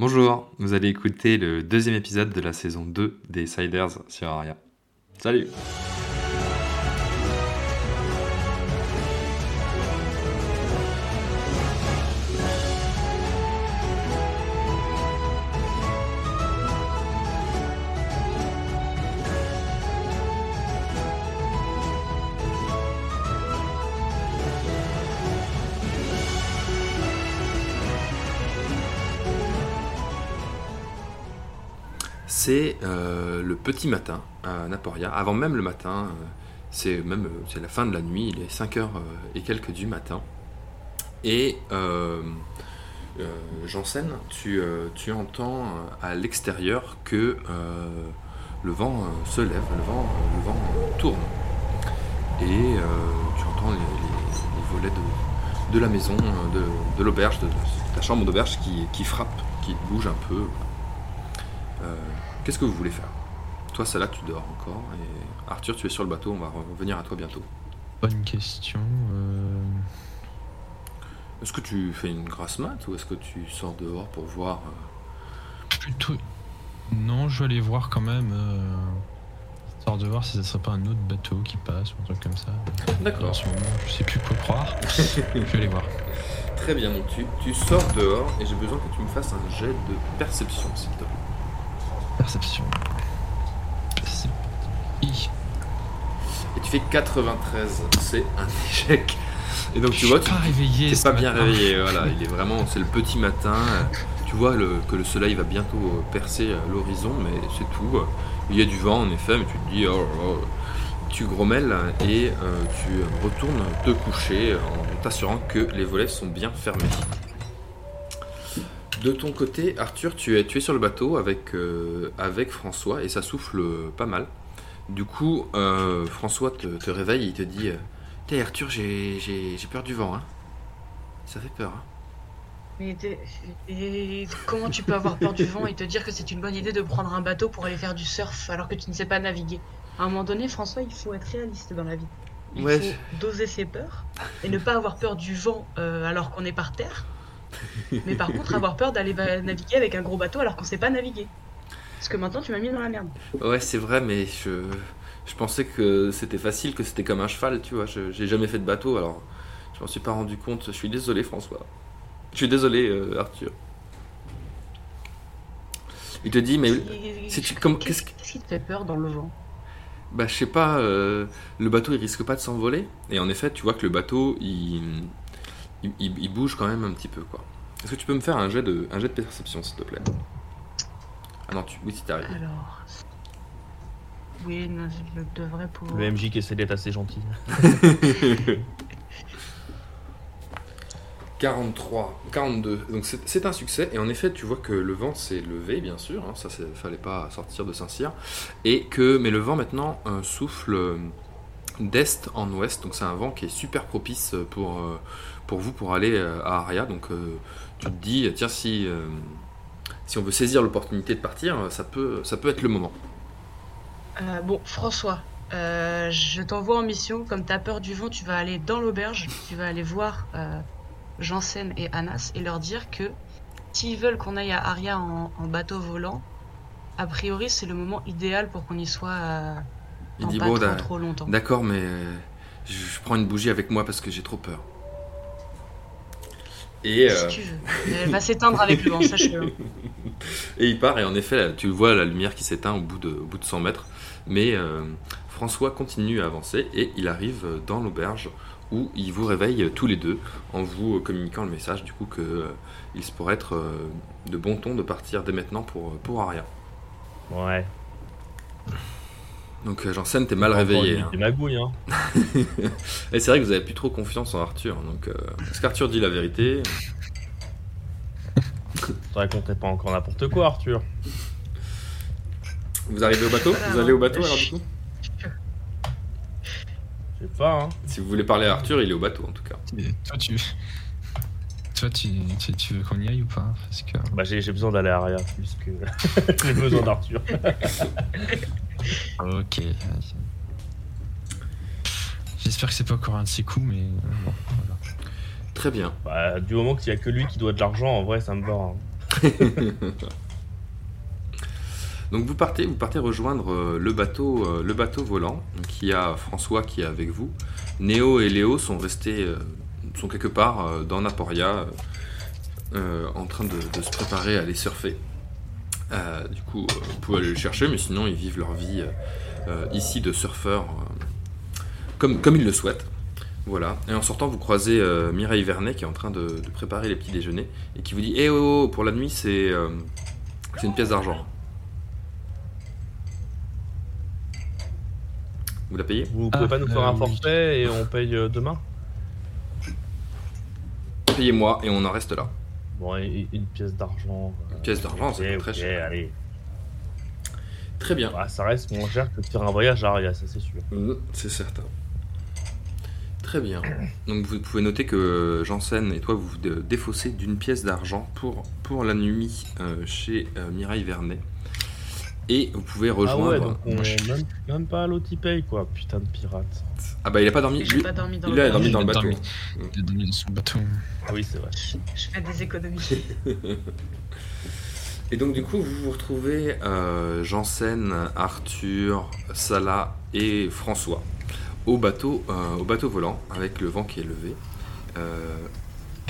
Bonjour, vous allez écouter le deuxième épisode de la saison 2 des Siders sur Aria. Salut euh, le petit matin à Naporia, avant même le matin, euh, c'est même euh, c'est la fin de la nuit, il est 5h et quelques du matin. Et Janssen, tu, tu entends à l'extérieur que le vent se lève, le vent, tourne. Et tu entends les, volets de, la maison, de, l'auberge, de, ta chambre d'auberge qui, qui frappe, qui bouge un peu. Qu'est-ce que vous voulez faire? Toi, là, tu dors encore. Et Arthur, tu es sur le bateau. On va revenir à toi bientôt. Bonne question. Euh. Est-ce que tu fais une grasse mat ou est-ce que tu sors dehors pour voir euh? Plutôt. Non, je vais aller voir quand même. Euh... Sors de voir si ça serait pas un autre bateau qui passe ou un truc comme ça. D'accord. En ce moment, je sais plus quoi croire. je vais aller voir. Très bien, donc tu, tu sors dehors et j'ai besoin que tu me fasses un jet de perception, s'il te plaît. Perception. Et tu fais 93, c'est un échec. Et donc tu vois, tu pas réveillé, pas bien réveillé. Voilà, il est vraiment, c'est le petit matin. Tu vois que le soleil va bientôt percer l'horizon, mais c'est tout. Il y a du vent en effet, mais tu te dis, oh, oh. tu grommelles et euh, tu retournes te coucher en t'assurant que les volets sont bien fermés. De ton côté, Arthur, tu es, tu es sur le bateau avec, euh, avec François et ça souffle pas mal. Du coup, euh, François te, réveille et il te dit T'es Arthur, j'ai peur du vent. Hein. Ça fait peur. Hein. Mais et comment tu peux avoir peur du vent et te dire que c'est une bonne idée de prendre un bateau pour aller faire du surf alors que tu ne sais pas naviguer? À un moment donné, François, il faut être réaliste dans la vie. Il faut doser ses peurs et ne pas avoir peur du vent euh, alors qu'on est par terre mais par contre, avoir peur d'aller naviguer avec un gros bateau alors qu'on sait pas naviguer. Parce que maintenant, tu m'as mis dans la merde. Ouais, c'est vrai, mais je, je pensais que c'était facile, que c'était comme un cheval, tu vois. Je j'ai jamais fait de bateau, alors je m'en suis pas rendu compte. Je suis désolé, François. Je suis désolé, euh, Arthur. Il te dit, mais qu'est-ce qui te fait peur dans le vent? Bah, je sais pas. Euh, le bateau, il risque pas de s'envoler. Et en effet, tu vois que le bateau, il il, bouge quand même un petit peu, quoi. Est-ce que tu peux me faire un jet de, un jet de perception, s'il te plaît? Ah non, tu, oui, si t'arrives. Alors. Oui, non, je devrais pouvoir. Le MJ qui essaie d'être assez gentil. 43, 42. Donc c'est un succès. Et en effet, tu vois que le vent s'est levé, bien sûr. Hein, ça, fallait pas sortir de Saint-Cyr. Et que, mais le vent maintenant euh, souffle euh, d'est en ouest. Donc c'est un vent qui est super propice pour, euh, pour vous pour aller euh, à Aria. Donc euh, tu te dis, tiens, si, euh, si on veut saisir l'opportunité de partir, ça peut, ça peut être le moment. bon, François, je t'envoie en mission. Comme tu as peur du vent, tu vas aller dans l'auberge, tu vas aller voir Janssen et Anas et leur dire que s'ils veulent qu'on aille à Aria en, bateau volant, a priori c'est le moment idéal pour qu'on y soit dans pas trop, trop longtemps. D'accord, mais je prends une bougie avec moi parce que j'ai trop peur. Et, euh, tu veux? Elle va s'éteindre avec le vent, sache-le. Et il part, et en effet, tu vois la lumière qui s'éteint au, bout de, bout de 100 mètres. Mais euh, François continue à avancer et il arrive dans l'auberge où il vous réveille tous les deux en vous communiquant le message du coup que euh, il se pourrait être de bon ton de partir dès maintenant pour, pour Aria. Ouais. Donc euh, Janssen, t'es mal réveillé. Hein. ma hein. Et c'est vrai que vous avez plus trop confiance en Arthur. Donc, euh, est-ce qu'Arthur dit la vérité? Vrai qu'on pas encore n'importe quoi, Arthur. Vous arrivez au bateau? Vous allez au bateau alors du coup Je sais pas, hein. Si vous voulez parler à Arthur, il est au bateau en tout cas. toi, tu. Toi, tu, tu, veux qu'on y aille ou pas? Parce que... Bah, j'ai besoin d'aller à rien plus que. j'ai besoin d'Arthur. Ok. J'espère que c'est pas encore un de ses coups, mais Très bien. Bah, du moment qu'il y a que lui qui doit de l'argent, en vrai, ça me va. Hein. Donc vous partez, vous partez rejoindre euh, le bateau, euh, le bateau volant qui a François qui est avec vous. Néo et Léo sont restés, euh, sont quelque part dans Naporia, en train de, se préparer à aller surfer. Du coup, vous pouvez aller le chercher, mais sinon ils vivent leur vie ici de surfeurs comme, comme ils le souhaitent. Voilà. Et en sortant, vous croisez Mireille Vernet qui est en train de, préparer les petits déjeuners et qui vous dit Eh oh, oh, oh pour la nuit, c'est c'est une pièce d'argent. Vous la payez? Vous pouvez pas nous faire un euh, forfait et on paye euh, demain? Payez-moi et on en reste là. Bon, une pièce d'argent. Euh, pièce d'argent, c'est très cher. allez. Très bien. Ah, ça reste moins cher que de faire un voyage à Aria, ça c'est sûr. Mmh, c'est certain. Très bien. Donc vous pouvez noter que Janssen et toi vous vous défaussez d'une pièce d'argent pour, pour la nuit chez Mireille Vernet. Et vous pouvez rejoindre. Ah ouais, donc on même, pas l'autre paye quoi, putain de pirate. Ah bah il a pas dormi. Lui, pas dormi dans il a dormi dans le bateau. Il a dormi dans son bateau. Ah oui, c'est vrai. Je, fais des économies. et donc du coup, vous vous retrouvez euh, Janssen, Arthur, Salah et François au bateau, euh, au bateau volant avec le vent qui est levé. Euh,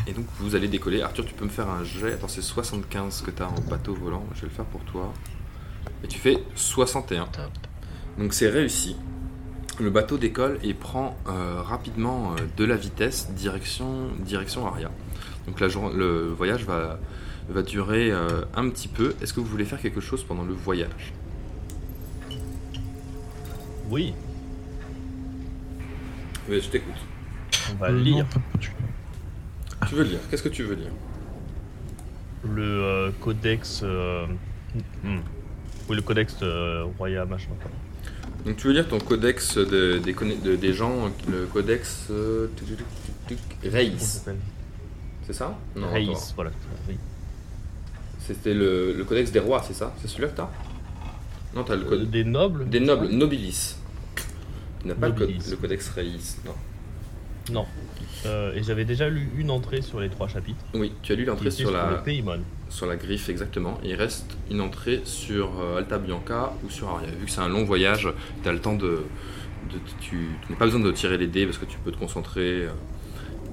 et donc vous allez décoller. Arthur, tu peux me faire un jet. Attends, c'est 75 que tu as en bateau volant. Je vais le faire pour toi. Et tu fais 61. Donc c'est réussi. Le bateau décolle et prend euh, rapidement de la vitesse direction, direction Aria. Donc la, le voyage va, va durer euh, un petit peu. Est-ce que vous voulez faire quelque chose pendant le voyage Oui. Oui, je t'écoute. On va lire. Tu veux lire Qu'est-ce que tu veux lire Le codex. Hmm. Oui, le codex euh, royal, machin. Donc tu veux dire ton codex de, des, gens, le codex euh, Reis. C'est ça Non, Reis, voilà. C'était le, codex des rois, c'est ça? C'est celui-là que t'as? Non, t'as le code. Euh, des nobles Des nobles, nobilis. Tu n'as pas le, le, codex Reis, non. Non. Euh, et j'avais déjà lu une entrée sur les trois chapitres. Oui, tu as lu l'entrée sur, la sur la griffe exactement. il reste une entrée sur euh, Alta Bianca ou sur Aria. Vu que c'est un long voyage, tu as le temps de, tu, n'as pas besoin de tirer les dés parce que tu peux te concentrer euh,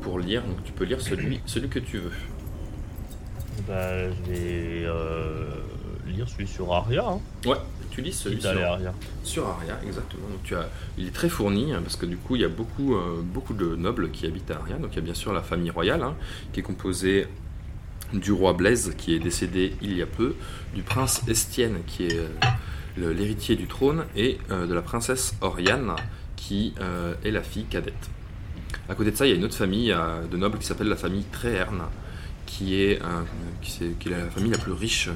pour lire. Donc tu peux lire celui, celui que tu veux. Bah, je vais lire celui sur Aria. Hein. Ouais, tu lis celui sur Aria. Sur Aria, exactement. Donc tu as, il est très fourni hein, parce que du coup il y a beaucoup, euh, beaucoup de nobles qui habitent à Aria. Donc il y a bien sûr la famille royale hein, qui est composée du roi Blaise qui est décédé il y a peu, du prince Estienne qui est euh, l'héritier du trône et euh, de la princesse Oriane qui est la fille cadette. À côté de ça, il y a une autre famille de nobles qui s'appelle la famille Tréherne, qui est, qui, qui est la famille la plus riche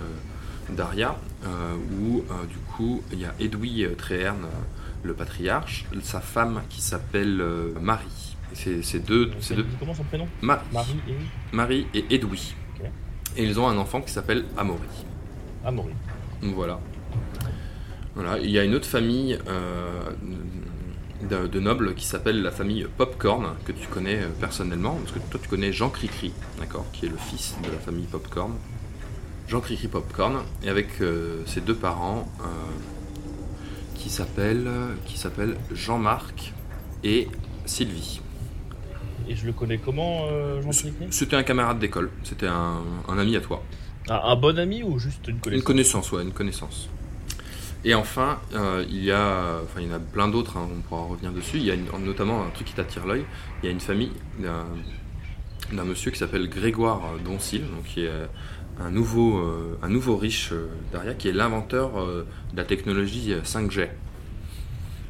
d'Aria, euh, où euh, du coup il y a Edoui euh, Tréherne, le patriarche, sa femme qui s'appelle Marie. C'est deux, deux. Comment son prénom? Marie. et Marie et Edoui. Et ils ont un enfant qui s'appelle Amaury. Amaury. Voilà. Voilà. Il y a une autre famille de, nobles qui s'appelle la famille Popcorn, que tu connais personnellement, parce que toi tu connais Jean Cricri, d'accord, qui est le fils de la famille Popcorn. Jean Cricri Popcorn, et avec euh, ses deux parents euh, qui s'appellent qui Jean-Marc et Sylvie. Et je le connais comment, euh, Jean Cricri? C'était un camarade d'école, c'était un, ami à toi. Ah, un bon ami ou juste une connaissance? Une connaissance, ouais, une connaissance. Et enfin, il y a, enfin, il y en a plein d'autres, hein, on pourra revenir dessus. Il y a notamment un truc qui t'attire l'œil. Il y a une famille d'un monsieur qui s'appelle Grégoire Doncil, donc qui est un nouveau, euh, un nouveau riche euh, Daria qui est l'inventeur euh, de la technologie 5G.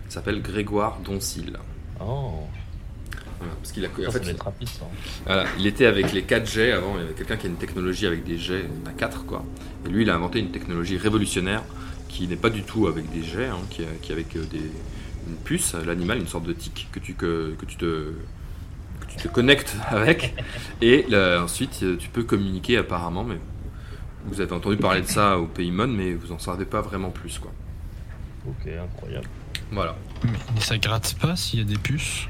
Il s'appelle Grégoire Doncil. Oh. parce qu'il a, en fait, hein. il était avec les 4G avant. Il y avait quelqu'un qui a une technologie avec des jets à 4 quoi. Et lui, il a inventé une technologie révolutionnaire qui n'est pas du tout avec des jets, hein, qui, qui, est avec des, une puce, l'animal, une sorte de tic que tu, que, que tu te tu te connectes avec et ensuite tu peux communiquer apparemment mais vous avez entendu parler de ça au Paymon, mais vous en savez pas vraiment plus, quoi. Ok, incroyable. Voilà. Mais ça gratte pas s'il y a des puces?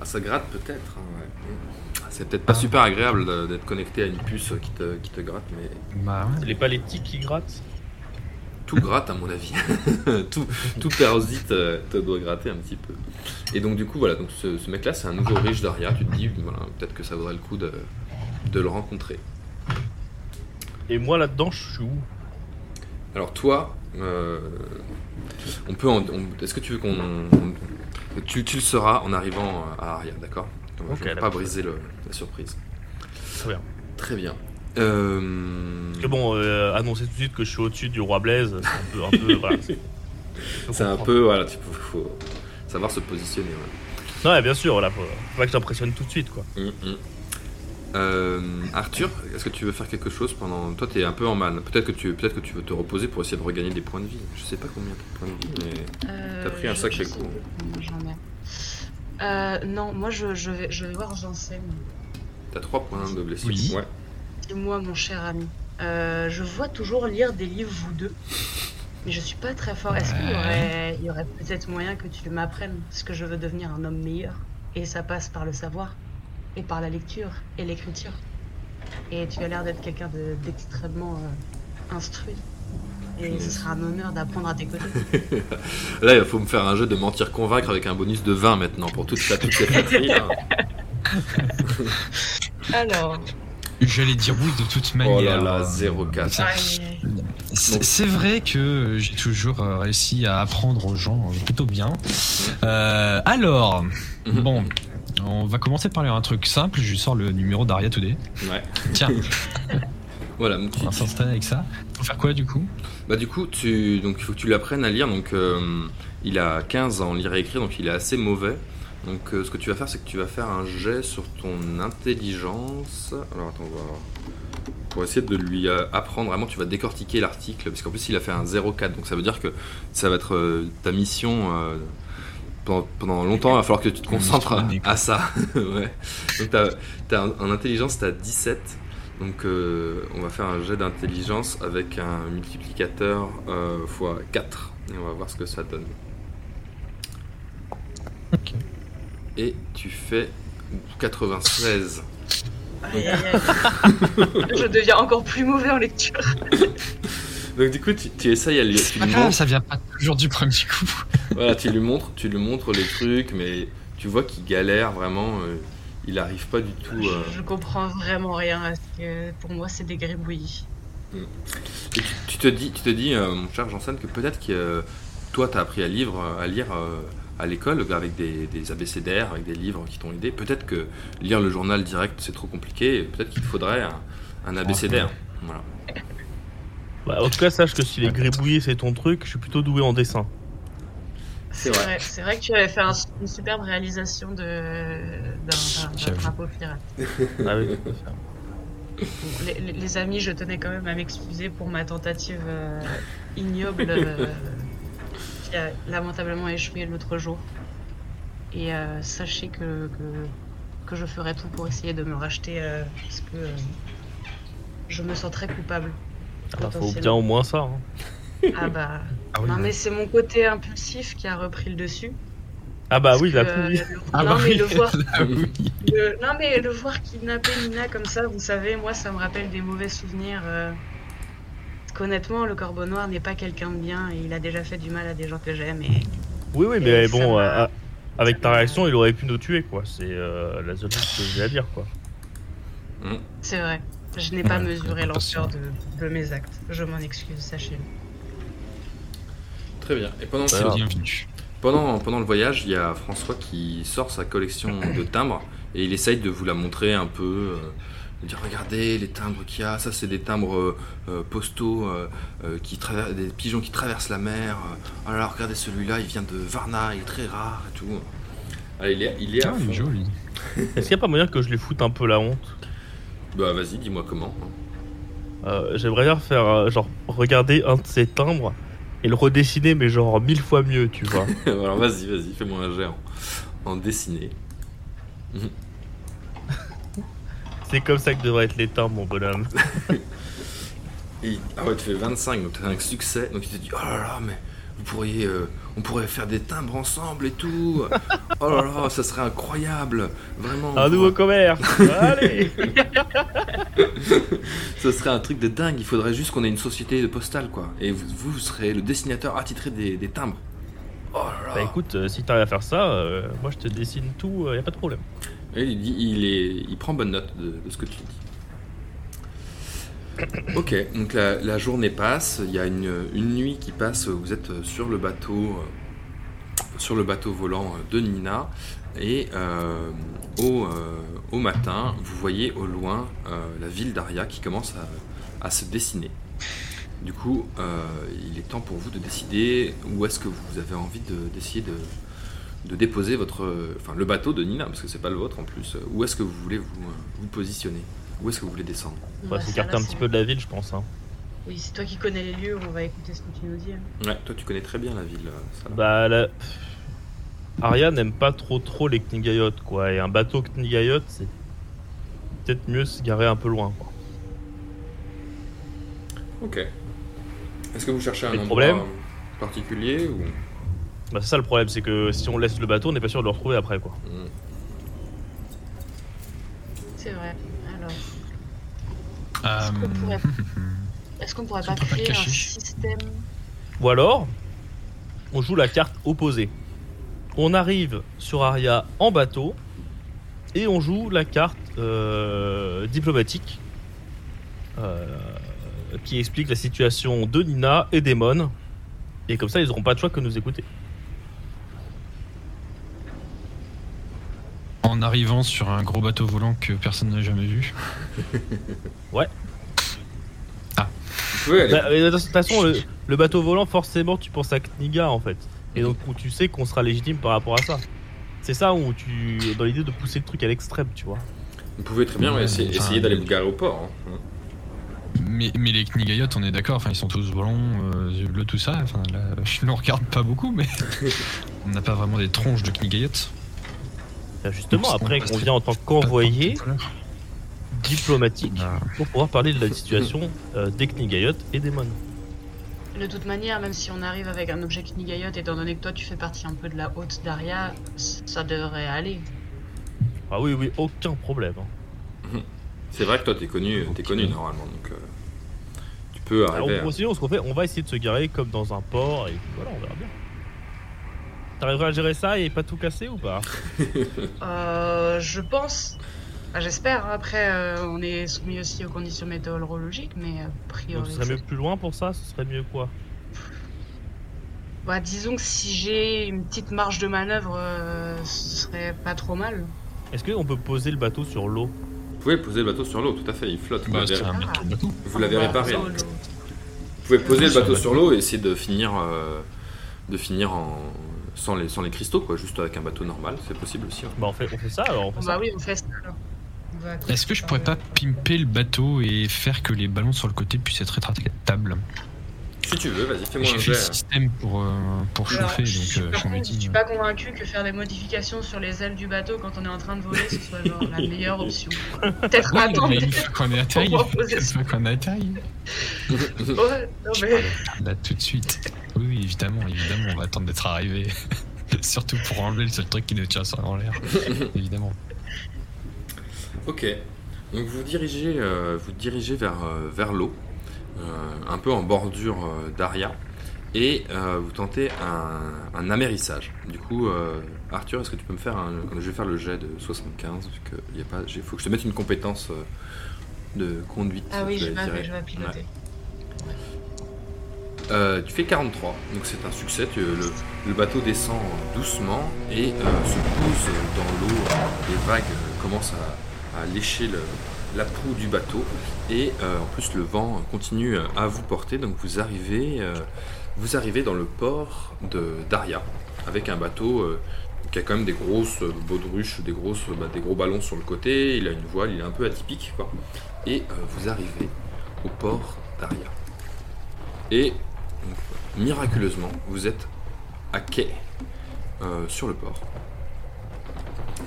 Ah, ça gratte peut-être. Hein, c'est peut-être pas super agréable d'être connecté à une puce qui te, qui te gratte, mais. Bah ouais. Les pas les tics qui grattent? Tout gratte à mon avis. tout, tout parasite euh, te doit gratter un petit peu. Et donc du coup voilà, donc ce, mec-là c'est un nouveau riche d'Aria. Tu te dis voilà, peut-être que ça vaudrait le coup de, de le rencontrer. Et moi là-dedans, je suis où? Alors toi, euh, on peut. Est-ce que tu veux qu'on tu, le seras en arrivant à Aria, d'accord? Je ne vais pas briser la surprise. Très bien. Très bien. Euh... bon, euh, annoncer tout de suite que je suis au-dessus du roi Blaise, c'est un peu. voilà, c'est un peu. Voilà, il faut, savoir se positionner. Ouais. Non, bien sûr, voilà, faut, faut pas que j'impressionne tout de suite, quoi. Hum, hum. Euh, Arthur, est-ce que tu veux faire quelque chose pendant. Toi, tu es un peu en manne. Peut-être que, tu... Peut que tu veux te reposer pour essayer de regagner des points de vie. Je sais pas combien de points de vie, mais. Euh, t'as pris un sacré coup. J'en ai. Euh, non, moi je, je, vais, je vais voir. T'as 3 points de blessure. Oui. Ouais. Moi, mon cher ami. Euh, je vois toujours lire des livres, vous deux. Mais je suis pas très fort. Est-ce qu'il y aurait, y aurait peut-être moyen que tu m'apprennes ce que je veux devenir un homme meilleur? Et ça passe par le savoir et par la lecture et l'écriture. Et tu as l'air d'être quelqu'un d'extrêmement euh, instruit. Et ce sera un honneur d'apprendre à tes côtés. Là, il faut me faire un jeu de mentir convaincre avec un bonus de 20 maintenant pour toute la toutes ces Alors. J'allais dire oui de toute manière. Oh là là, 0,4. C'est vrai que j'ai toujours euh, réussi à apprendre aux gens plutôt bien. Euh, alors, mhm. bon, on va commencer par un truc simple. Je lui sors le numéro d'Aria Today. Ouais. Tiens. voilà. On va s'installer avec ça. Faut faire quoi du coup? Bah du coup, tu donc il faut que tu l'apprennes à lire. Donc euh, il a 15 ans en lire et écrire, donc il est assez mauvais. Donc euh, ce que tu vas faire, c'est que tu vas faire un jet sur ton intelligence. Alors attends, on va pour essayer de lui euh, apprendre vraiment, tu vas décortiquer l'article, parce qu'en plus il a fait un 0,4, donc ça veut dire que ça va être ta mission pendant, longtemps, il va falloir que tu te concentres à, ça. ouais. Donc, tu as, en intelligence, tu as 17. Donc, euh, on va faire un jet d'intelligence avec un multiplicateur x euh, 4. Et on va voir ce que ça donne. Ok. Et tu fais 96. Je deviens encore plus mauvais en lecture. Donc du coup, tu, essayes à lui, tu ça vient pas toujours du premier coup. voilà, tu lui montres, tu lui montres les trucs, mais tu vois qu'il galère vraiment. Euh, il arrive pas du tout. Euh... Je, comprends vraiment rien parce que pour moi c'est des gribouillis. Mm. Et tu, te dis, tu te dis, euh, mon cher Janssen, que peut-être que toi t'as appris à, livre, à lire euh, à l'école avec des, des abécédaires, avec des livres qui t'ont aidé. Peut-être que lire le journal direct c'est trop compliqué. Peut-être qu'il faudrait un, un abécédaire. Voilà. Bah, en tout cas, sache que si les gribouillés c'est ton truc, je suis plutôt doué en dessin. C'est vrai. C'est vrai que tu avais fait une superbe réalisation d'un drapeau pirate. ah oui, les, les, amis, je tenais quand même à m'excuser pour ma tentative euh, ignoble euh, qui a lamentablement échoué l'autre jour. Et euh, sachez que, que, que, je ferai tout pour essayer de me racheter parce que je me sens très coupable ah, faut bien au moins ça. Hein. Ah bah. Ah non, mais c'est mon côté impulsif qui a repris le dessus. Ah bah oui, là, ah non, bah mais le voir... Non, mais le voir kidnapper Nina comme ça, vous savez, moi, ça me rappelle des mauvais souvenirs. Qu'honnêtement, le Corbeau Noir n'est pas quelqu'un de bien et il a déjà fait du mal à des gens que j'aime. Et... Oui, oui, mais bon, euh, avec ta réaction, il aurait pu nous tuer, quoi. C'est euh, la seule chose que j'ai à dire, quoi. C'est vrai. Je n'ai pas mesuré l'ampleur de, mes actes. Je m'en excuse, sachez-le. Très bien. Et pendant, pendant, pendant le voyage, il y a François qui sort sa collection de timbres et il essaye de vous la montrer un peu. Euh, de dire regardez les timbres qu'il y a, ça c'est des timbres euh, euh, postaux qui traversent des pigeons qui traversent la mer. alors regardez celui-là, il vient de Varna, il est très rare et tout. Ah, il est, il est ah, joli. Est-ce qu'il n'y a pas moyen que je les foute un peu la honte? Bah vas-y, dis-moi comment. Euh, J'aimerais bien faire, euh, genre, regarder un de ces timbres et le redessiner, mais genre mille fois mieux, tu vois. Alors vas-y, vas-y, fais-moi un jet en, dessiné. C'est comme ça que devraient être les timbres, mon bonhomme. ah ouais, tu fais 25, donc t'as un succès. Donc tu te dis, oh là là, mais vous pourriez, euh, on pourrait faire des timbres ensemble et tout. oh là là, ça serait incroyable, vraiment. Un nouveau commerce. Allez. ça serait un truc de dingue. Il faudrait juste qu'on ait une société postale, quoi. Et vous, vous serez le dessinateur attitré des, timbres. Oh là là. Bah écoute, euh, si t'arrives à faire ça, euh, moi je te dessine tout, y a pas de problème. Il, prend bonne note de ce que tu dis. Ok, donc la, journée passe, il y a une, nuit qui passe, vous êtes sur le bateau, euh, sur le bateau volant de Nina, et euh, euh, au, matin, vous voyez au loin la ville d'Aria qui commence à, se dessiner. Du coup, il est temps pour vous de décider où est-ce que vous avez envie d'essayer de, déposer votre, enfin, le bateau de Nina, parce que c'est pas le vôtre en plus. Où est-ce que vous voulez vous positionner? Où est-ce que vous voulez descendre? On va s'écarter un petit peu de la ville, je pense. Hein. Oui, c'est toi qui connais les lieux, on va écouter ce que tu nous dis. Hein. Ouais, toi tu connais très bien la ville. Ça. Bah, la... Aria n'aime pas trop trop les Knigayot, quoi. Et un bateau Knigayot, c'est peut-être mieux se garer un peu loin, quoi. Ok. Est-ce que vous cherchez un endroit problème particulier ou... Bah, c'est ça le problème, c'est que si on laisse le bateau, on n'est pas sûr de le retrouver après, quoi. Hmm. C'est vrai. Est-ce qu'on pourrait, Est pourrait pas créer un système Ou alors, on joue la carte opposée. On arrive sur Aria en bateau et on joue la carte euh, diplomatique euh, qui explique la situation de Nina et d'Emon. Et comme ça, ils n'auront pas de choix que nous écouter. En arrivant sur un gros bateau volant que personne n'a jamais vu. ouais. Ah. Bah, de toute façon, le, bateau volant, forcément, tu penses à Kniga en fait. Et donc, tu sais qu'on sera légitime par rapport à ça. C'est ça où tu. dans l'idée de pousser le truc à l'extrême, tu vois. Vous pouvez très bien essayer, d'aller vous garer au port. Hein. Mais, mais, les Knigayots, on est d'accord, enfin ils sont tous blonds, euh, bleus, tout ça. Enfin, là, je ne regarde pas beaucoup, mais on n'a pas vraiment des tronches de Knigayots. Justement, après qu'on vient en tant qu'envoyé diplomatique bah. pour pouvoir parler de la situation euh, des Knigayot et des Mon. De toute manière, même si on arrive avec un objet Knigayot, étant donné que toi tu fais partie un peu de la haute Daria, ça devrait aller. Ah oui, oui, aucun problème. Hein. C'est vrai que toi t'es connu, es connu normalement, donc euh, tu peux arriver. Alors, on, ce qu'on fait, on va essayer de se garer comme dans un port et voilà, on verra bien. T'arriveras à gérer ça et pas tout casser ou pas euh, Je pense. J'espère. Après, euh, on est soumis aussi aux conditions météorologiques, mais a priori. ce serait mieux plus loin pour ça Ce serait mieux quoi Bah, disons que si j'ai une petite marge de manœuvre, euh, ce serait pas trop mal. Est-ce qu'on peut poser le bateau sur l'eau Vous pouvez poser le bateau sur l'eau, tout à fait, il flotte. Bah, vous l'avez réparé. Vous pouvez poser le bateau sur l'eau et essayer de finir, de finir en, sans les, sans les cristaux, quoi, juste avec un bateau normal, c'est possible aussi. Hein. Bah on fait, on fait ça alors on fait Bah oui, on fait ça Est-ce que je pourrais pas pimper le bateau et faire que les ballons sur le côté puissent être rétractables? Si tu veux, vas-y, fais-moi un jet. J'ai fait le système pour, euh, pour chauffer, donc je, euh, je suis pas convaincu que faire des modifications sur les ailes du bateau quand on est en train de voler, ce soit la meilleure option. Peut-être ouais, attendre. Il faut qu'on atterri. Il faut qu'on atterri. ouais, non mais. Là, tout de suite. Oui, évidemment, évidemment, on va attendre d'être arrivé. Surtout pour enlever le seul truc qui nous tient en l'air. évidemment. Ok. Donc vous dirigez, euh, vous dirigez vers, euh, vers l'eau, euh, un peu en bordure d'Aria, et vous tentez un, un, amérissage. Du coup, Arthur, est-ce que tu peux me faire un. Je vais faire le jet de 75, vu qu'il faut que je te mette une compétence de conduite. Ah oui, je vais, je vais piloter. Euh, tu fais 43, donc c'est un succès. le, bateau descend doucement et euh, se pose dans l'eau. Les vagues commencent à, lécher la proue du bateau et euh, en plus le vent continue à vous porter. Donc vous arrivez, vous arrivez dans le port de Daria avec un bateau qui a quand même des grosses baudruches, des, grosses, bah, des gros ballons sur le côté. Il a une voile, il est un peu atypique quoi. Et vous arrivez au port Daria. Et miraculeusement, vous êtes à quai euh, sur le port.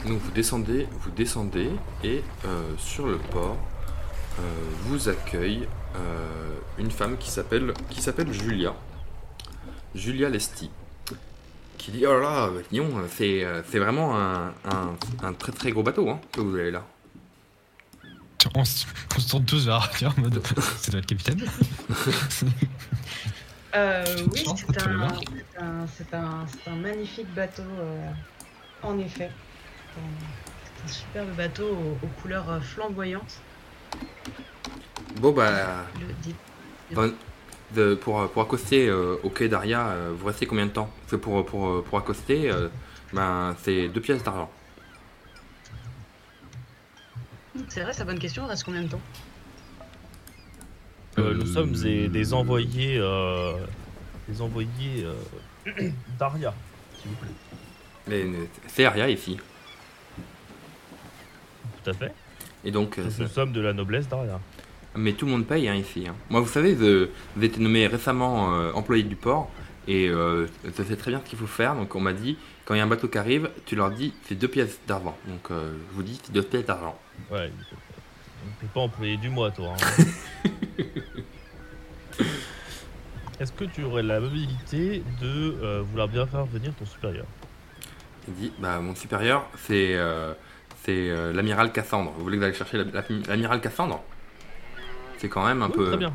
Donc vous descendez, vous descendez et euh, sur le port euh, vous accueille une femme qui s'appelle qui s'appelle Julia. Julia Lesti, qui dit Oh là là, Lyon, c'est c'est vraiment un, un- un très très gros bateau hein, que vous avez là. On se, on se tourne tous vers Arthur en mode. C'est le capitaine Euh, oui, c'est un, un, c'est un, c'est un magnifique bateau, euh, en effet. C'est un, superbe bateau aux, aux couleurs euh, flamboyantes. Bon bah, Le Bon, de- pour, pour accoster euh, au quai d'Aria, euh, vous restez combien de temps? Parce que pour, pour, pour accoster, euh, ben, c'est deux pièces d'argent. C'est vrai, c'est la bonne question. Il reste combien de temps? Euh, nous sommes des, des envoyés, euh, des envoyés euh, d'Aria, s'il vous plaît. Mais euh, c'est Aria ici. Tout à fait. Et donc, euh, Nous ça- sommes de la noblesse d'Aria. mais tout le monde paye hein, ici. hein. Moi, vous savez, je- avez été nommé récemment euh, employé du port et euh, je sais très bien ce qu'il faut faire. Donc, on m'a dit, quand il y a un bateau qui arrive, tu leur dis, c'est deux pièces d'argent. Donc, euh, je vous dis, c'est deux pièces d'argent. Ouais. T'es pas employé du mois, toi. hein. Est-ce que tu aurais la mobilité de euh, vouloir bien faire venir ton supérieur? Il dit, bah, mon supérieur, c'est euh, c'est euh, l'amiral Cassandre. Vous voulez que j'aille chercher la- la- l'amiral Cassandre? C'est quand même un Oui, peu. Très bien.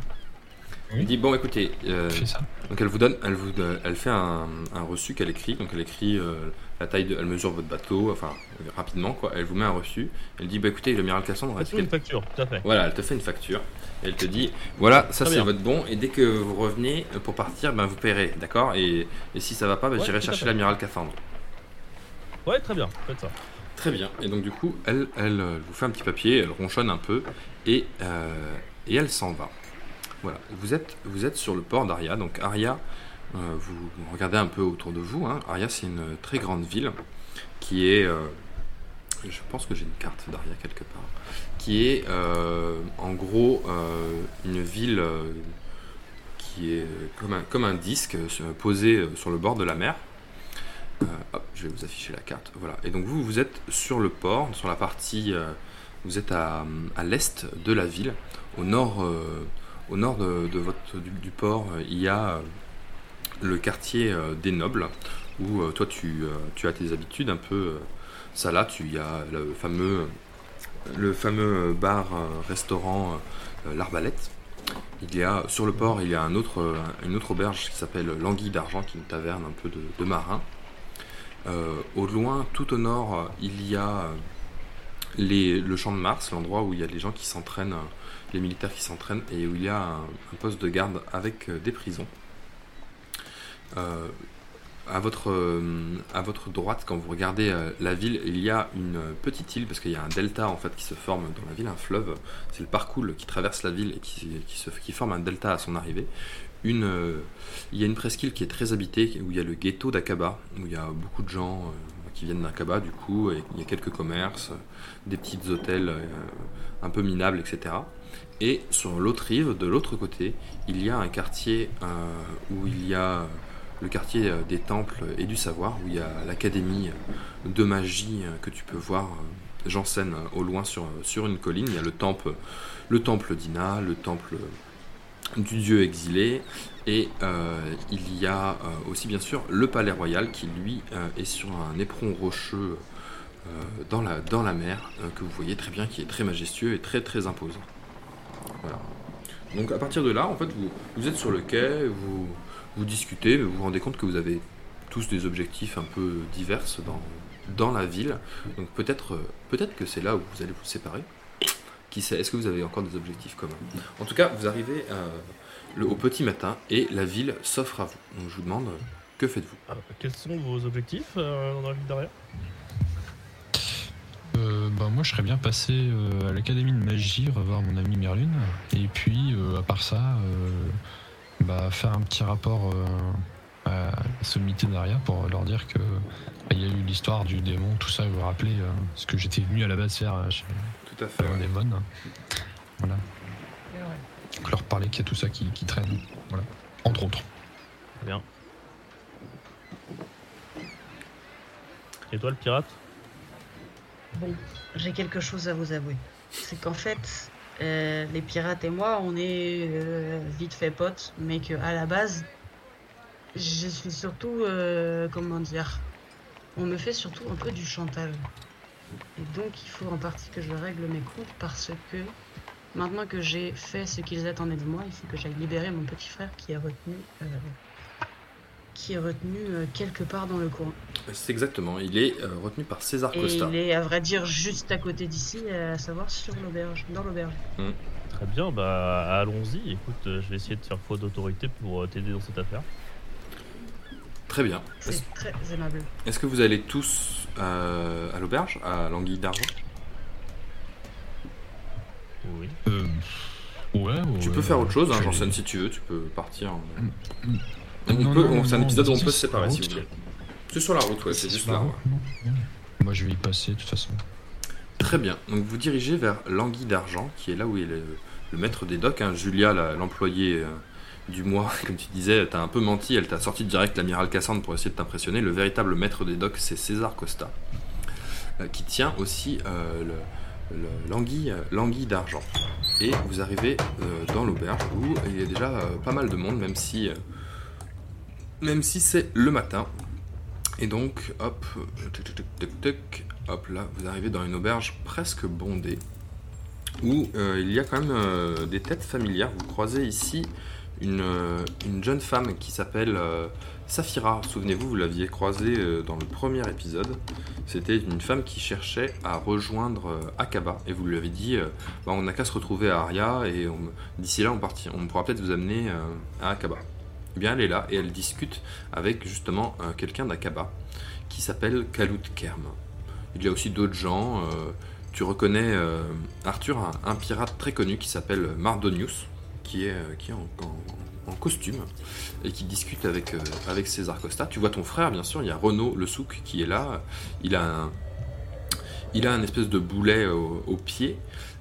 Il dit bon écoutez, euh, ça. donc elle vous donne, elle vous, euh, elle fait un, un reçu qu'elle écrit, donc elle écrit euh, la taille, de, elle mesure votre bateau, enfin rapidement quoi, elle vous met un reçu, elle dit bah écoutez l'amiral Cassandre, est-ce Fais-nous une qu'elle- facture, tout à fait. voilà, elle te fait une facture, et elle te dit voilà ça c'est votre bon, et dès que vous revenez pour partir, ben vous paierez, d'accord, et, et si ça va pas, ben, Ouais, j'irai chercher fait. l'amiral Cassandre. Ouais, très bien, faites ça. Très bien. Et donc du coup, elle, euh, vous fait un petit papier, elle ronchonne un peu et, euh, elle s'en va. Voilà. Vous êtes, sur le port d'Aria. Donc Aria, euh, vous regardez un peu autour de vous. Hein. Aria, c'est une très grande ville qui est, je pense que j'ai une carte d'Aria quelque part, qui est en gros une ville qui est comme un, disque posé sur le bord de la mer. Euh, je vais vous afficher la carte. Voilà. Et donc vous, vous êtes sur le port, sur la partie, euh, vous êtes à, à l'est de la ville, au nord, euh, au nord de, votre du, port, il y a le quartier des nobles, où toi tu, tu as tes habitudes un peu. ça là, tu y a le fameux, le fameux bar restaurant euh, l'arbalète. Il y a sur le port, il y a une autre auberge qui s'appelle l'Anguille d'Argent, qui est une taverne un peu de, de marins. Euh, au loin, tout au nord, il y a euh, le champ de Mars, l'endroit où il y a les gens qui s'entraînent, euh, les militaires qui s'entraînent, et où il y a un, poste de garde avec des prisons. Euh, à, votre, droite, quand vous regardez la ville, il y a une petite île, parce qu'il y a un delta en fait qui se forme dans la ville, un fleuve. C'est le parcours qui traverse la ville et qui forme un delta à son arrivée. Euh, il y a une presqu'île qui est très habitée, où il y a le ghetto d'Aqaba, où il y a beaucoup de gens euh, qui viennent d'Aqaba, du coup, il y a quelques commerces, des petits hôtels euh, un peu minables, etc. Et sur l'autre rive, de l'autre côté, il y a un quartier où il y a le quartier des temples et du savoir, où il y a l'académie de magie que tu peux voir, j'enseigne au loin sur, sur une colline. Il y a le temple, le temple d'Ina, le temple du dieu exilé, et euh, il y a euh, aussi bien sûr le palais royal qui lui euh, est sur un éperon rocheux dans, la, dans la mer, que vous voyez très bien, qui est très majestueux et très très imposant. Donc à partir de là, en fait, vous, vous êtes sur le quai, vous, vous discutez, vous vous rendez compte que vous avez tous des objectifs un peu divers dans, dans la ville. Donc peut-être peut-être que c'est là où vous allez vous séparer. Qui sait Est-ce que vous avez encore des objectifs communs? En tout cas, vous arrivez euh, le- au petit matin et la ville s'offre à vous. Donc je vous demande, euh, que faites-vous? Ah, quels sont vos objectifs euh, dans la ville d'Aria Euh, bah, moi, je serais bien passé euh, à l'académie de magie, revoir mon ami Merlune. Et puis, euh, à part ça, euh, bah, faire un petit rapport euh, à la sommité d'Aria pour leur dire que bah, il y a eu l'histoire du démon, tout ça, vous rappeler euh, ce que j'étais venu à la base faire euh, chez Tout à fait. le ouais. démon. Voilà. Donc, leur parler qu'il y a tout ça qui, qui traîne. Voilà. Entre autres. Bien. Et toi, le pirate? Bon, j'ai quelque chose à vous avouer. C'est qu'en fait, euh, les pirates et moi, on est euh, vite fait potes, mais que à la base, je suis surtout, euh, comment dire, on me fait surtout un peu du chantage. Et donc il faut en partie que je règle mes comptes parce que maintenant que j'ai fait ce qu'ils attendaient de moi, il faut que j'aille libérer mon petit frère qui est retenu, euh, qui est retenu euh, quelque part dans le coin. C'est exactement, il est euh, retenu par César Et Costa. il est à vrai dire juste à côté d'ici, à savoir sur l'auberge, dans l'auberge. Très bien, bah allons-y. Écoute, je vais essayer de faire foi d'autorité pour t'aider dans cette affaire. Très bien. C'est très aimable. Est-ce que vous allez tous euh, à l'auberge, à l'Anguille d'Argent? Oui. Euh, ouais, Tu ouais, peux faire autre chose, hein, Janssen, si tu veux, tu peux partir. en- Mm. On- c'est un épisode où on peut se séparer si vous voulez. C'est sur la route, ouais, c'est juste là. ouais. Moi je vais y passer de toute façon. Très bien. Donc vous dirigez vers l'Anguille d'Argent, qui est là où est le, le maître des docks. hein. Julia, la- l'employée euh, du mois, comme tu disais, t'as un peu menti. Elle t'a sorti direct l'amiral Cassandre pour essayer de t'impressionner. Le véritable maître des docks, c'est César Costa, euh, qui tient aussi euh, le- le- l'Anguille l'Anguille d'Argent. Et vous arrivez euh, dans l'auberge où il y a déjà euh, pas mal de monde, même si, euh, même si c'est le matin. Et donc, hop, euh, hop là, vous arrivez dans une auberge presque bondée où euh, il y a quand même euh, des têtes familières. Vous croisez ici une, euh, une jeune femme qui s'appelle euh, Safira. Souvenez-vous, vous l'aviez croisée euh, dans le premier épisode. C'était une femme qui cherchait à rejoindre euh, Akaba et vous lui avez dit Bah, on n'a qu'à se retrouver à Aria et d'ici là on, partit, on pourra peut-être vous amener à Akaba. Eh bien, elle est là et elle discute avec justement quelqu'un d'Akaba qui s'appelle Kalout Kerm. Il y a aussi d'autres gens. tu reconnais Arthur, un, un pirate très connu qui s'appelle Mardonius, qui est, euh, qui est en, costume et qui discute avec, euh, avec César Costa. Tu vois ton frère, bien sûr, il y a Renaud le souk qui est là. Il a un, il a un espèce de boulet au, pied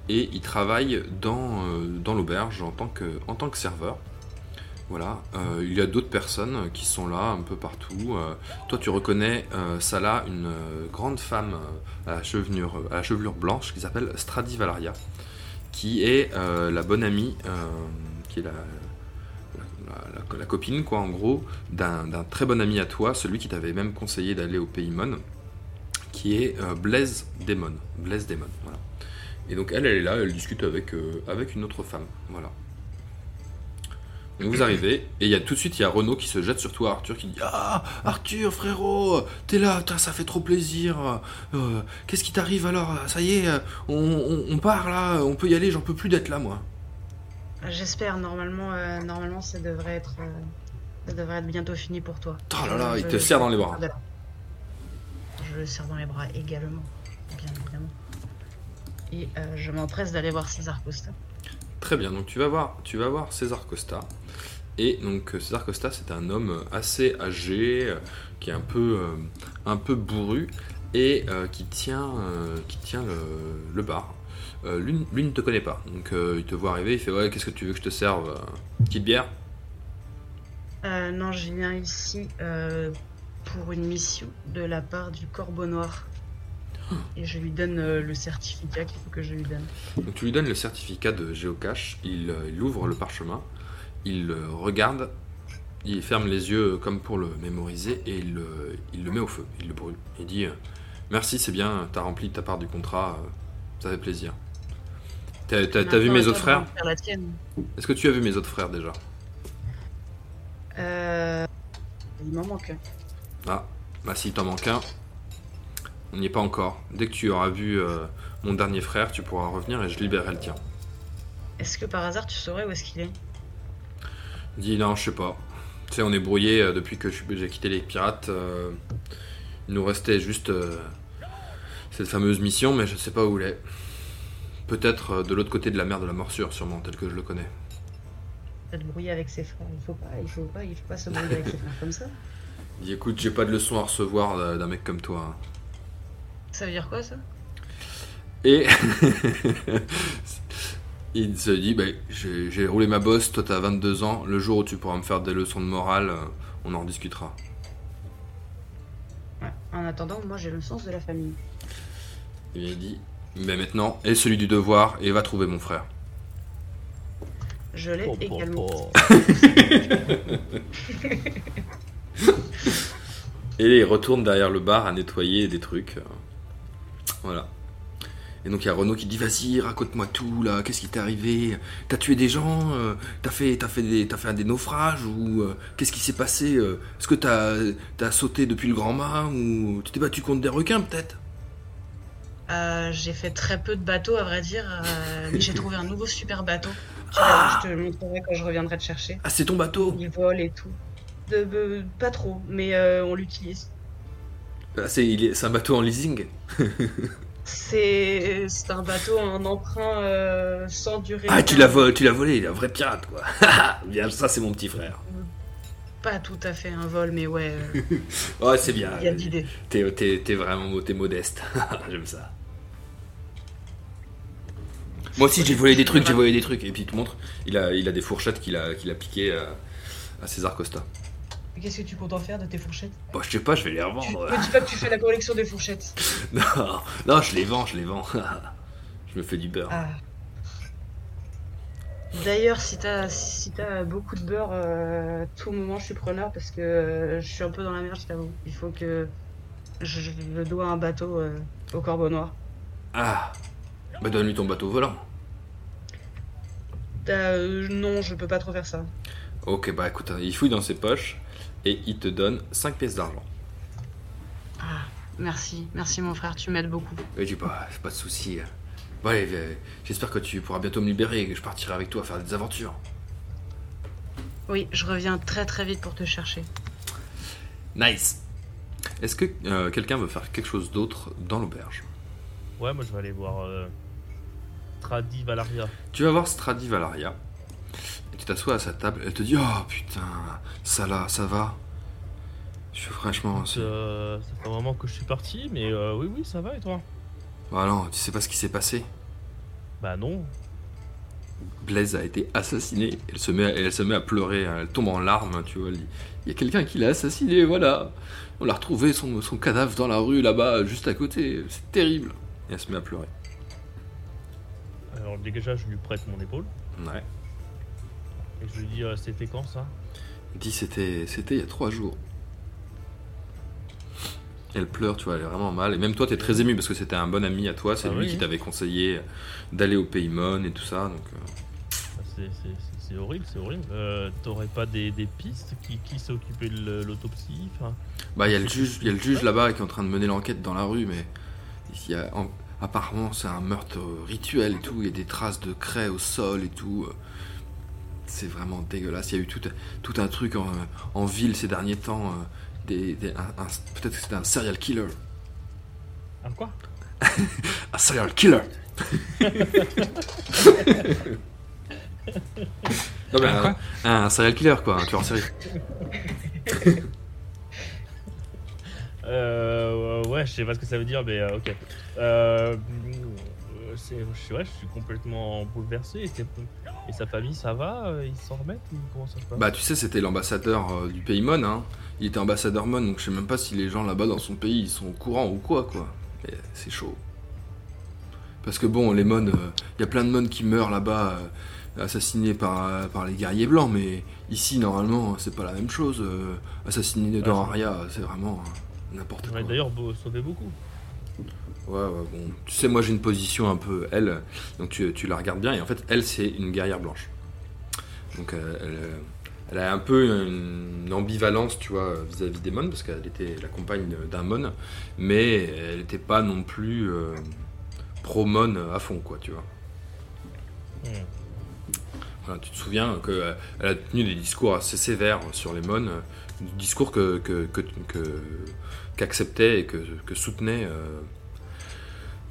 et il travaille dans, euh, dans l'auberge en, tant que- en tant que serveur. Voilà, il y a d'autres personnes qui sont là un peu partout. Toi, tu reconnais euh, Salah, une grande femme à, chevelure, à chevelure blanche qui s'appelle Stradivalaria, qui est euh, la bonne amie, euh, qui est la, copine, quoi, en gros, d'un très bon ami à toi, celui qui t'avait même conseillé d'aller au Pays Mon, qui est euh, Blaise Demon. Blaise. Et donc elle, elle est là, elle discute avec, euh, avec une autre femme, voilà. Donc vous arrivez, et il y a tout de suite, il y a Renaud qui se jette sur toi, Arthur, qui dit Ah, Arthur, frérot, t'es là, ça fait trop plaisir. Euh, Qu'est-ce qui t'arrive alors? Ça y est, on, on- on part là, on peut y aller, j'en peux plus d'être là, moi. J'espère, normalement, euh, normalement ça devrait être euh, ça devrait être bientôt fini pour toi. Oh là là, il te je- serre dans les bras. Je le serre dans les bras également, bien évidemment. Et je m'empresse d'aller voir César Costa. Très bien, donc tu vas voir, tu vas voir César Costa. Et donc euh, César Costa, c'est un homme assez âgé, euh, qui est un peu, euh, bourru et qui tient, qui tient le, bar. Lui, ne te connaît pas, donc il te voit arriver, il fait ouais, qu'est-ce que tu veux que je te serve Petite bière? Euh, non, je viens ici pour une mission de la part du Corbeau Noir. Et je lui donne euh, le certificat qu'il faut que je lui donne. Donc tu lui donnes le certificat de géocache, il, euh, il ouvre le parchemin, il regarde, il ferme les yeux comme pour le mémoriser et il, le- il le met au feu, il le brûle. Il dit euh, Merci, c'est bien, t'as rempli ta part du contrat, euh, ça fait plaisir. T'as t'as- t'as vu mes autres frères? Est-ce que tu as vu mes autres frères déjà? Euh, il m'en manque un. Ah, bah s'il t'en manque un, on n'y est pas encore. Dès que tu auras vu euh, mon dernier frère, tu pourras revenir et je libérerai le tien. Est-ce que par hasard tu saurais où est-ce qu'il est? Il dit non, je sais pas. Tu sais, on est brouillé euh, depuis que j'ai quitté les pirates. euh, il nous restait juste cette fameuse mission, mais je sais pas où il est. Peut-être de l'autre côté de la mer de la morsure, sûrement, tel que je le connais. Peut-être brouiller avec ses frères. Il faut pas, il faut pas, il faut pas se brouiller avec ses frères comme ça. Il dit écoute, j'ai pas de leçon à recevoir d'un mec comme toi. hein. Ça veut dire quoi ça? Et il se dit bah, j'ai roulé ma bosse, toi t'as 22 ans, le jour où tu pourras me faire des leçons de morale, euh, on en rediscutera. Ouais. En attendant, moi j'ai le sens de la famille. Et il dit mais maintenant, et celui du devoir, et va trouver mon frère. Je l'ai Oh, oh, également. oh. retourne derrière le bar à nettoyer des trucs. Voilà. Et donc il y a Renaud qui dit vas-y raconte-moi tout là, qu'est-ce qui t'est arrivé? T'as tué des gens euh, T'as fait, t'as fait, des, t'as fait des naufrages Ou euh, qu'est-ce qui s'est passé euh? Est-ce que t'as, t'as sauté depuis le grand mât Ou tu t'es battu contre des requins peut-être? J'ai fait très peu de bateaux, à vrai dire, mais j'ai trouvé un nouveau super bateau. Je te le montrerai quand je reviendrai te chercher. Ah c'est ton bateau? Il vole et tout. De, de- pas trop, mais on l'utilise. Ah, c'est, il est- c'est un bateau en leasing C'est c'est un bateau, un emprunt euh, sans durée. Ah tu l'as volé, tu l'as volé, il est un vrai pirate quoi Bien ça c'est mon petit frère Pas tout à fait un vol, mais ouais, euh, Ouais c'est bien il y a de l'idée. T'es, t'es- t'es vraiment t'es modeste. J'aime ça. Moi aussi j'ai volé des trucs, j'ai volé des trucs. Et puis il te montre, il a, il a des fourchettes qu'il a, qu'il a piquées à, à César Costa. Mais Qu'est-ce que tu comptes en faire de tes fourchettes? Bon, je sais pas, je vais les Tu revendre. me dis pas que tu fais la collection des fourchettes. non, non, je les vends, je les vends. je me fais du beurre. Ah. D'ailleurs, si t'as si t'as beaucoup de beurre, euh, tout moment, je suis preneur parce que euh, je suis un peu dans la merde, je t'avoue. Il faut que je, je dois un bateau euh, au Corbeau Noir. Ah, bah donne-lui ton bateau volant. Euh, non, je peux pas trop faire ça. Ok, bah écoute, il fouille dans ses poches et il te donne 5 pièces d'argent. Ah, merci, merci mon frère, tu m'aides beaucoup. Et dis, c'est pas de soucis. Bon, allez, euh, j'espère que tu pourras bientôt me libérer et que je partirai avec toi faire des aventures. Oui, je reviens très très vite pour te chercher. Nice. Est-ce que euh, quelqu'un veut faire quelque chose d'autre dans l'auberge? Ouais, moi je vais aller voir euh, Tradi Valaria. Tu vas voir Stradi Valaria. Et tu t'assois à sa table. Elle te dit Oh putain, ça là, ça va Je suis franchement. Euh, ça fait un moment que je suis parti, mais euh, oui, oui, ça va et toi? Ah non, tu sais pas ce qui s'est passé? Bah non. Blaise a été assassiné. Elle se met, à, elle se met à pleurer. hein. Elle tombe en larmes, tu vois. Elle dit, Il y a quelqu'un qui l'a assassiné, voilà. On l'a retrouvé, son, son cadavre dans la rue, là-bas, juste à côté. C'est terrible. Et elle se met à pleurer. Alors déjà, je lui prête mon épaule Ouais. Et je lui dis euh, c'était quand ça? Elle dit c'était c'était il y a trois jours. Elle pleure, tu vois, elle est vraiment mal. Et même toi, t'es très ému parce que c'était un bon ami à toi. C'est Ah lui oui. qui t'avait conseillé d'aller au Paymon et tout ça. Donc, euh, Bah, c'est- c'est- c'est- C'est horrible, c'est horrible. Euh, T'aurais pas des, des pistes qui, qui s'est occupé de le- l'autopsie enfin, bah, il y a le juge, il y a le juge là-bas qui est en train de mener l'enquête dans la rue, mais il y a, en- apparemment c'est un meurtre rituel et tout. Il y a des traces de craie au sol et tout. euh, C'est vraiment dégueulasse. Il y a eu tout, tout un truc en, en ville ces derniers temps. euh, des, des- un- un- Peut-être que c'était un serial killer. Ah quoi? Un serial killer Non, mais Un un, quoi? Un serial killer quoi, un tueur en série. Euh, ouais, je sais pas ce que ça veut dire, mais euh, ok. Euh, c'est, je, ouais, je suis complètement bouleversé. Et, sa famille, ça va euh, Ils s'en remettent ou comment ça se passe? Bah tu sais c'était l'ambassadeur euh, du pays Mon, hein. Il était ambassadeur Mon, donc je sais même pas si les gens là-bas dans son pays ils sont au courant ou quoi quoi. Mais c'est chaud. Parce que bon, les Mon, il y a plein de Mon qui meurent là-bas, euh, assassinés par, euh, par les guerriers blancs, mais ici normalement c'est pas la même chose. euh, assassiner dans c'est- Aria, c'est vraiment euh, n'importe quoi. D'ailleurs, sauvé beaucoup. Ouais, ouais, bon. Tu sais, moi j'ai une position un peu elle, donc tu, tu la regardes bien, et en fait, elle c'est une guerrière blanche. Donc euh, elle, euh, elle a un peu une ambivalence, tu vois, vis-à-vis des Mon, parce qu'elle était la compagne d'un Mon, mais elle n'était pas non plus euh, pro-Mon à fond, quoi, tu vois. Hmm. Voilà, tu te souviens qu'elle a tenu des discours assez sévères sur les des discours que, qu'acceptait et que, que soutenait euh,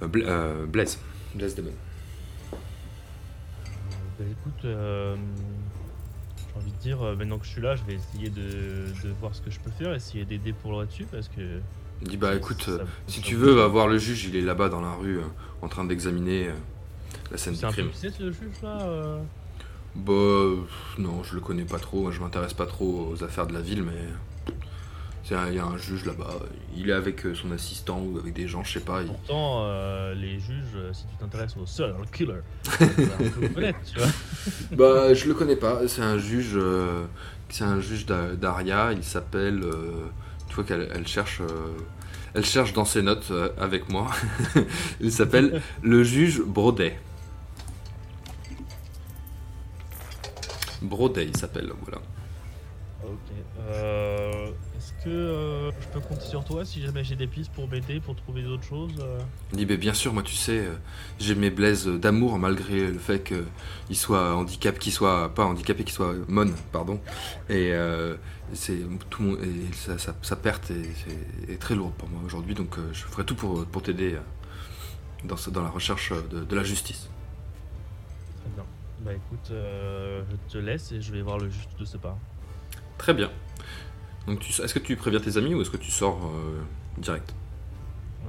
Bla- euh, Blaise. Blaise Demon. Bah, écoute, euh, j'ai envie de dire, euh, maintenant que je suis là, je vais essayer de, de voir ce que je peux faire, essayer d'aider pour là-dessus parce que. Il dit bah écoute, ça- euh, ça- si ça tu veux, va voir le juge, il est là-bas dans la rue, euh, en train d'examiner euh, la scène C'est du un peu crime. pissé ce juge là euh? Bah euh, non, je le connais pas trop, je m'intéresse pas trop aux affaires de la ville, mais c'est il y a un juge là-bas, il est avec euh, son assistant ou avec des gens, je sais pas. il- Pourtant, euh, les juges, euh, si tu t'intéresses au serial killer, peu le connaître, tu vois. Bah je le connais pas, c'est un juge, euh, c'est un juge d'A- d'Aria, il s'appelle euh, Tu vois qu'elle elle cherche, elle cherche dans ses notes avec moi. il s'appelle le juge Brodet. Brodet, il s'appelle, voilà. Ok. Euh, que euh, je peux compter sur toi si jamais j'ai des pistes pour m'aider, pour trouver d'autres choses euh Il dit, mais bien sûr, moi, tu sais, euh, j'ai mes blaises d'amour malgré le fait qu'il soit handicap, qu'il soit pas handicapé, qu'il soit mon, pardon. Et euh, c'est tout mon, et sa, sa- sa perte est, est- est très lourde pour moi aujourd'hui, donc je ferai tout pour, pour t'aider dans, dans la recherche de, de la justice. Très bien. Bah écoute, euh, je te laisse et je vais voir le juste de ce pas. Très bien. Donc, tu- est-ce que tu préviens tes amis ou est-ce que tu sors euh, direct?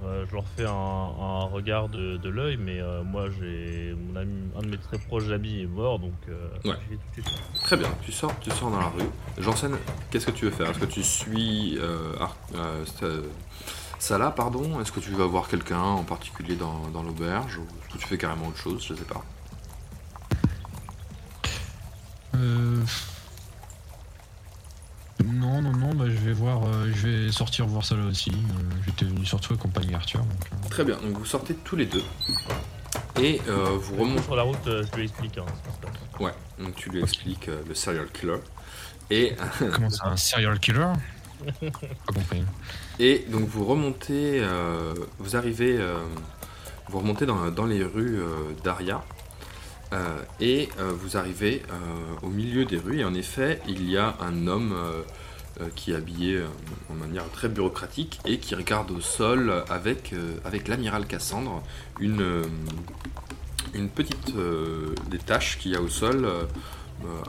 Euh, je leur fais un, un regard de, de l'œil, mais euh, moi j'ai mon ami, un de mes très proches amis est mort, donc euh, Ouais. j'y vais tout de suite. Très bien, tu sors, tu sors dans la rue. Janssen, qu'est-ce que tu veux faire? Est-ce que tu suis euh, Ar- Salah, pardon? Est-ce que tu vas voir quelqu'un en particulier dans, dans l'auberge Ou est-ce que tu fais carrément autre chose? Je sais pas. Euh... Non, non, non, bah, je vais voir, euh, je vais sortir voir ça là aussi. Euh, J'étais venu surtout accompagner Arthur. Donc, euh, Très bien, donc vous sortez tous les deux. Et euh, vous remontez. Sur la route, euh, je lui explique hein, ce qui se passe. Ouais, donc tu lui expliques euh, le serial killer. Et, Comment ça, un serial killer? Pas compris. et donc vous remontez, euh, vous arrivez, euh, vous remontez dans, dans les rues euh, d'Aria. Euh, et euh, vous arrivez euh, au milieu des rues, et en effet, il y a un homme qui est habillé en manière très bureaucratique et qui regarde au sol avec, avec l'amiral Cassandre une, une petite des taches qu'il y a au sol,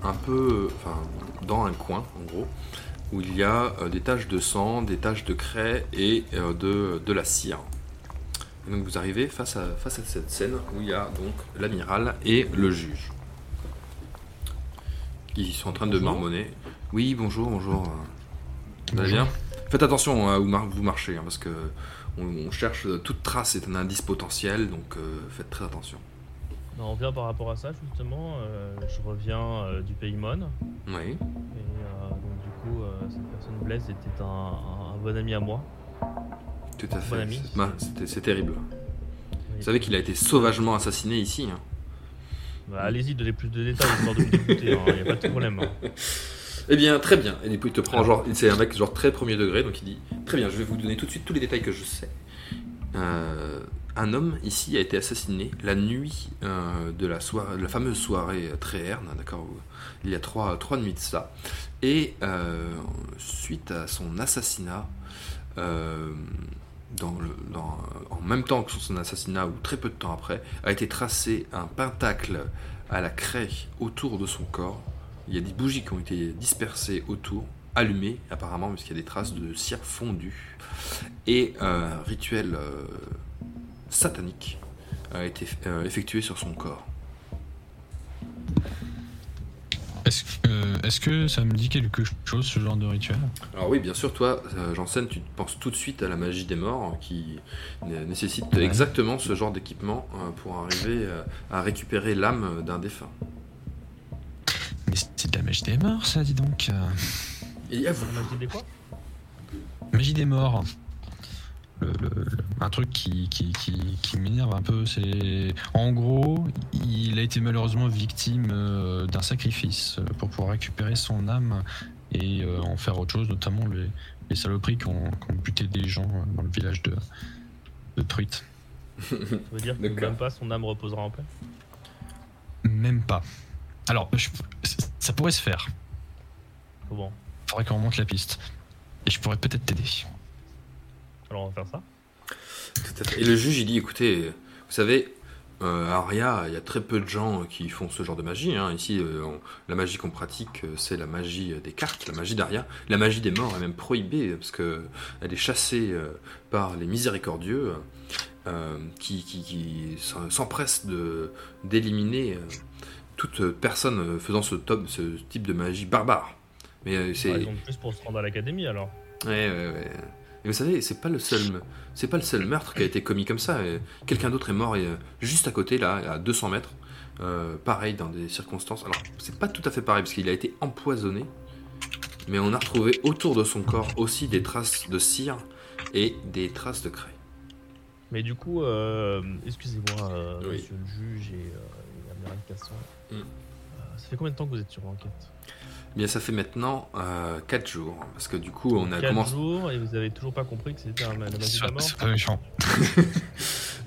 un peu dans un coin en gros, où il y a des taches de sang, des taches de craie et de, de la cire. Et donc vous arrivez face à, face à cette scène où il y a donc l'amiral et le juge. Qui sont en train de marmonner. Oui, bonjour, bonjour. Vous allez Bonjour. bien? Faites attention hein, où mar- vous marchez, hein, parce que on, on cherche euh, toute trace, c'est un indice potentiel, donc euh, faites très attention. On revient par rapport à ça justement. euh, je reviens euh, du Paymon Oui. et donc du coup cette personne Blaise était un, un- un bon ami à moi. Tout à fait. Bon ami. C'est- bah, C'est terrible. Vous savez qu'il a été sauvagement assassiné ici. hein. Bah, Allez-y, donnez plus de détails histoire de me dégoûter, il n'y a pas de problème. hein. Eh bien, très bien. Et coup, il te prend genre. C'est un mec genre très premier degré, donc il dit Très bien, je vais vous donner tout de suite tous les détails que je sais. Euh, un homme ici a été assassiné la nuit euh, de la, soirée, de la fameuse soirée Tréherne, d'accord Il y a trois, trois nuits de ça. Et euh, suite à son assassinat, euh, dans- en même temps que son assassinat, ou très peu de temps après, a été tracé un pentacle à la craie autour de son corps. Il y a des bougies qui ont été dispersées autour, allumées apparemment, puisqu'il y a des traces de cire fondue. Et euh, un rituel euh, satanique a été euh, effectué sur son corps. Est-ce euh, est-ce que ça me dit quelque chose ce genre de rituel? Alors oui, bien sûr, toi, euh, Janssen, tu penses tout de suite à la magie des morts, qui né- nécessite Ouais. exactement ce genre d'équipement euh, pour arriver euh, à récupérer l'âme d'un défunt. Mais c'est de la magie des morts, ça, dis donc. euh. Et à vous. On m'a dit des quoi? Magie des morts. Le- le- le- un truc qui, qui, qui, qui m'énerve un peu, c'est. En gros, il a été malheureusement victime euh, d'un sacrifice euh, pour pouvoir récupérer son âme et euh, en faire autre chose, notamment les, les saloperies qui ont, qui ont buté des gens dans le village de, de Truite. Ça veut dire que même pas son âme reposera en paix? Même pas. Alors, je- ça pourrait se faire. Comment? Faudrait qu'on remonte la piste. Et je pourrais peut-être t'aider. Alors on va faire ça Tout à fait. Et le juge, il dit, écoutez, vous savez, euh, Aria, il y a très peu de gens qui font ce genre de magie. hein. Ici, euh, on- la magie qu'on pratique, euh, c'est la magie des cartes, la magie d'Aria. La magie des morts est même prohibée, parce que elle est chassée euh, par les miséricordieux, euh, qui, qui- qui s'en- s'empressent d'éliminer euh, toute personne euh, faisant ce, top, ce type de magie barbare. Mais euh, c'est... Raison de plus pour se rendre à l'académie alors. Ouais, ouais, ouais. Et vous savez, c'est pas le seul, c'est pas le seul meurtre qui a été commis comme ça. Quelqu'un d'autre est mort et, juste à côté, là, à 200 mètres. Euh, pareil, dans des circonstances. Alors, c'est pas tout à fait pareil parce qu'il a été empoisonné. mais on a retrouvé autour de son corps aussi des traces de cire et des traces de craie. Mais du coup, euh, excusez-moi, euh, Oui. monsieur le juge et, euh, et Casson. Mm. Euh, ça fait combien de temps que vous êtes sur l'enquête? Bien, ça fait maintenant 4 jours, parce que du coup, on a 4 commencé. jours et vous avez toujours pas compris que c'était un- la magie de la mort C'est pas méchant.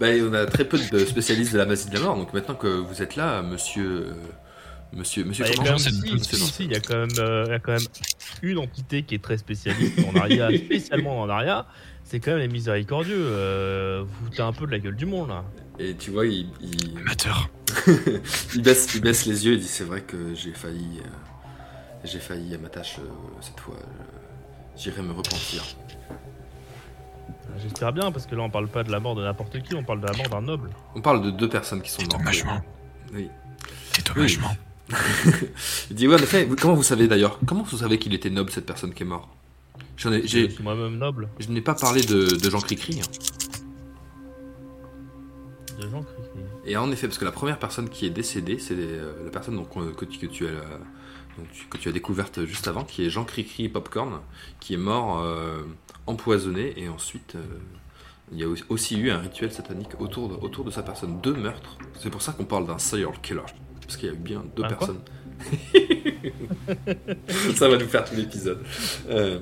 Bah, on a très peu de spécialistes de la magie de la mort, donc maintenant que vous êtes là, monsieur. euh, monsieur. Monsieur. Bah, il y a comment- quand même, c'est si, si, c'est si, il y a quand même, euh, il y a quand même une entité qui est très spécialiste en Aria, spécialement en Aria. C'est quand même les miséricordieux. Euh, vous foutez un peu de la gueule du monde là. Et tu vois, il, il, Amateur. il baisse, il baisse les yeux et dit C'est vrai que j'ai failli. J'ai failli à ma tâche euh, cette fois. euh, J'irai me repentir. J'espère bien parce que là on parle pas de la mort de n'importe qui, on parle de la mort d'un noble. On parle de deux personnes qui sont mortes. Dédommagement. Oui. Dédommagement. Il dit Ouais, en effet, vous- comment vous savez d'ailleurs? Comment vous savez qu'il était noble cette personne qui est morte J'en ai- Je j'ai- suis moi-même noble. Je n'ai pas parlé de, de Jean Cricri. hein. De gens cri Et en effet, parce que la première personne qui est décédée, c'est euh, la personne donc, que, tu, que, tu as, euh, donc, que tu as découverte juste avant, qui est Jean Cricri Popcorn, qui est mort euh, empoisonné, et ensuite euh, il y a aussi- eu un rituel satanique autour de, autour de sa personne. Deux meurtres. C'est pour ça qu'on parle d'un serial killer. Parce qu'il y a eu bien deux Un personnes. ça va nous faire tout l'épisode. Euh,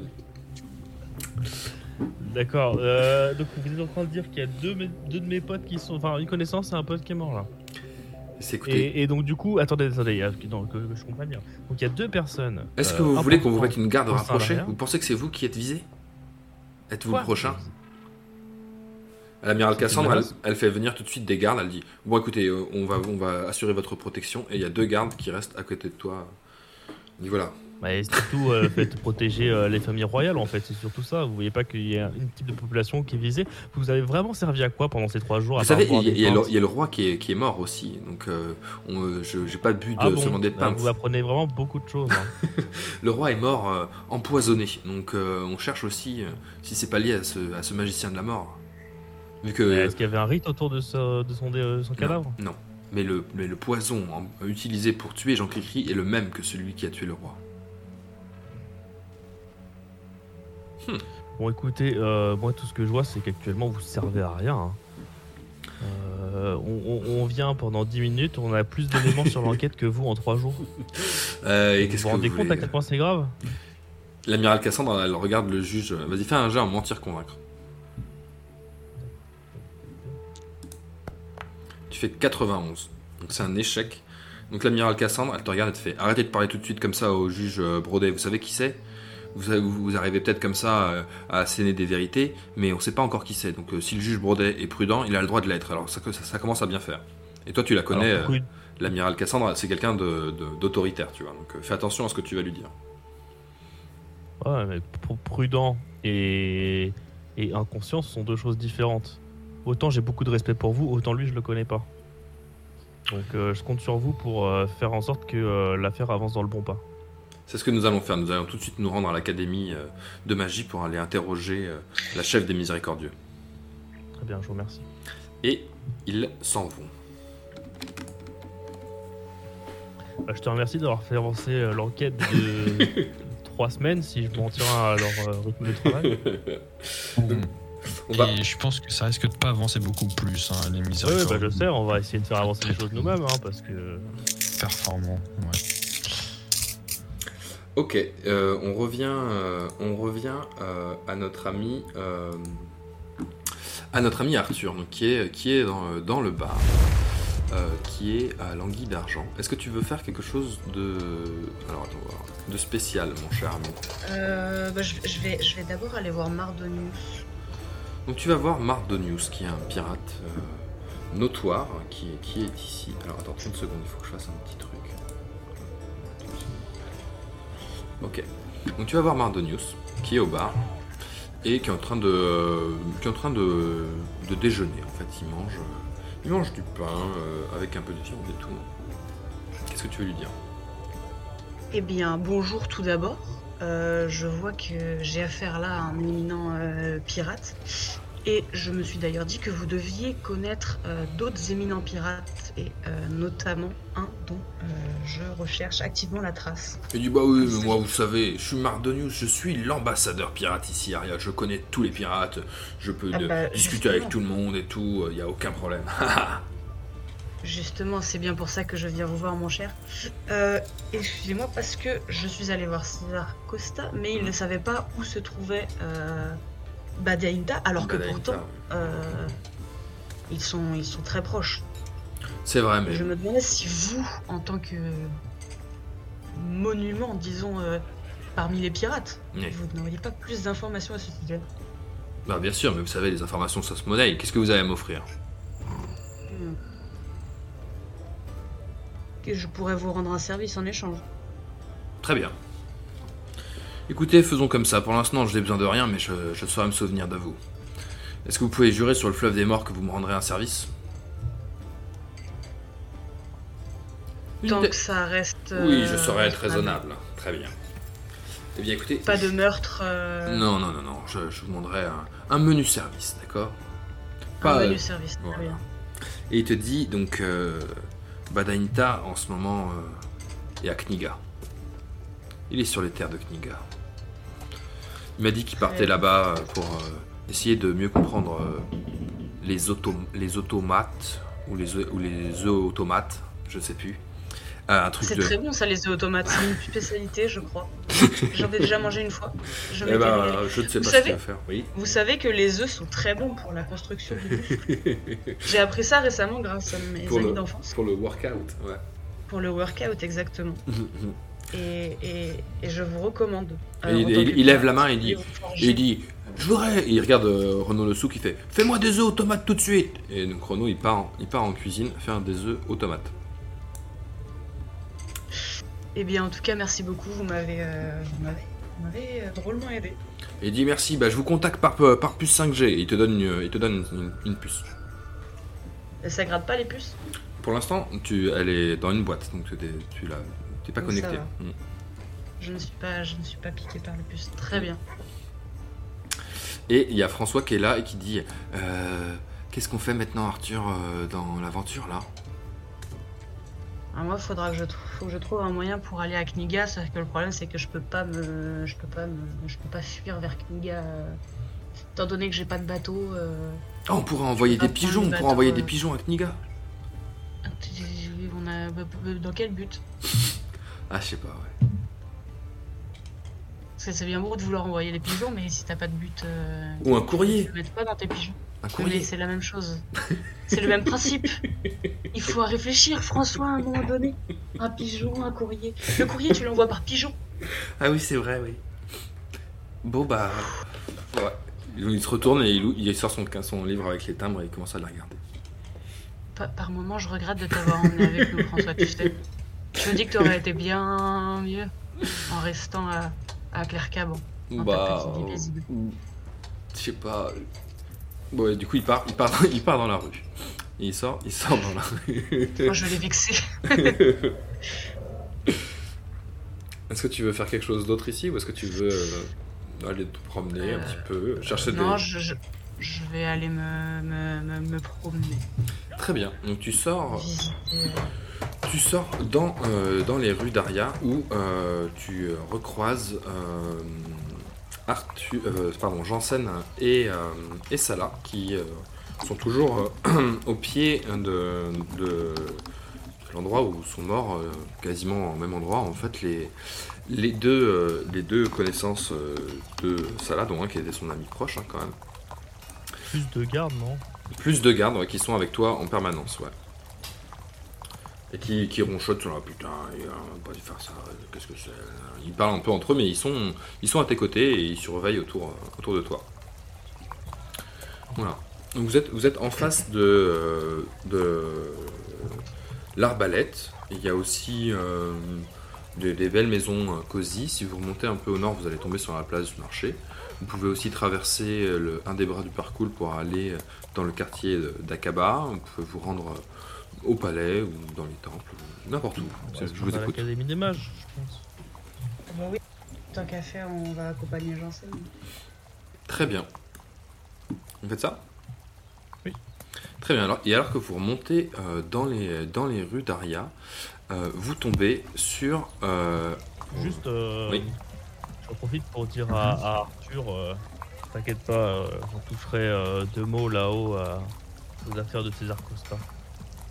D'accord. donc vous êtes en train de dire qu'il y a deux, deux de mes potes qui sont. Enfin, une connaissance et un pote qui est mort là. Et, et donc du coup, attendez, attendez, il y a- non, que, que je comprenne bien. Donc il y a deux personnes. Est-ce que euh, vous voulez qu'on vous mette une garde rapprochée? Vous pensez que c'est vous qui êtes visé? Êtes-vous le prochain? L'amiral Cassandre, elle, fait venir tout de suite des gardes. Elle dit Bon, écoutez, euh, on va, on va assurer votre protection. Et il y a deux gardes qui restent à côté de toi. Elle dit Voilà. Bah, et surtout, euh, faites protéger euh, les familles royales en fait. C'est surtout ça. Vous voyez pas qu'il y a une type de population qui est visée. Vous avez vraiment servi à quoi pendant ces trois jours Vous savez, il y, a- y le- pintes il y a le roi qui est, qui est mort aussi. Donc, euh, on, je j'ai pas bu de, Ah bon seulement des Bah, pintes. Vous apprenez vraiment beaucoup de choses. hein. Le roi est mort euh, empoisonné. Donc, on cherche aussi si c'est pas lié à ce, à ce magicien de la mort. Vu que. Est-ce qu'il y avait un rite autour de, ce- de son, de son cadavre? Non. Mais le, mais le poison utilisé pour tuer Jean Cricri est le même que celui qui a tué le roi. Bon, écoutez, euh, moi tout ce que je vois, c'est qu'actuellement vous servez à rien. hein. Euh, on, on- on vient pendant 10 minutes, on a plus d'éléments sur l'enquête que vous en 3 jours. Euh, et vous qu'est-ce vous que rendez vous compte voulez à quel point c'est grave? L'amiral Cassandre, elle regarde le juge. Vas-y, fais un jet en mentir convaincre. Tu fais 91. Donc c'est un échec. Donc l'amiral Cassandre, elle te regarde et te fait arrêtez de parler tout de suite comme ça au juge euh, Brodet. Vous savez qui c'est? Vous, arrivez peut-être comme ça euh, à asséner des vérités, mais on sait pas encore qui c'est. Donc euh, si le juge Brodet est prudent, il a le droit de l'être. Alors ça, ça, ça commence à bien faire. Et toi, tu la connais, euh, l'amiral Cassandre, c'est quelqu'un de- de- d'autoritaire, tu vois. Donc fais attention à ce que tu vas lui dire. ouais, mais pr- prudent et, et inconscient, ce sont deux choses différentes. Autant j'ai beaucoup de respect pour vous, autant lui je le connais pas. Donc euh, je compte sur vous pour euh, faire en sorte que euh, l'affaire avance dans le bon pas. C'est ce que nous allons faire. Nous allons tout de suite nous rendre à l'académie euh, de magie pour aller interroger euh, la chef des miséricordieux. Très bien, je vous remercie. Et ils s'en vont. Bah, je te remercie d'avoir fait avancer euh, l'enquête de 3 semaines, si je m'en tiens à leur euh, rythme de travail. On va- Et je pense que ça risque de pas avancer beaucoup plus, hein, les Oui, miséricordes. bah, je sais, on va essayer de faire avancer les choses nous-mêmes, hein, parce que Performant, ouais. Ok, euh, on revient, euh, on revient euh, à notre ami, à notre ami Arthur, donc, qui est, qui est dans, dans le bar, qui est à l'anguille d'argent. Est-ce que tu veux faire quelque chose de, alors attends, voir, de spécial, mon cher ami? Bah, je, je vais, je vais d'abord aller voir Mardonius. Donc tu vas voir Mardonius, qui est un pirate notoire, qui, est- qui est ici. Alors attends, 30 secondes, il faut que je fasse un petit truc. Ok. Donc tu vas voir Mardonius, qui est au bar, et qui est en train de, qui est en train de, de déjeuner. En fait, il mange, euh, il mange du pain euh, avec un peu de viande et tout. Qu'est-ce que tu veux lui dire? Eh bien, bonjour tout d'abord. Euh, je vois que j'ai affaire là à un éminent pirate. Et je me suis d'ailleurs dit que vous deviez connaître euh, d'autres éminents pirates, et euh, notamment un dont euh, je recherche activement la trace. Il dit bah oui, mais moi vous savez, je suis Mardonius, je suis l'ambassadeur pirate ici, Aria. Je connais tous les pirates, je peux Ah bah, discuter justement. avec tout le monde et tout, il y a aucun problème. Justement, c'est bien pour ça que je viens vous voir, mon cher. Excusez-moi, parce que je suis allé voir César Costa, mais il ne savait pas où se trouvait Badaïnta, alors que pourtant, euh, ils, sont, ils sont très proches. C'est vrai, mais Je me demandais si vous, en tant que monument, disons, euh, parmi les pirates, Oui. vous n'auriez pas plus d'informations à ce sujet bah, bien sûr, mais vous savez, les informations ça se monnaie. Qu'est-ce que vous avez à m'offrir? Hmm. Que je pourrais vous rendre un service en échange. Très bien. Écoutez, faisons comme ça. Pour l'instant, je n'ai besoin de rien, mais je, je saurai me souvenir de vous. Est-ce que vous pouvez jurer sur le fleuve des morts que vous me rendrez un service? Tant que ça reste. Oui, euh, je saurai être raisonnable. Très bien. Eh bien, écoutez. Pas de meurtre. euh, Non, non, non, non. Je, je vous demanderai un, un menu service, d'accord? Un Pas, menu euh, service. très voilà. bien. Et il te dit donc euh, Badainta en ce moment euh, est à Kniga. Il est sur les terres de Kniga. Il m'a dit qu'il partait là-bas euh, pour euh, essayer de mieux comprendre euh, les, auto- les automates ou les, œufs- ou les œufs automates, je sais plus. Un truc C'est de. très bon ça, les œufs automates. C'est une spécialité, je crois. J'en ai déjà mangé une fois. Je Eh ben, je ne sais Vous pas savez- ce qu'il va faire. Oui. Vous savez que les œufs sont très bons pour la construction du. J'ai appris ça récemment grâce à mes Pour amis d'enfance. Pour le workout, ouais. Pour le workout, exactement. Et, et, et je vous recommande. Euh, il, lève la main et dit, il dit Je voudrais. Il regarde euh, Renaud Le Sou qui fait Fais-moi des œufs automates tout de suite Et donc Renaud il part, en, il part en cuisine faire des œufs automates. Eh bien, en tout cas, merci beaucoup. Vous m'avez euh, vous m'avez- vous m'avez, euh, drôlement aidé. Et il dit Merci, bah, je vous contacte par, euh, par puce 5G. Et il te donne une, il te donne une, une puce. Et ça gratte pas les puces? Pour l'instant, tu, elle est dans une boîte, donc t'es, tu l'as, t'es pas Donc connecté. Mm. je ne, suis pas, je ne suis pas piqué par les puces. Très bien. Et il y a François qui est là et qui dit Euh, Qu'est-ce qu'on fait maintenant, Arthur, euh, dans l'aventure là? Alors moi, faudra que je, faut que je trouve un moyen pour aller à Kniga. Sauf que le problème, c'est que je peux pas me, je peux pas me, je peux pas fuir vers Kniga. euh, étant donné que j'ai pas de bateau. Oh, on pourrait envoyer des pigeons, le on pourrait envoyer des pigeons à Kniga. on a, dans quel but? Ah, je sais pas, ouais. Parce que c'est bien beau de vouloir envoyer des pigeons, mais si t'as pas de but. euh, Ou un courrier. Tu pas dans tes pigeons. Un Mais courrier. c'est la même chose. C'est le même principe. Il faut réfléchir, François, à un moment donné. Un pigeon, un courrier. Le courrier, tu l'envoies par pigeon. Ah oui, c'est vrai, oui. Bon, bah. Ouais. Il se retourne et il, sort son, son livre avec les timbres et il commence à le regarder. Par, par moment, je regrette de t'avoir emmené avec nous, François, tu sais. Je me dis que t'aurais été bien mieux en restant à, à ta Bah. paisible. Je sais pas. Bon, et du coup, il part, il, part, il part dans la rue. Et il sort, il sort dans la rue. Moi, je l'ai vexé. Est-ce que tu veux faire quelque chose d'autre ici ou est-ce que tu veux euh, aller te promener un Euh, petit peu, chercher Non, des... je, je, je vais aller me, me, me, me promener. Très bien. Donc tu sors, Visiter. Tu sors dans, euh, dans les rues d'Aria où euh, tu euh, recroises euh, Arthur, pardon, Janssen et, et Salah qui sont toujours au pied de, de l'endroit où sont morts, quasiment au même endroit, en fait, les, les, deux, les deux connaissances de Salah, dont un qui était son ami proche hein, quand même. Plus de garde, non? Plus de gardes ouais, qui sont avec toi en permanence, ouais. Et qui, qui ronchotent sur la putain, il a pas dû faire ça, qu'est-ce que c'est euh, Ils parlent un peu entre eux, mais ils sont, ils sont à tes côtés et ils surveillent autour, euh, autour de toi. Voilà. Donc vous êtes, vous êtes en face de, euh, de l'arbalète. Il y a aussi euh, des, belles maisons cosy. Si vous remontez un peu au nord, vous allez tomber sur la place du marché. Vous pouvez aussi traverser un des bras du parcours pour aller dans le quartier d'Akaba. Vous pouvez vous rendre au palais ou dans les temples, n'importe où. Va je vous écoute. l'Académie des mages, je pense. Bah oui. Tant qu'à faire, on va accompagner Janssen. Très bien. Vous faites ça? Oui. Très bien. Alors, et alors que vous remontez euh, dans, les, dans les rues d'Aria, euh, vous tombez sur. euh, Juste, euh, Oui. j'en profite pour dire à, à Arthur, euh, t'inquiète pas, euh, j'en toucherai euh, deux mots là-haut aux affaires de César Costa.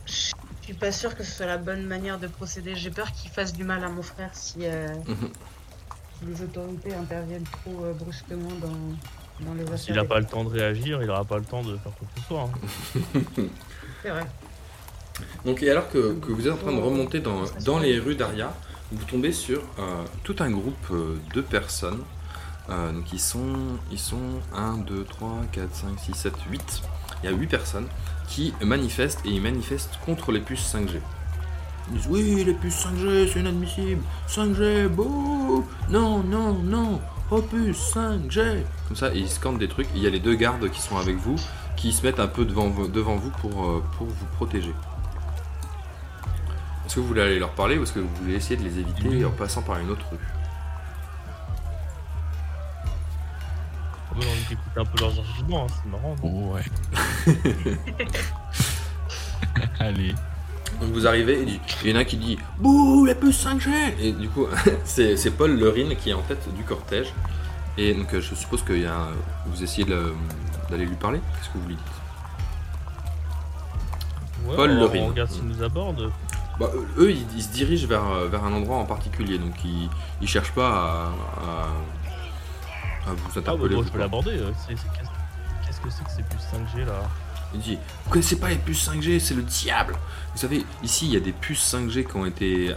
Je suis pas sûr que ce soit la bonne manière de procéder. J'ai peur qu'il fasse du mal à mon frère si euh, Mhm. les autorités interviennent trop euh, brusquement dans, dans les affaires. S'il n'a pas le temps de réagir, il n'aura pas le temps de faire quoi que ce soit. hein. C'est vrai. Donc, et alors que, que vous êtes en train de remonter dans, dans les rues d'Aria, vous tombez sur euh, tout un groupe euh, de personnes. Euh, donc, ils sont, ils sont 1, 2, 3, 4, 5, 6, 7, 8. Il y a 8 personnes qui manifestent et ils manifestent contre les puces 5G. Ils disent oui, les puces 5G, c'est inadmissible. 5G, bouh Non, non, non Oh puce 5G Comme ça, ils scandent des trucs. Il y a les deux gardes qui sont avec vous qui se mettent un peu devant, vous- devant vous pour, euh, pour vous protéger. Est-ce que vous voulez aller leur parler ou est-ce que vous voulez essayer de les éviter en passant par une autre rue? On va écouter un peu leurs arguments, hein, c'est marrant. non Ouais. Allez. Donc vous arrivez, et il y en a qui dit Bouh, la puce 5G Et du coup, c'est c'est Paul Lerine qui est en tête du cortège. Et donc euh, je suppose que vous essayez de d'aller lui parler Qu'est-ce que vous lui dites? Ouais, Paul on, Lerine. on regarde s'ils nous abordent. bah, euh, Eux, ils, ils se dirigent vers, euh, vers un endroit en particulier, donc ils, ils cherchent pas à, à, à vous Ah, bah, moi je peux l'aborder. euh, c'est- c'est- Qu'est-ce qu'est-ce que c'est que ces puces 5G là Il dit Vous connaissez pas les puces 5G, c'est le diable Vous savez, ici, il y a des puces 5G qui ont été euh,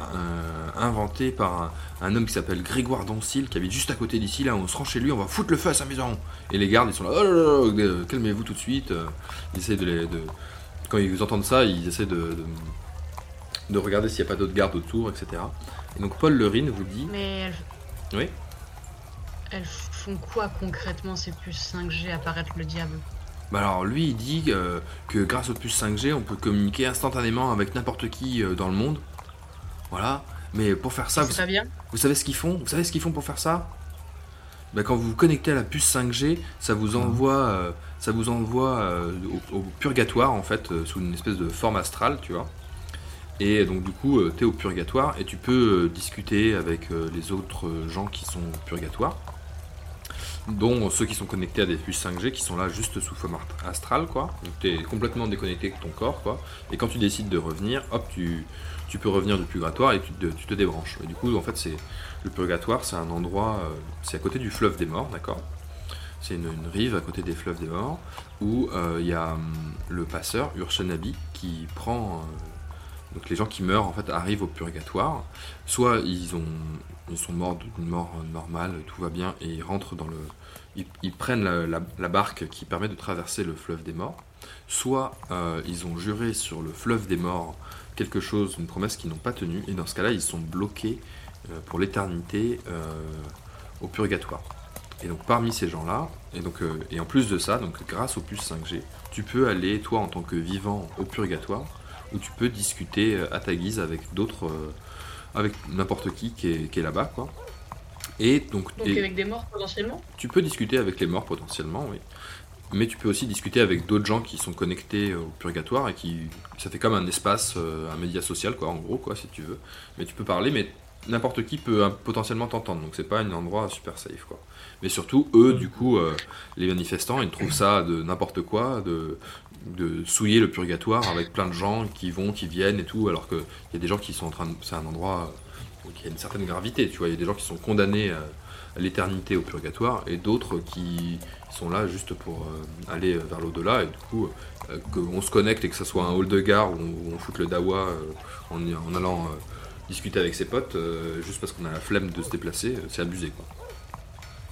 inventées par un, un homme qui s'appelle Grégoire Doncil, qui habite juste à côté d'ici. Là, on se rend chez lui, on va foutre le feu à sa maison. Et les gardes, ils sont là Oh là là, là, euh, calmez-vous tout de suite. Euh, Ils essaient de les. de- Quand ils entendent ça, ils essaient de, de, de regarder s'il n'y a pas d'autres gardes autour, etc. Et donc, Paul Lerine vous dit Mais. Oui? Font quoi concrètement ces puces 5G apparaître le diable? Bah alors lui il dit euh, que grâce aux puces 5G on peut communiquer instantanément avec n'importe qui euh, dans le monde. Voilà. Mais pour faire ça, vous, C'est pas bien? vous savez ce qu'ils font? Vous savez ce qu'ils font pour faire ça? Bah, Quand vous vous connectez à la puce 5G, ça vous envoie, euh, ça vous envoie euh, au, au purgatoire en fait, euh, sous une espèce de forme astrale, tu vois. Et donc du coup, tu es au purgatoire et tu peux euh, discuter avec euh, les autres euh, gens qui sont au purgatoire dont ceux qui sont connectés à des puces 5G qui sont là juste sous forme astrale quoi. Donc tu es complètement déconnecté de ton corps quoi. Et quand tu décides de revenir, hop, tu, tu peux revenir du purgatoire et tu te, débranches. Et du coup, en fait, c'est le purgatoire, c'est un endroit, euh, c'est à côté du fleuve des morts, d'accord? C'est une, une rive à côté des fleuves des morts où euh, il y a hum, le passeur Urshanabi qui prend euh, donc les gens qui meurent en fait arrivent au purgatoire. Soit ils ont ils sont morts d'une mort euh, normale, tout va bien, et ils rentrent dans le. Ils, prennent la, barque qui permet de traverser le fleuve des morts. Soit euh, ils ont juré sur le fleuve des morts quelque chose, une promesse qu'ils n'ont pas tenue, et dans ce cas-là, ils sont bloqués euh, pour l'éternité au purgatoire. Et donc parmi ces gens-là, et donc et en plus de ça, donc grâce au plus 5G, tu peux aller toi en tant que vivant au purgatoire, où tu peux discuter euh, à ta guise avec d'autres, euh, avec n'importe qui qui est, qui est là-bas, quoi. Et donc, Donc et avec des morts potentiellement? tu peux discuter avec les morts potentiellement, oui. Mais tu peux aussi discuter avec d'autres gens qui sont connectés au purgatoire et qui. Ça fait comme un espace, euh, un média social, quoi, en gros, quoi, si tu veux. Mais tu peux parler, mais n'importe qui peut euh, potentiellement t'entendre. Donc c'est pas un endroit super safe, quoi. Mais surtout, eux, du coup, euh, les manifestants, ils trouvent ça de n'importe quoi, de, de souiller le purgatoire avec plein de gens qui vont, qui viennent et tout, alors qu'il y a des gens qui sont en train de. C'est un endroit euh, qui a une certaine gravité, tu vois. Il y a des gens qui sont condamnés à, l'éternité au purgatoire et d'autres qui sont là juste pour euh, aller vers l'au-delà et du coup euh, qu'on se connecte et que ce soit un hall de gare où on, foute le dawa euh, en, allant euh, discuter avec ses potes euh, juste parce qu'on a la flemme de se déplacer, c'est abusé quoi.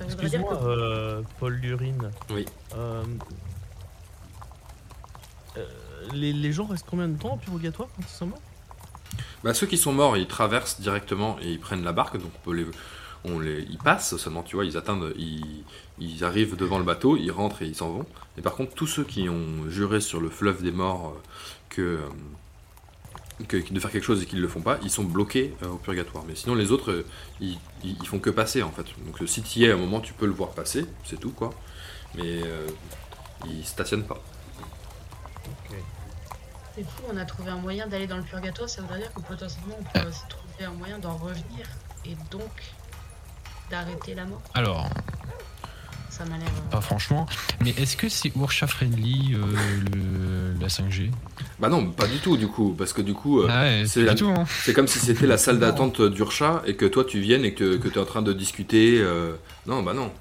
Excuse-moi, que... euh, Paul Lurine. Oui. Euh, les, les gens restent combien de temps au purgatoire quand ils sont morts? Bah, ceux qui sont morts, ils traversent directement et ils prennent la barque, donc on peut les, on les, ils passent seulement, tu vois, ils atteignent, ils, ils arrivent devant le bateau, ils rentrent et ils s'en vont. Et par contre, tous ceux qui ont juré sur le fleuve des morts que, euh, que de faire quelque chose et qu'ils ne le font pas, ils sont bloqués euh, au purgatoire. Mais sinon, les autres, euh, ils, ils, ils font que passer en fait. Donc, euh, si tu y es à un moment, tu peux le voir passer, c'est tout quoi. Mais euh, ils stationnent pas. C'est fou, on a trouvé un moyen d'aller dans le purgatoire, ça veut dire que potentiellement on peut aussi trouver un moyen d'en revenir et donc d'arrêter la mort. Alors, Ça m'a l'air. euh, pas franchement, mais est-ce que c'est Ursha friendly euh, le, la 5G Bah non, pas du tout du coup, parce que du coup, euh, Ah ouais, c'est c'est la- du tout. Hein. c'est comme si c'était la salle d'attente d'Urcha et que toi tu viennes et que, que tu es en train de discuter. euh, Non, bah non,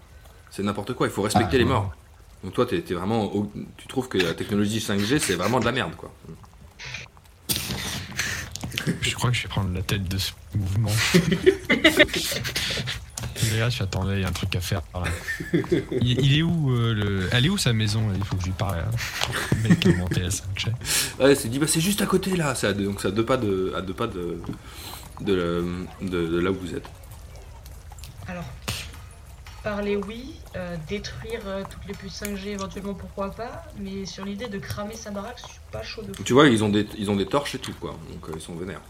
c'est n'importe quoi, il faut respecter Ah, les ouais. morts. Donc toi, t'es, t'es vraiment, au- tu trouves que la technologie 5G c'est vraiment de la merde quoi. Je crois que je vais prendre la tête de ce mouvement. Léa, je t'attendais, il y a un truc à faire. par là. Il, il est où euh, le... Elle est où sa maison? Là Il faut que je lui parle. Le mec qui a monté la 5G. Ouais, c'est dit, bah c'est juste à côté là, c'est à deux, donc c'est à deux pas de, à deux pas de, de, la- de- de là où vous êtes. Alors, parler oui, euh, détruire euh, toutes les puces 5G éventuellement pourquoi pas, mais sur l'idée de cramer sa baraque, je suis pas chaud de fou. Tu vois, ils ont des, ils ont des torches et tout quoi, donc euh, ils sont vénères.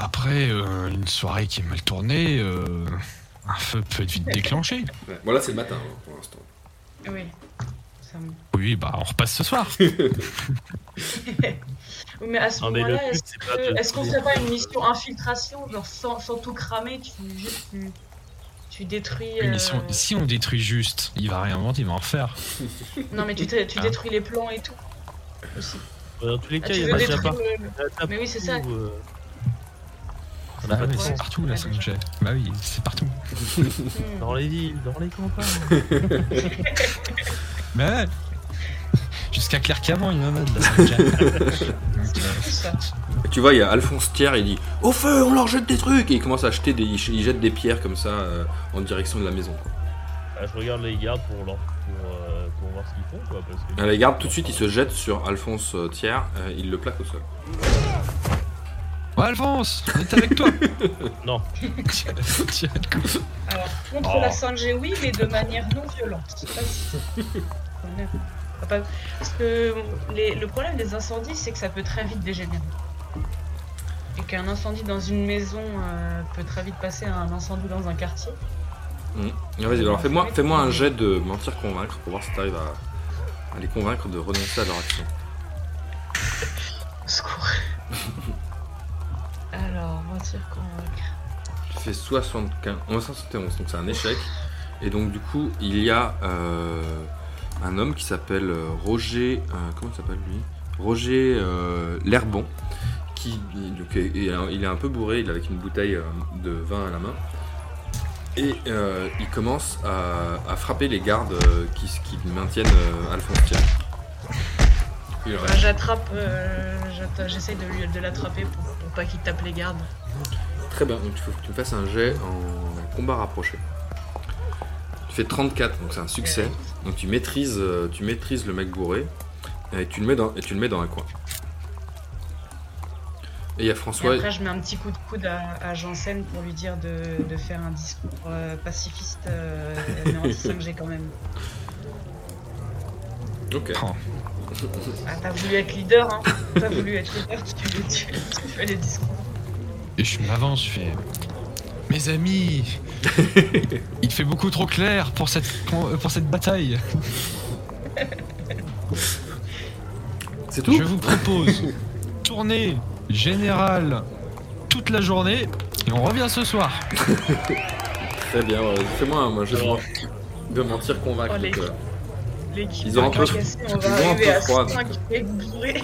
Après, euh, une soirée qui est mal tournée, euh, un feu peut être vite déclenché. Ouais. Bon là c'est le matin hein, pour l'instant. Oui. Ça me- Oui, bah on repasse ce soir. Oui, mais à ce Non, mais le moment-là, but, est-ce c'est pas que- de est-ce qu'on tuer. ferait pas une mission infiltration, genre sans, sans tout cramer, tu juste tu, tu détruis. Oui, mais si on, euh, si on détruit juste, il va rien inventer, il va en refaire. Non, mais tu, dé- tu Hein détruis les plans et tout. Aussi. Dans tous les Ah, cas, tu il y veux a déjà détruire le- Mais oui, c'est ça. euh, Ça Bah n'a pas ouais, de c'est partout la 5G. Bah oui, c'est partout. Dans les villes, dans les campagnes. Bah ouais. Jusqu'à Clercamont, il y en a de la 5G. Donc, euh, tu vois, il y a Alphonse Thiers, il dit Au feu, on leur jette des trucs Et il commence à acheter des. Il jette des pierres comme ça euh, en direction de la maison. Quoi. Ah, je regarde les gardes pour, leur, pour, euh, pour voir ce qu'ils font, quoi. Parce que... Et les gardes, tout de suite, il se jette sur Alphonse Thiers, euh, il le plaque au sol. Ouais, Alphonse, on est avec toi. Non. Alors, contre Oh. la 5G, oui, mais de manière non violente. Parce que les- le problème des incendies, c'est que ça peut très vite dégénérer. Et qu'un incendie dans une maison euh, peut très vite passer à un incendie dans un quartier. Et Vas-y, alors fais-moi fais un jet de mentir convaincre pour voir si t'arrives à, à les convaincre de renoncer à leur action. Au secours. Mentir convaincre. Tu fais 75, on va 71, donc c'est un échec. Et donc du coup, il y a euh, un homme qui s'appelle euh, Roger, euh, comment il s'appelle lui? Roger euh, L'Herbon, qui donc, est- est un- il est un peu bourré, il est avec une bouteille de vin à la main. Et euh, il commence à, à frapper les gardes qui, qui maintiennent euh, Alphonse. Il Bah, J'attrape, euh, j'essaye de, lui- de l'attraper pour, pour pas qu'il tape les gardes. Très bien, donc il faut que tu me fasses un jet en combat rapproché. Tu fais 34, donc c'est un succès. Donc tu maîtrises, euh, tu maîtrises le mec bourré et tu le mets dans, et tu le mets dans un coin. Et il y a Et François. après, je mets un petit coup de coude à, à Janssen pour lui dire de, de faire un discours euh, pacifiste, euh, mais anti-5G quand même. Ok. Ah, t'as voulu être leader, hein T'as voulu être leader, tu, tu, tu, tu fais les discours. Et je m'avance, je fais. Mes amis, il fait beaucoup trop clair pour cette, pour cette bataille. C'est tout? Je vous propose tournée générale toute la journée et on revient ce soir. Très bien, ouais. fais-moi un moi, men- de mentir convaincre. Oh, euh, L'équipe Ils ont un peu- fracassée, on ils va ont un arriver peu à froid. 5 et bourrés.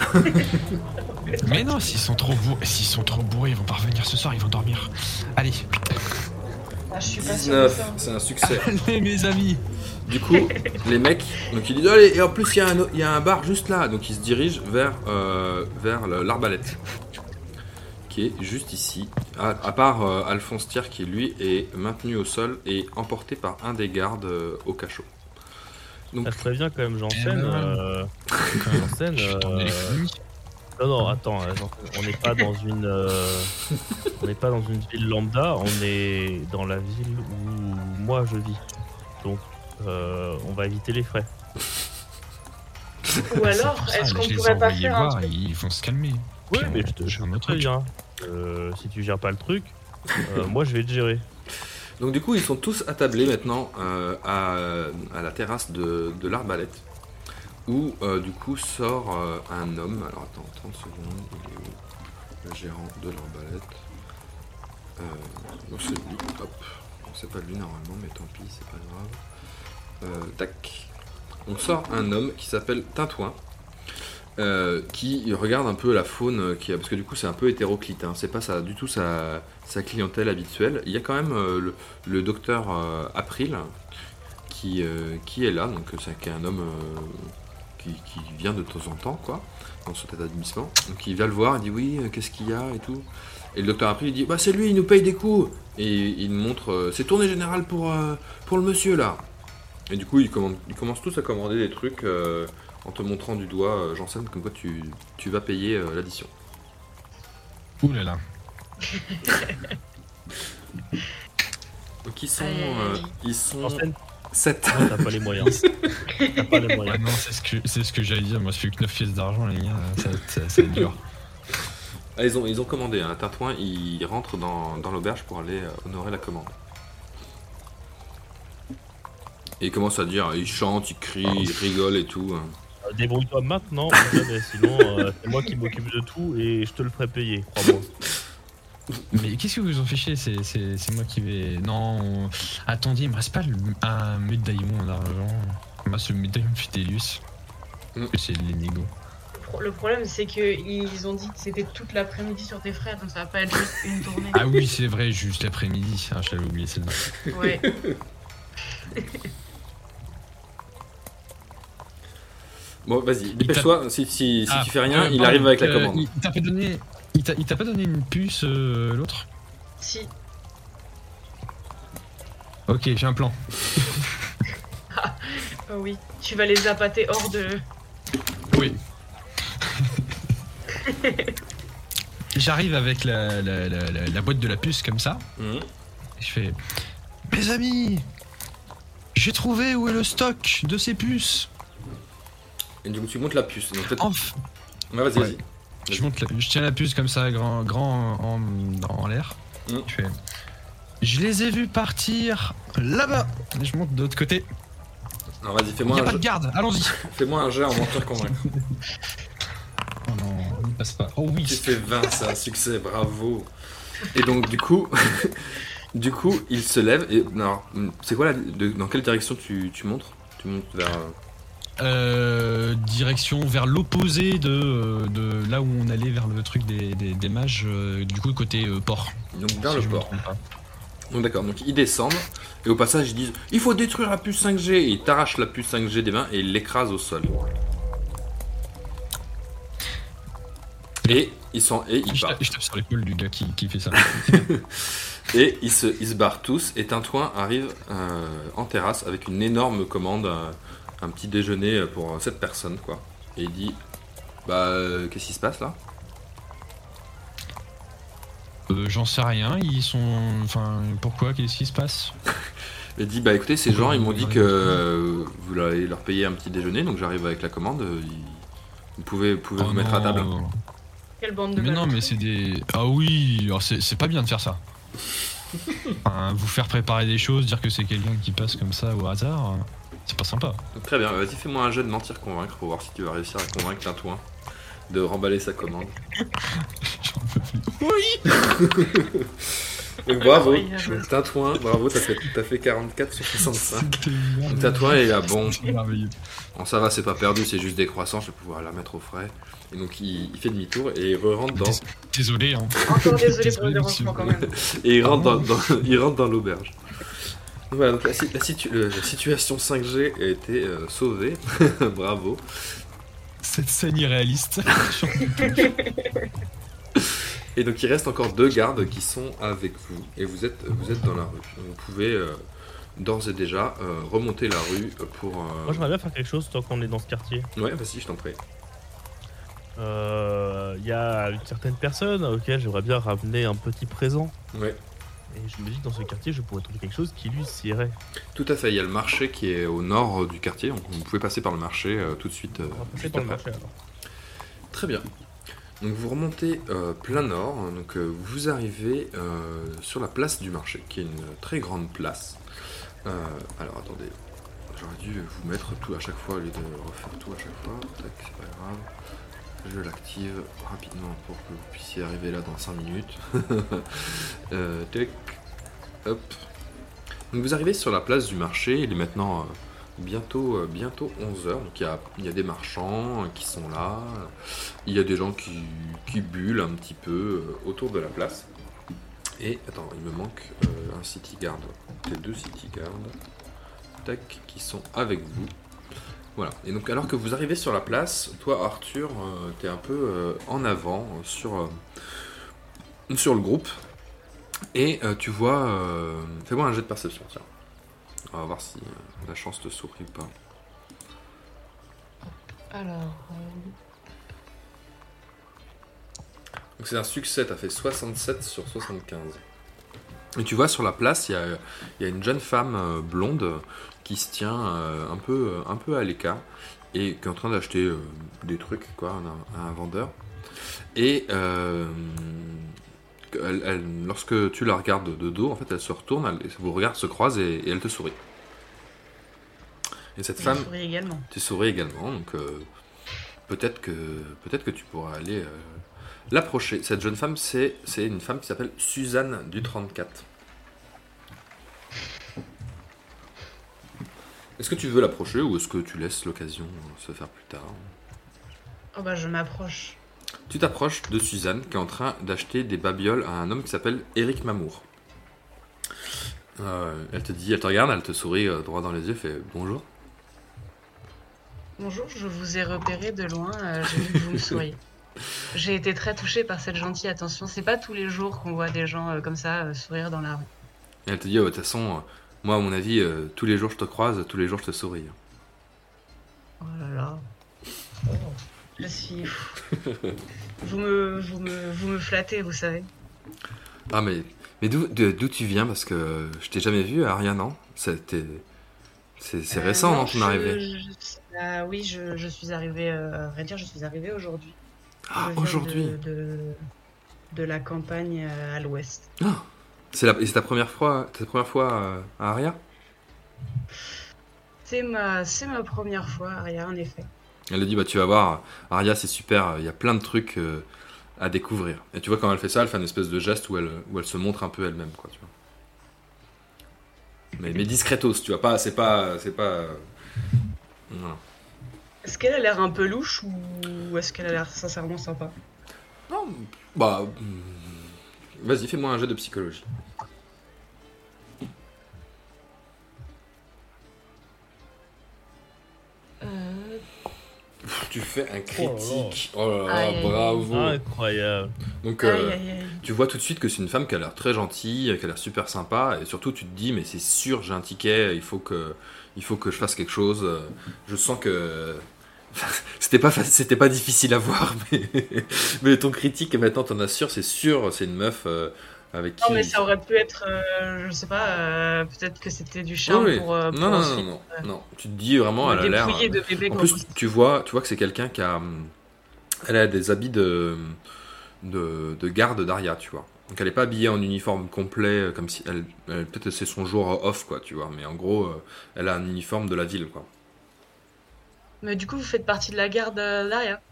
Mais non, s'ils sont trop bourrés, s'ils sont trop bourrés, ils vont pas revenir ce soir, ils vont dormir. Allez, Ah, je suis pas sûr de 19, ça. c'est un succès. allez mes amis. Du coup, les mecs, donc ils disent allez, et en plus il y, a un- il y a un bar juste là, donc ils se dirigent vers, euh, vers l'arbalète, qui est juste ici. À, à part euh, Alphonse Thiers qui lui est maintenu au sol et emporté par un des gardes euh, au cachot. Donc, Ça serait bien quand même, Janssen. Euh, Quand même, Janssen, je suis en économie. Non, non, attends, euh, on n'est pas dans une. euh, on n'est pas dans une ville lambda, on est dans la ville où moi je vis. Donc, euh, on va éviter les frais. Ou alors, est-ce qu'on pourrait pas faire un voir, truc Ils vont se calmer. Oui, mais je te, j'ai je un te autre truc. préviens. Euh, si tu gères pas le truc, euh, moi je vais te gérer. Donc du coup, ils sont tous attablés maintenant euh, à, à la terrasse de, l'arbalète, où euh, du coup sort euh, un homme. Alors attends, 30 secondes, il est où? Le gérant de l'arbalète. Euh, donc c'est lui, hop. C'est pas lui normalement, mais tant pis, c'est pas grave. Euh, tac. On sort un homme qui s'appelle Tintouin. euh, qui regarde un peu la faune qui a, parce que du coup c'est un peu hétéroclite, hein. c'est pas ça du tout sa, sa clientèle habituelle. Il y a quand même euh, le, docteur euh, April qui, euh, qui est là, donc c'est un homme qui, vient de temps en temps, quoi, dans son établissement. Donc il vient le voir, il dit oui, qu'est-ce qu'il y a et tout. Et le docteur April il dit bah c'est lui, il nous paye des coups. Et il montre, c'est tournée générale pour, le monsieur là. Et du coup ils, commandent, commencent tous à commander des trucs en te montrant du doigt, Janssen, comme quoi tu, vas payer l'addition. Ouh là là. Donc ils sont, euh, ils sont Arsène, 7. non, t'as pas les moyens. T'as pas les Ah moyens. non, c'est ce que, c'est ce que j'allais dire. Moi, ça fait que 9 pièces d'argent, les gars. Ça, ça, ça va être dur. Ah, ils, ont, ils ont commandé un tintouin, ils rentrent dans, dans l'auberge pour aller euh, honorer la commande. Et ils commencent à dire, ils chantent, ils crient, ils rigolent et tout. hein. Euh, Débrouille-toi maintenant ou jamais, sinon euh, c'est moi qui m'occupe de tout et je te le ferai payer, crois-moi. Mais qu'est-ce que vous en fichez c'est, c'est, c'est moi qui vais. Non. on- Attendez, il me reste pas le- un médaillon d'argent. Moi, ce médaillon Fidelius. Mm. C'est les négos. Le pro- Le problème, c'est qu'ils ont dit que c'était toute l'après-midi sur tes frères, donc ça va pas être juste une tournée. Ah oui, c'est vrai, juste l'après-midi. Ah, j'avais oublié celle-là. Ouais. Bon, vas-y, dépêche-toi, si, si, si Ah, tu fais rien, euh, il arrive avec la euh, commande. Il t'a pas donné. Il t'a, pas donné une puce, euh, l'autre? Si. Ok, j'ai un plan. Oh oui. Tu vas les appâter hors de. Oui. J'arrive avec la, la, la, la- la boîte de la puce comme ça. Mhm. Et je fais Mes amis J'ai trouvé où est le stock de ces puces Et du coup, tu montes la puce. Donc, peut-être- Enf- Ouais, vas-y, Ouais. vas-y. Je, monte la- je tiens la puce comme ça, grand, grand en, en l'air. Mm. Je fais Je les ai vus partir là-bas Et je monte de l'autre côté. Alors, vas-y, Il fais-moi un, pas de jet- garde, allons-y fais-moi un jet en mentir convaincre. Oh non, il passe pas. Oh oui tu fais 20, c'est un succès, bravo. Et donc, du coup, du coup, il se lève. Et alors, c'est quoi la, de- dans quelle direction tu, tu montres? Tu montes vers. Euh, direction vers l'opposé de, euh, de là où on allait vers le truc des, des, des mages, euh, du coup côté euh, port. Donc vers si le port. Donc d'accord, donc ils descendent et au passage ils disent il faut détruire la puce 5G et ils t'arrachent la puce 5G des mains et ils l'écrasent au sol. Et ils sont et ils Je, partent. je tape sur l'épaule du gars qui, qui fait ça. Et ils se, ils se barrent tous et Tintouin arrive en terrasse avec une énorme commande, un, petit déjeuner pour 7 personnes quoi. Et il dit bah euh, qu'est-ce qui se passe là? Euh, J'en sais rien, ils sont. Enfin, pourquoi Qu'est-ce qui se passe? Il dit bah écoutez ces gens ils m'ont dit que euh, vous allez leur payer un petit déjeuner donc j'arrive avec la commande. ils- vous pouvez, vous pouvez Oh vous mettre à table. Quelle bande de Mais non, mais c'est des. Ah oui, alors c'est c'est pas bien de faire ça. Enfin, vous faire préparer des choses, dire que c'est quelqu'un qui passe comme ça au hasard, c'est pas sympa. Donc, très bien, vas-y fais-moi un jeu de mentir convaincre pour voir si tu vas réussir à convaincre Tintouin de remballer sa commande. J'en peux plus. Donc bravo, Tintouin, bravo, t'as fait, t'as fait 44 sur 65. Donc Tintouin est là, bon, C'est merveilleux. bon, ça va c'est pas perdu, c'est juste des croissants, je vais pouvoir la mettre au frais. Et donc il, il fait demi-tour et il rentre dans, Dés- Désolé, hein. Encore désolé pour le dérangement quand même. et il rentre dans, dans- il rentre dans l'auberge. Voilà, donc la, si- la situ- le- la situation 5G a été euh, sauvée, bravo. Cette scène irréaliste. Et donc il reste encore deux gardes qui sont avec vous et vous êtes, vous êtes dans la rue. Vous pouvez euh, d'ores et déjà euh, remonter la rue pour. euh, Moi j'aimerais bien faire quelque chose tant qu'on est dans ce quartier. Ouais, vas-y, je t'en prie. Euh, Il y a une certaine personne auquel j'aimerais bien ramener un petit présent. Ouais, Et je me dis que dans ce quartier je pourrais trouver quelque chose qui lui sirait. tout à fait. Il y a le marché qui est au nord du quartier, donc vous pouvez passer par le marché euh, tout de suite. euh, On va passer juste par le après. marché alors. Très bien. Donc vous remontez euh, plein nord, hein, donc euh, vous arrivez euh, sur la place du marché, qui est une très grande place. Alors attendez, j'aurais dû vous mettre tout à chaque fois au lieu de refaire tout à chaque fois. Tac, c'est pas grave. Je l'active rapidement pour que vous puissiez arriver là dans 5 minutes. Euh, hop. Donc vous arrivez sur la place du marché, il est maintenant euh, bientôt, euh, bientôt 11h, donc il y a, il y a des marchands euh, qui sont là, il y a des gens qui, qui un petit peu autour de la place. Et attends, il me manque un city guard, les deux city guards, qui sont avec vous. Voilà, et donc alors que vous arrivez sur la place, toi Arthur, euh, t'es un peu euh, en avant euh, sur, euh, sur le groupe, et tu vois, fais-moi un jet de perception, tiens. On va voir si la chance te sourit ou pas. Alors, Donc c'est un succès, t'as fait 67 sur 75. Et tu vois sur la place, il y a, y a une jeune femme blonde qui se tient euh, un, peu, euh, un peu à l'écart et qui est en train d'acheter euh, des trucs quoi, à un, vendeur. Et elle- elle- lorsque tu la regardes de dos, en fait, elle se retourne, elle- vos regards se croisent et, et elle te sourit. Et cette femme, souris également. tu souris également, donc euh, peut-être que peut-être que tu pourras aller euh, l'approcher. Cette jeune femme, c'est c'est une femme qui s'appelle Suzanne du 34. Est-ce que tu veux l'approcher ou est-ce que tu laisses l'occasion se faire plus tard Oh bah je m'approche. Tu t'approches de Suzanne qui est en train d'acheter des babioles à un homme qui s'appelle Éric Mamour. Euh, elle te dit, elle te regarde, elle te sourit euh, droit dans les yeux, fait bonjour. Bonjour, je vous ai repéré de loin, euh, j'ai vu que vous me souriez. J'ai été très touchée par cette gentille attention. C'est pas tous les jours qu'on voit des gens comme ça sourire dans la rue. Et elle te dit, oh, de toute façon, moi, à mon avis, euh, tous les jours je te croise, tous les jours je te souris. Oh là là. Je suis. Vous me, vous me, vous me flattez, vous savez. Ah, mais, mais d'où tu viens? Parce que je t'ai jamais vu, Aria, non? C'était- C'est c'est Euh, récent, non, je- ton arrivée? ah oui, je, je suis arrivée. euh, à vrai dire, je suis arrivée aujourd'hui. Ah, aujourd'hui de, de, de la campagne euh, à l'ouest. Ah, C'est la- ta première fois, ta première fois euh, à Aria? C'est ma, ma première fois, Aria, en effet. Elle a dit bah tu vas voir, Aria c'est super, il y a plein de trucs euh, à découvrir. Et tu vois quand elle fait ça, elle fait une espèce de geste où elle, où elle se montre un peu elle-même quoi, tu vois. Mais, mais discretos, tu vois pas, c'est pas, c'est pas. euh, voilà. Est-ce qu'elle a l'air un peu louche ou est-ce qu'elle a l'air sincèrement sympa? Non, bah, vas-y fais-moi un jeu de psychologie. Euh, Tu fais un critique. Oh là là, Aïe, bravo. Incroyable. Donc Aïe, euh, aïe, aïe. Tu vois tout de suite que c'est une femme qui a l'air très gentille, qui a l'air super sympa, et surtout tu te dis mais c'est sûr j'ai un ticket, il faut que, il faut que je fasse quelque chose. Je sens que c'était pas, c'était pas difficile à voir, mais, mais ton critique maintenant t'en assures, c'est sûr, c'est une meuf euh, avec qui. Non, mais ça aurait pu être, euh, je sais pas, euh, peut-être que c'était du charme Oui, oui. pour, euh, pour non, non, non, non, non, tu te dis vraiment, elle a l'air. En plus, tu vois, tu vois que c'est quelqu'un qui a, elle a des habits de, de, de garde d'Aria, tu vois. Donc elle est pas habillée en uniforme complet, comme si elle, elle- peut-être c'est son jour off, quoi, tu vois. Mais en gros, elle a un uniforme de la ville, quoi. Mais du coup, vous faites partie de la garde euh, d'Aria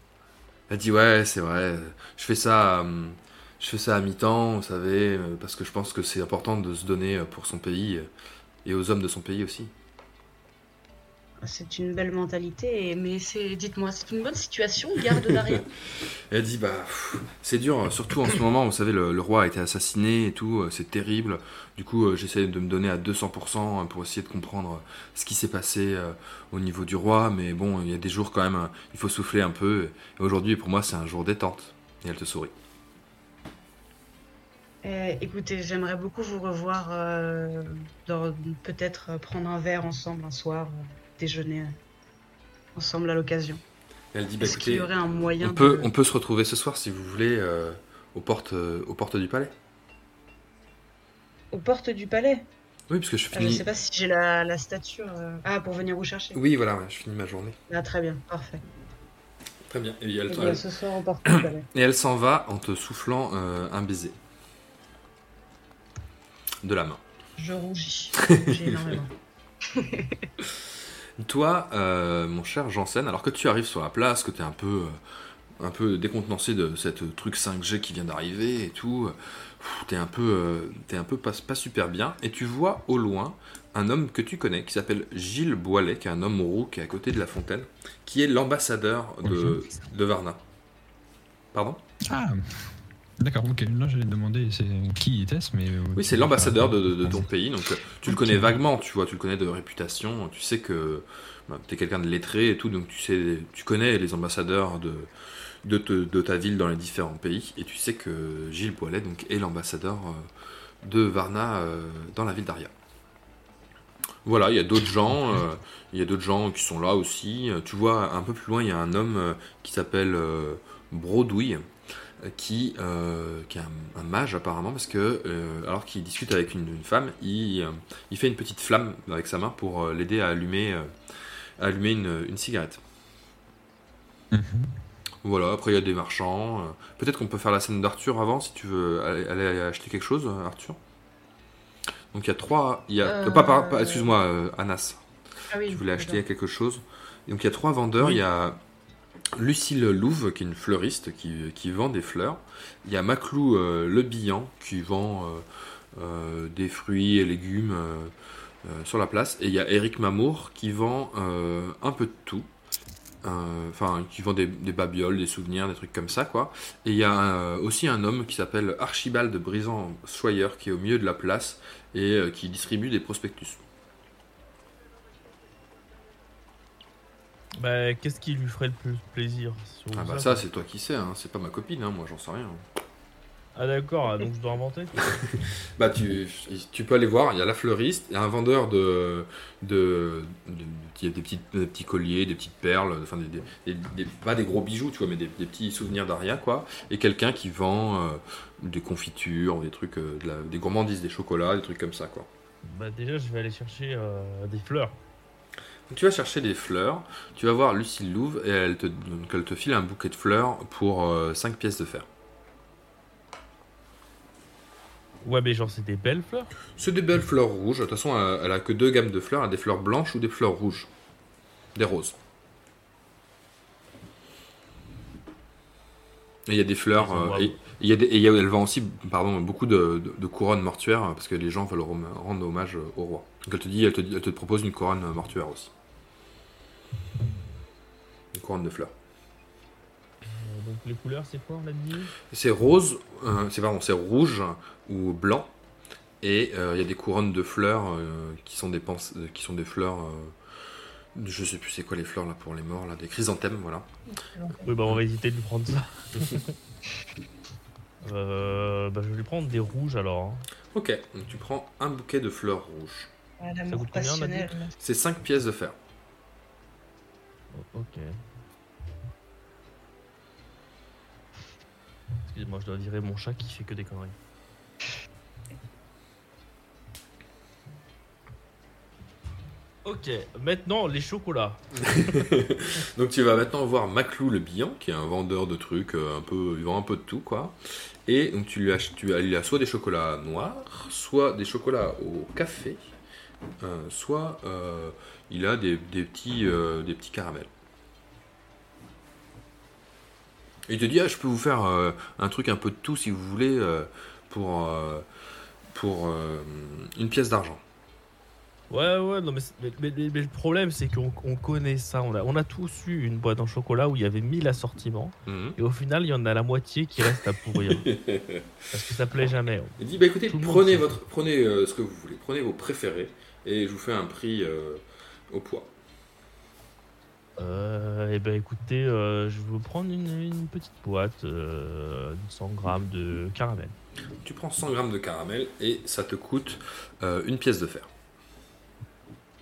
Elle dit ouais, c'est vrai, je fais ça, hum, je fais ça à mi-temps, vous savez, euh, parce que je pense que c'est important de se donner euh, pour son pays euh, et aux hommes de son pays aussi. C'est une belle mentalité, mais c'est, dites-moi, c'est une bonne situation, garde d'Aria Elle dit bah c'est dur, surtout en ce moment, vous savez, le, le roi a été assassiné et tout, euh, c'est terrible. Du coup, euh, j'essaie de me donner à 200% pour essayer de comprendre euh, ce qui s'est passé au niveau du roi, mais bon, il y a des jours quand même, euh, il faut souffler un peu. Et aujourd'hui, pour moi, c'est un jour détente. Et elle te sourit. Euh, écoutez, j'aimerais beaucoup vous revoir, euh, dans- peut-être prendre un verre ensemble un soir, euh, déjeuner euh, ensemble à l'occasion. Elle dit bah Est-ce qu'il y aurait un moyen on peut, de... on peut se retrouver ce soir si vous voulez euh, aux, portes, euh, aux portes du palais. aux portes du palais Oui, parce que je Ah, Je finis. sais pas si j'ai la, la stature. euh, Ah, pour venir vous chercher. Oui, voilà, ouais, je finis ma journée. Ah, très bien, parfait. Très bien. Et elle, Eh bien, ce soir, palais. et elle s'en va en te soufflant euh, un baiser. De la main. Je rougis. J'ai énormément. Toi, euh, mon cher Janssen, alors que tu arrives sur la place, que tu es un peu, euh, un peu décontenancé de cette truc 5G qui vient d'arriver et tout, tu es un peu, euh, t'es un peu pas, pas super bien, et tu vois au loin un homme que tu connais qui s'appelle Gilles Boilet, qui est un homme roux qui est à côté de la fontaine, qui est l'ambassadeur de, de Varna. Pardon? Ah D'accord, ok. Là, j'allais demander qui était-ce, mais. euh, Oui, c'est l'ambassadeur de, de- de ton pays, donc euh, tu le connais vaguement, tu vois, tu le connais de réputation, tu sais que tu es quelqu'un de lettré et tout, donc tu sais, tu connais les ambassadeurs de, de, te- de ta ville dans les différents pays, et tu sais que Gilles Boilet donc, est l'ambassadeur euh, de Varna dans la ville d'Aria. Voilà, il y a d'autres gens, euh, il y a d'autres gens qui sont là aussi. Tu vois, un peu plus loin, il y a un homme qui s'appelle euh, Brodouille, qui, euh, qui est un, un mage apparemment, parce que euh, alors qu'il discute avec une, une femme, il, euh, il fait une petite flamme avec sa main pour euh, l'aider à allumer, euh, à allumer une, une cigarette. Mhm. Voilà, après il y a des marchands. euh, Peut-être qu'on peut faire la scène d'Arthur avant si tu veux aller, aller acheter quelque chose, euh, Arthur. Donc il y a trois. Il y a, Euh, pas, pas- pas- excuse-moi, euh, Anas. Ah oui. Tu voulais acheter quelque chose. Donc il y a trois vendeurs. Oui. Il y a Lucille Louve, qui est une fleuriste, qui, vend des fleurs. Il y a Maclou euh, Le Billan, qui vend euh, euh, des fruits et légumes sur la place. Et il y a Eric Mamour, qui vend un peu de tout. Enfin, qui vend des, babioles, des souvenirs, des trucs comme ça, quoi. Et il y a aussi un homme qui s'appelle Archibald Brisant-Soyer, qui est au milieu de la place et qui distribue des prospectus. Bah, qu'est-ce qui lui ferait le plus plaisir sur Ah bah ça, c'est toi qui sais, hein. c'est pas ma copine, hein. moi j'en sais rien. Ah d'accord, ah, donc je dois inventer Bah tu, tu peux aller voir, il y a la fleuriste, il y a un vendeur de... de, de- y a des, petites- des petits colliers, des petites perles, enfin des, des- des- des- pas des gros bijoux, tu vois, mais des, des petits souvenirs d'Aria, quoi. Et quelqu'un qui vend euh, des confitures, des trucs, euh, de la- des gourmandises, des chocolats, des trucs comme ça, quoi. Bah déjà, je vais aller chercher euh, des fleurs. Tu vas chercher des fleurs, tu vas voir Lucille Louve et elle te, donc, elle te file un bouquet de fleurs pour 5 pièces de fer. Ouais, mais genre, c'est des belles fleurs? C'est des belles fleurs rouges. De toute façon, elle, elle a que deux gammes de fleurs. Elle a des fleurs blanches ou des fleurs rouges. Des roses. Et il y a des fleurs. Euh, et il y a des- et il y a- elle vend aussi pardon, beaucoup de, de- de couronnes mortuaires euh, parce que les gens veulent rendre hommage euh, au roi. Donc elle te dit, elle te, dit- elle te propose une couronne euh, mortuaire aussi. Couronne de fleurs. Euh, Donc les couleurs, c'est quoi, on l'a dit? C'est rose, euh, c'est pardon, c'est rouge ou blanc. Et euh, il y a des couronnes de fleurs euh, qui sont des pens- euh, qui sont des fleurs. euh, je sais plus c'est quoi les fleurs là pour les morts là, des chrysanthèmes voilà. Oui, bah on va éviter de lui prendre ça. euh, bah je vais lui prendre des rouges alors. hein. Ok, donc tu prends un bouquet de fleurs rouges. Ah, Ça coûte combien. C'est 5 pièces de fer. Oh, ok. Excusez-moi, je dois virer mon chat qui fait que des conneries. Ok, maintenant les chocolats. Donc tu vas maintenant voir Maclou le Billan, qui est un vendeur de trucs, euh, un peu, il vend un peu de tout quoi. Et donc tu lui achètes, tu as, il a soit des chocolats noirs, soit des chocolats au café, euh, soit euh, il a des petits caramels. Et il te dit ah je peux vous faire euh, un truc un peu de tout si vous voulez euh, pour euh, pour une pièce d'argent. Ouais, ouais, non, mais, mais, mais- mais- mais le problème, c'est qu'on on connaît ça. On a, on a tous eu une boîte en chocolat où il y avait 1000 assortiments. Mhm. Et au final, il y en a la moitié qui reste à pourrir. parce que ça plaît jamais. Il dit bah écoutez, Tout prenez votre, prenez ce que vous voulez, prenez vos préférés et je vous fais un prix au poids. Euh, et ben écoutez, euh, je vais vous prendre une, une petite boîte euh, de 100 grammes de caramel. Tu prends 100 grammes de caramel et ça te coûte euh, une pièce de fer.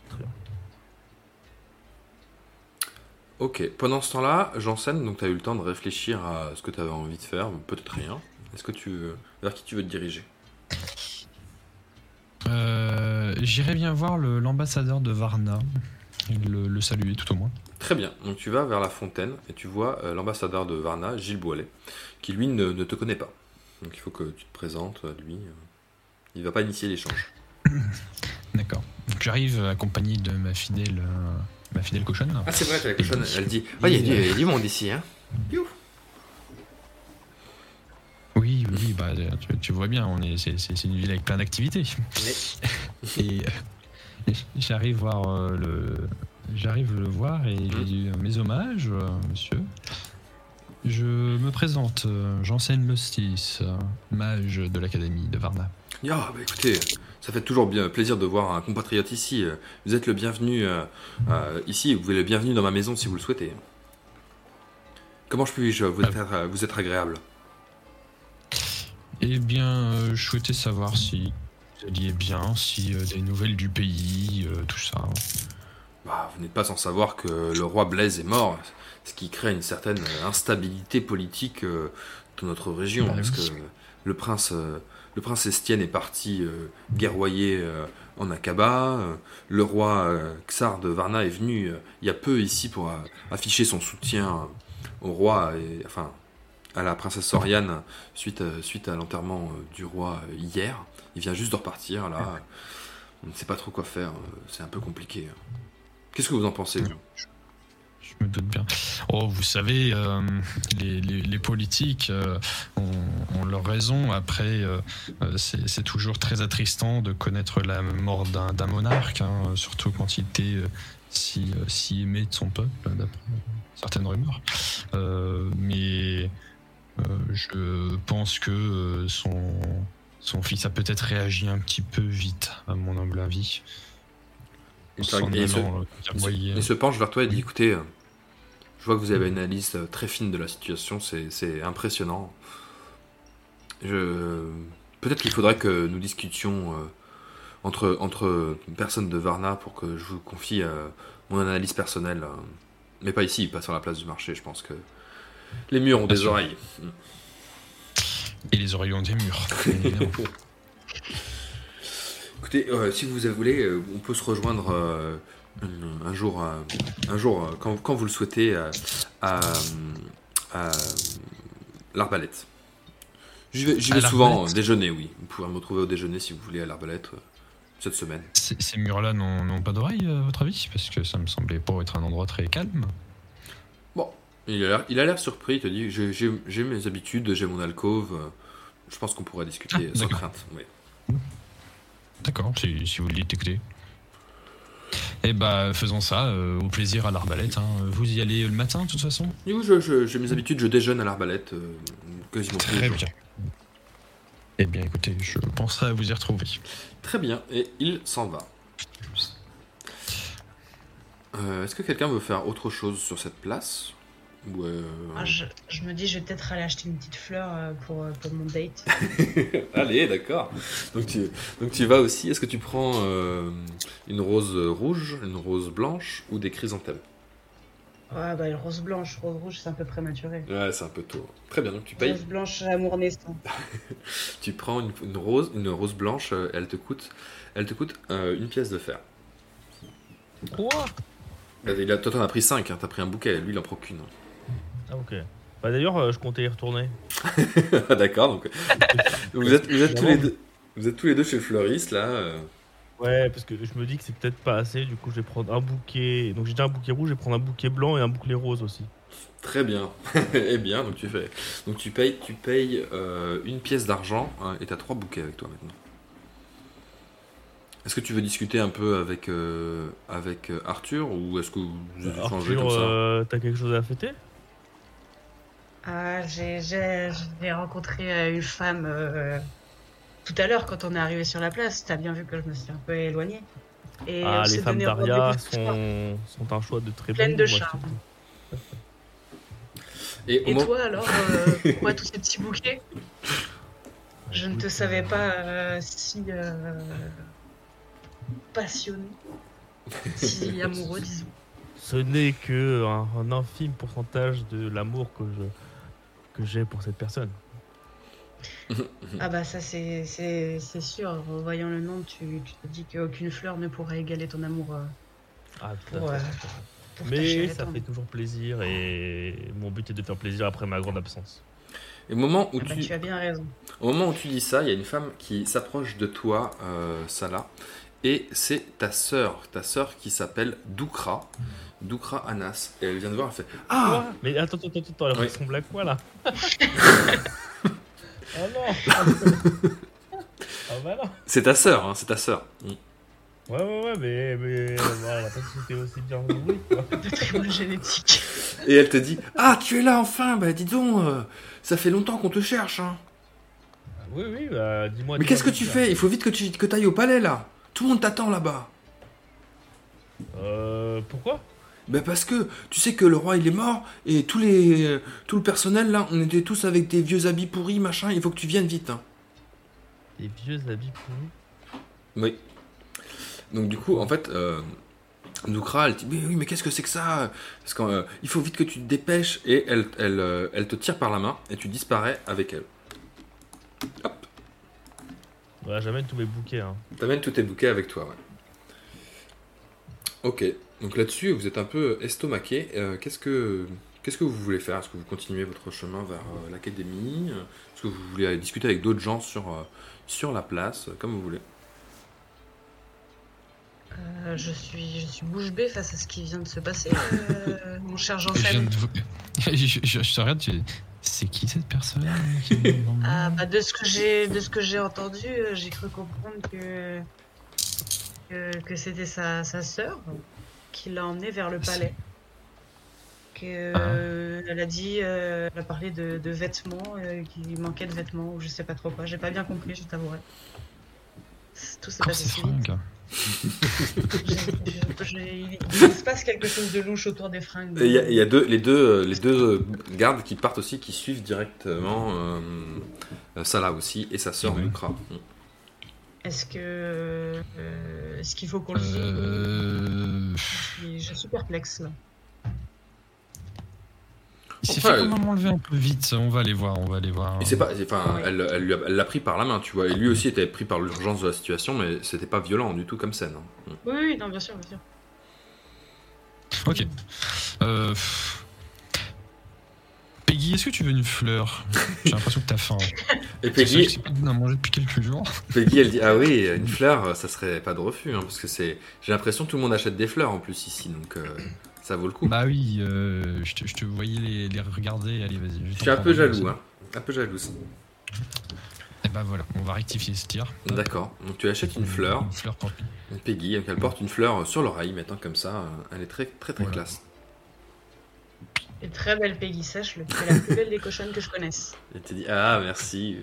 Très bien. Ok, pendant ce temps-là, Janssen, donc tu as eu le temps de réfléchir à ce que tu avais envie de faire, peut-être rien. Est-ce que tu veux- vers qui tu veux te diriger? Euh, J'irais bien voir l'ambassadeur de Varna. Et le, le saluer tout au moins. Très bien. Donc tu vas vers la fontaine et tu vois euh, l'ambassadeur de Varna, Gilles Boilet, qui lui ne, ne te connaît pas. Donc il faut que tu te présentes à lui. euh. Il va pas initier l'échange. D'accord. Donc j'arrive accompagné de ma fidèle, euh, ma fidèle cochonne. Ah c'est vrai, la cochonne, elle dit « Ah, il y, a du- il y a du monde ici, hein ?» Oui, oui, bah, tu, tu vois bien, on est, c'est, une ville avec plein d'activités. Et euh, j'arrive voir euh, le, j'arrive le voir et je lui dis euh, mes hommages, euh, monsieur. Je me présente, euh, j'enseigne le stis, euh, mage de l'académie de Varna. Ah, bah écoutez, ça fait toujours bien plaisir de voir un compatriote ici. Vous êtes le bienvenu euh, euh, ici, vous êtes le bienvenu dans ma maison si vous le souhaitez. Comment je puis-je vous être, vous être agréable? Eh bien, euh, je souhaitais savoir si vous alliez bien, si euh, des nouvelles du pays, euh, tout ça. Bah, Vous n'êtes pas sans savoir que le roi Blaise est mort, ce qui crée une certaine instabilité politique euh, dans notre région, Bah parce oui. que le prince, euh, le prince Estienne est parti euh, guerroyer euh, en Akaba, euh, le roi Xar de Varna est venu il y a peu ici pour afficher son soutien au roi, et, enfin à la princesse Oriane suite, à- suite à l'enterrement du roi hier. Il vient juste de repartir là. On ne sait pas trop quoi faire, c'est un peu compliqué. Qu'est-ce que vous en pensez Je me doute bien. Oh, vous savez, euh, les, politiques euh, ont, leur raison. Après, euh, euh, c'est toujours très attristant de connaître la mort d'un monarque, hein, surtout quand il était si, aimé de son peuple, d'après certaines rumeurs. Mais je pense que son fils a peut-être réagi un petit peu vite, à mon humble avis. Il se- et il il penche vers toi et dit écoutez, euh, je vois que vous avez une analyse euh, très fine de la situation, c'est impressionnant. Je... Peut-être qu'il faudrait que nous discutions euh, entre, entre personnes de Varna pour que je vous confie euh, mon analyse personnelle. euh, mais pas ici, pas sur la place du marché, je pense que les murs ont Bien des sûr. oreilles. Et les oreillons des murs. Écoutez, euh, si vous voulez, euh, on peut se rejoindre euh, un, un jour, un jour quand, quand vous le souhaitez, à, à l'arbalète. J'y vais, vais souvent déjeuner, oui. Vous pouvez me retrouver au déjeuner si vous voulez à l'arbalète cette semaine. Ces, ces murs-là n'ont pas d'oreilles, à votre avis? Parce que ça me semblait pas être un endroit très calme. L'air- il a l'air surpris, il te dit j'ai- mes habitudes, j'ai mon alcôve. je pense qu'on pourrait discuter Ah, sans crainte. oui. D'accord, si, si vous le dites, écoutez. Eh bah, faisons ça, euh, au plaisir à l'arbalète. hein. Vous y allez le matin, de toute façon? Et oui, je- je- j'ai mes habitudes, je déjeune à l'arbalète euh, quasiment tous Très bien. Eh bien, écoutez, je penserai à vous y retrouver. Très bien, et il s'en va. Euh, Est-ce que quelqu'un veut faire autre chose sur cette place? Euh, Ah, je, je me dis, je vais peut-être aller acheter une petite fleur euh, pour, euh, pour mon date. Allez, d'accord. Donc tu, donc tu vas aussi. Est-ce que tu prends euh, une rose rouge, une rose blanche ou des chrysanthèmes? Ouais, bah, une rose blanche, rose rouge, c'est un peu prématuré. Ouais, c'est un peu tôt. Très bien, donc tu payes. Rose blanche, amour naissant. Tu prends une, une rose, une rose blanche. Elle te coûte, elle te coûte euh, une pièce de fer. Quoi? Euh, Il a, toi, t'en as pris 5, t'as pris un bouquet, lui, il en prend qu'une. Ah, ok. Bah, d'ailleurs, euh, je comptais y retourner. D'accord, donc vous êtes, vous, êtes tous les deux, vous êtes tous les deux chez le fleuriste, là. euh. Ouais, parce que je me dis que c'est peut-être pas assez, du coup, je vais prendre un bouquet. Donc, j'ai déjà un bouquet rouge, je vais prendre un bouquet blanc et un bouquet rose aussi. Très bien. eh bien, donc tu fais, donc tu payes, tu payes euh, une pièce d'argent hein, et t'as trois bouquets avec toi maintenant. Est-ce que tu veux discuter un peu avec euh, avec euh, Arthur ou est-ce que vous avez changé Arthur, comme ça? euh, t'as quelque chose à fêter? Ah, j'ai rencontré euh, une femme euh, tout à l'heure quand on est arrivé sur la place. T'as bien vu que je me suis un peu éloignée. Et Ah, on les femmes d'Aria sont, sont un choix de très Pleines bon. de charme. Et, au Et moment- toi alors, euh, pourquoi tous ces petits bouquets? Je ne te savais euh, pas euh, si euh, passionné, si amoureux, disons. Ce n'est que un, un infime pourcentage de l'amour que je que j'ai pour cette personne. Ah bah ça c'est c'est c'est sûr. En voyant le nom, tu, tu te dis qu'aucune fleur ne pourra égaler ton amour. euh, Ah, tout à pour, fait. euh, pour Mais ça fait toujours plaisir et mon but est de faire plaisir après ma grande absence. Et au moment où Ah bah, tu, tu as bien raison. Au moment où tu dis ça, il y a une femme qui s'approche de toi, euh, Salah, et c'est ta sœur, ta sœur qui s'appelle Doukra, Doukra Anas, et elle vient de voir, elle fait Ah Mais attends, attends, attends, attends, elle Oui. ressemble à quoi là Ah non Ah bah non C'est ta sœur, hein, c'est ta sœur. Ouais, ouais, ouais, mais, mais voilà, elle a pas sauté aussi bien nourrie, quoi. Patrimoine génétique. Et elle te dit Ah, tu es là enfin Bah dis donc, euh, ça fait longtemps qu'on te cherche. Hein. Oui, oui, bah dis-moi. Mais dis-moi qu'est-ce que tout tu fais? Il faut vite que tu que ailles au palais là. Tout le monde t'attend là-bas. Euh, pourquoi? Ben parce que tu sais que le roi il est mort et tous les euh, tout le personnel là, on était tous avec des vieux habits pourris machin. Il faut que tu viennes vite. Hein. Les vieux habits pourris? Oui. Donc du coup, en fait, euh, Doukra, elle dit mais oui, mais qu'est-ce que c'est que ça? Parce qu'il faut vite que tu te dépêches et elle, elle, euh, elle te tire par la main et tu disparais avec elle. Hop, Voilà, j'amène tous mes bouquets, hein. t'amènes tous tes bouquets avec toi. Ouais. Ok. Donc là-dessus, vous êtes un peu estomaqué. Euh, qu'est-ce que qu'est-ce que vous voulez faire? Est-ce que vous continuez votre chemin vers euh, l'académie? Est-ce que vous voulez aller discuter avec d'autres gens sur euh, sur la place, comme vous voulez. Euh, je suis, je suis bouche bée face à ce qui vient de se passer, euh, mon cher Je, de vous- je, je- je te regarde, tu- c'est qui cette personne qui Ah, bah, de ce que j'ai, de ce que j'ai entendu, j'ai cru comprendre que que, que c'était sa, sa sœur qui l'a emmené vers le palais. Que Ah. euh, elle a dit, euh, elle a parlé de, de vêtements, euh, qu'il manquait de vêtements ou je sais pas trop quoi. J'ai pas bien compris, je t'avouerai. Tout s'est Oh, passé c'est si vite. fringue. Je- je- il, se passe quelque chose de louche autour des fringues. Il y, a- il y a deux, les deux, les deux gardes qui partent aussi, qui suivent directement Salah aussi et sa sœur. Nukra. Est-ce que euh, est-ce qu'il faut qu'on le dise Euh... je, suis, je suis perplexe là. Il s'est Enfin, fait quand même enlever un peu vite, on va aller voir, on va aller voir. Et c'est pas, enfin, Ouais. elle, elle lui a- elle l'a pris par la main, tu vois. Et lui aussi était pris par l'urgence de la situation, mais c'était pas violent du tout comme scène. hein. Oui, oui, non, bien sûr, bien sûr. Ok. Euh... Peggy, est-ce que tu veux une fleur J'ai l'impression que t'as faim. Et Peggy, On a mangé depuis quelques jours. Peggy, elle dit ah oui, une fleur, ça serait pas de refus, hein, parce que c'est, j'ai l'impression que tout le monde achète des fleurs en plus ici, donc euh, ça vaut le coup. Bah oui, euh, je, te, je te voyais les, les regarder. Allez, vas-y. Je suis un peu jaloux, hein, un peu jalouse. Et bah voilà, on va rectifier ce tir. D'accord. Donc tu achètes une fleur. Une fleur pour Peggy, donc elle porte une fleur sur l'oreille maintenant comme ça. Elle est très très très classe. Et très belle Peggy, sache-le. C'est la plus belle des cochonnes que je connaisse. Elle te dit ah merci.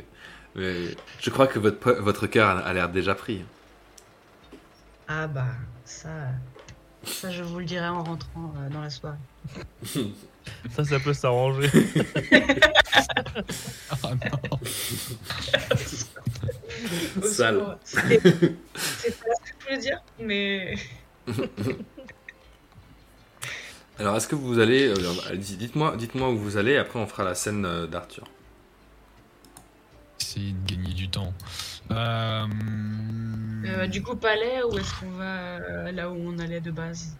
Mais je crois que votre votre cœur a l'air déjà pris. Ah bah, ça, ça je vous le dirai en rentrant euh, dans la soirée. Ça, ça peut s'arranger. Ah non. Sale. c'est pas ce que je voulais dire, mais Alors est-ce que vous allez, euh, allez-y, dites-moi, dites-moi où vous allez. Après on fera la scène euh, d'Arthur. Essayer de gagner du temps. Euh... euh, du coup palais ou est-ce qu'on va euh, là où on allait de base?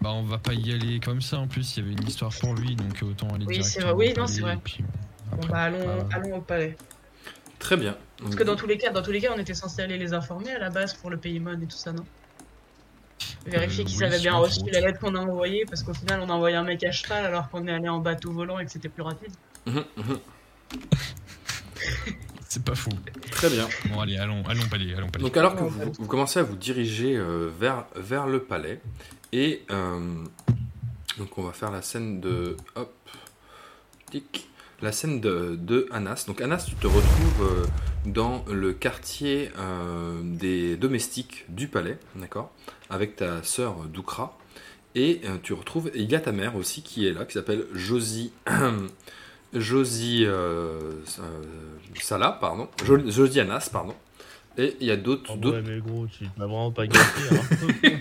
Bah on va pas y aller comme ça en plus, il y avait une histoire pour lui donc autant aller Oui, directement vrai. Oui, non, c'est vrai. puis, Bon après, bah allons, euh, allons au palais. Très bien. Parce que dans tous les cas, dans tous les cas, on était censé aller les informer à la base pour le Paymon et tout ça, non? Vérifier Euh, qu'ils oui, avaient bien reçu la lettre qu'on a envoyée, parce qu'au final, on a envoyé un mec à cheval alors qu'on est allé en bateau volant et que c'était plus rapide. Mhm, mhm. C'est pas faux. Très bien. Bon allez, allons, allons palais, allons palais. Donc alors que vous, commencez à vous diriger euh, vers, vers le palais, et euh, donc on va faire la scène de... Hop, tic, la scène de, de Anas. Donc Anas, tu te retrouves euh, dans le quartier euh, des domestiques du palais, d'accord? Avec ta sœur Doukra. Et euh, tu retrouves, et il y a ta mère aussi qui est là, qui s'appelle Josie... Josie euh, euh, Salah, pardon. Jo- Josie Anas, pardon. Et il y a d'autres... Oh, ouais, mais gros, tu m'as vraiment pas gâté. Hein.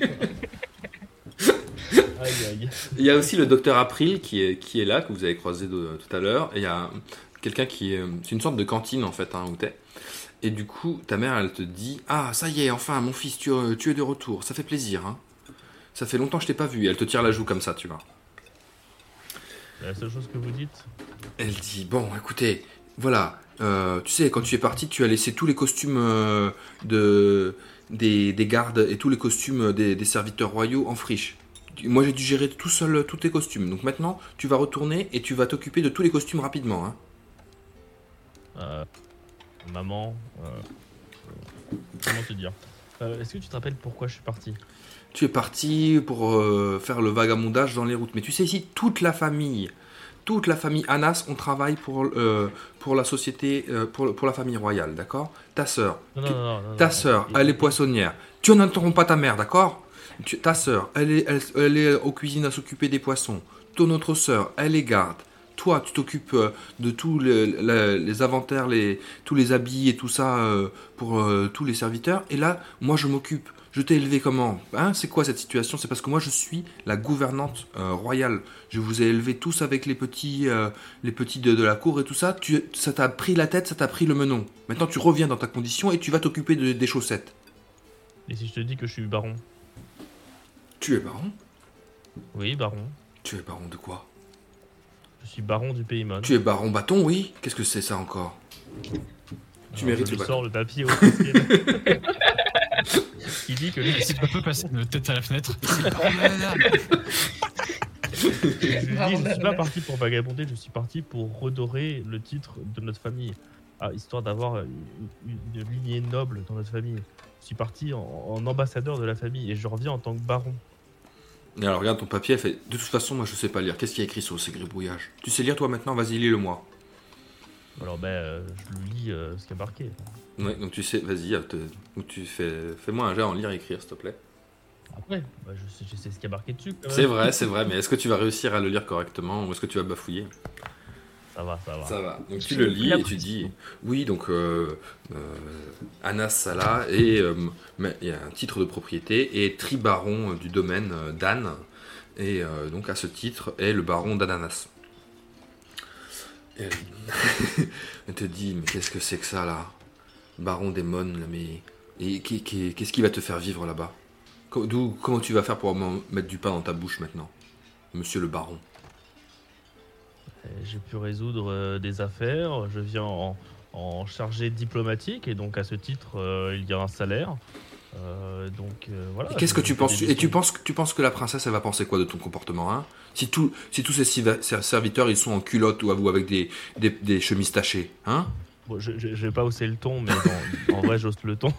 aïe, aïe. Il y a aussi le docteur April qui est, qui est là, que vous avez croisé de- tout à l'heure. Et il y a quelqu'un qui est. C'est une sorte de cantine en fait, hein, où t'es. Et du coup, ta mère, elle te dit Ah, ça y est, enfin, mon fils, tu, tu es de retour. Ça fait plaisir. Hein. Ça fait longtemps que je t'ai pas vu. Elle te tire la joue comme ça, tu vois. La seule chose que vous dites Elle dit Bon, écoutez, voilà. euh, tu sais, quand tu es parti, tu as laissé tous les costumes euh, de, des, des gardes et tous les costumes des, des serviteurs royaux en friche. Moi, j'ai dû gérer tout seul euh, tous tes costumes. Donc maintenant, tu vas retourner et tu vas t'occuper de tous les costumes rapidement. Hein. Euh, Maman, euh, comment te dire Euh, Est-ce que tu te rappelles pourquoi je suis parti Tu es parti pour euh, faire le vagabondage dans les routes. Mais tu sais, ici, toute la famille, toute la famille Anas, on travaille pour, euh, pour la société, euh, pour, pour la famille royale, d'accord? Ta sœur, Non, non, Tu- non, non, non, ta sœur, elle est poissonnière. Tu n'interromps pas ta mère, d'accord? Ta sœur, elle est, elle, elle est aux cuisines à s'occuper des poissons. Ton autre sœur, elle est garde. Toi, tu t'occupes euh, de tous les, les- les inventaires, les, tous les habits et tout ça euh, pour euh, tous les serviteurs. Et là, moi, je m'occupe. Je t'ai élevé comment? Hein C'est quoi cette situation? C'est parce que moi, je suis la gouvernante euh, royale. Je vous ai élevé tous avec les petits, les petits de, de la cour et tout ça. Tu, ça t'a pris la tête, ça t'a pris le menon. Maintenant, tu reviens dans ta condition et tu vas t'occuper de- des chaussettes. Et si je te dis que je suis baron? Tu es baron? Oui, baron. Tu es baron de quoi? Je suis baron du Paymon. Tu es baron bâton, oui Qu'est-ce que c'est ça encore? Tu mérites je le lui bâton. sors le papier au ciel. Il dit que lui, Si tu peux passer notre tête à la fenêtre. Je lui dis, je suis pas parti pour vagabonder, je suis parti pour redorer le titre de notre famille, Ah, histoire d'avoir une, une- une lignée noble dans notre famille. Je suis parti en, en ambassadeur de la famille et je reviens en tant que baron. Et alors regarde ton papier, elle fait De toute façon, moi je sais pas lire. Qu'est-ce qu'il y a écrit sur ces gribouillages? Tu sais lire toi maintenant? Vas-y, lis-le-moi. Alors ben, euh, je lis euh, ce qui est marqué. Ouais, donc tu sais, vas-y, te- donc tu fais, fais-moi un jet en lire et écrire, s'il te plaît. Après, bah, je, sais, je sais ce qui est marqué dessus. C'est vrai, c'est vrai, mais est-ce que tu vas réussir à le lire correctement ou est-ce que tu vas bafouiller? Ça va, ça va. Ça va. Donc tu le lis et tu dis Oui, donc euh, euh, Anas Salah euh, mais il y a un titre de propriété et tribaron du domaine euh, d'Anne. Et euh, donc à ce titre est le baron d'Ananas. Et elle, te dit Mais qu'est-ce que c'est que ça là? Baron des Mônes, là, mais. Et qu'est-ce qui va te faire vivre là-bas? Comment tu vas faire pour mettre du pain dans ta bouche maintenant? Monsieur le baron. Et J'ai pu résoudre euh, des affaires, je viens en, en chargé diplomatique et donc à ce titre euh, il y a un salaire. Euh, donc euh, voilà. Et qu'est-ce que tu penses? Et tu penses que tu penses que la princesse elle va penser quoi de ton comportement hein? Si tout, si tous ces serviteurs ils sont en culotte ou ou avec des, des, des chemises tachées, hein? Bon, je, je, je vais pas hausser le ton, mais dans- en vrai j'ose le ton.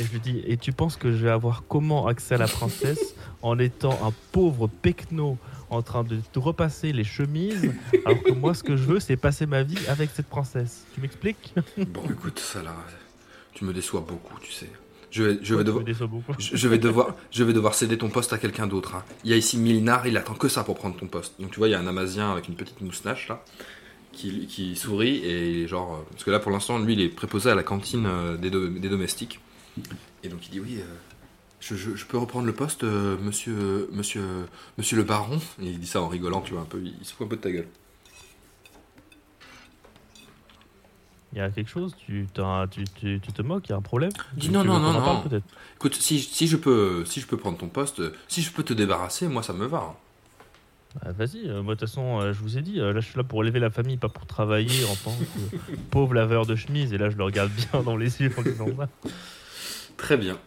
Et je lui dis, et tu penses que je vais avoir comment accès à la princesse en étant un pauvre pecno en train de te repasser les chemises, alors que moi ce que je veux c'est passer ma vie avec cette princesse. Tu m'expliques? Bon, écoute, ça là, tu me déçois beaucoup, tu sais. Je vais, je devoir, me déçois beaucoup? je je vais devoir, je vais devoir céder ton poste à quelqu'un d'autre. hein. Il y a ici Milnar, il attend que ça pour prendre ton poste. Donc tu vois, il y a un Amazien avec une petite moustache là, qui, qui sourit et genre, euh, parce que là pour l'instant, lui, il est préposé à la cantine euh, des, do- des domestiques. Et donc il dit oui, euh, je, je- je peux reprendre le poste, euh, monsieur, monsieur, monsieur le baron? Il dit ça en rigolant, tu vois un peu, il se fout un peu de ta gueule. Il y a quelque chose tu, tu, tu, tu te moques Il y a un problème? Dis non, non, non, parle, non. Écoute, si, si je peux, si je peux prendre ton poste, si je peux te débarrasser, moi ça me va. hein. Ah, Vas-y, euh, moi de toute façon, euh, je vous ai dit, euh, là je suis là pour élever la famille, pas pour travailler en tant que pauvre laveur de chemise. Et là je le regarde bien dans les yeux en disant ça. Très bien.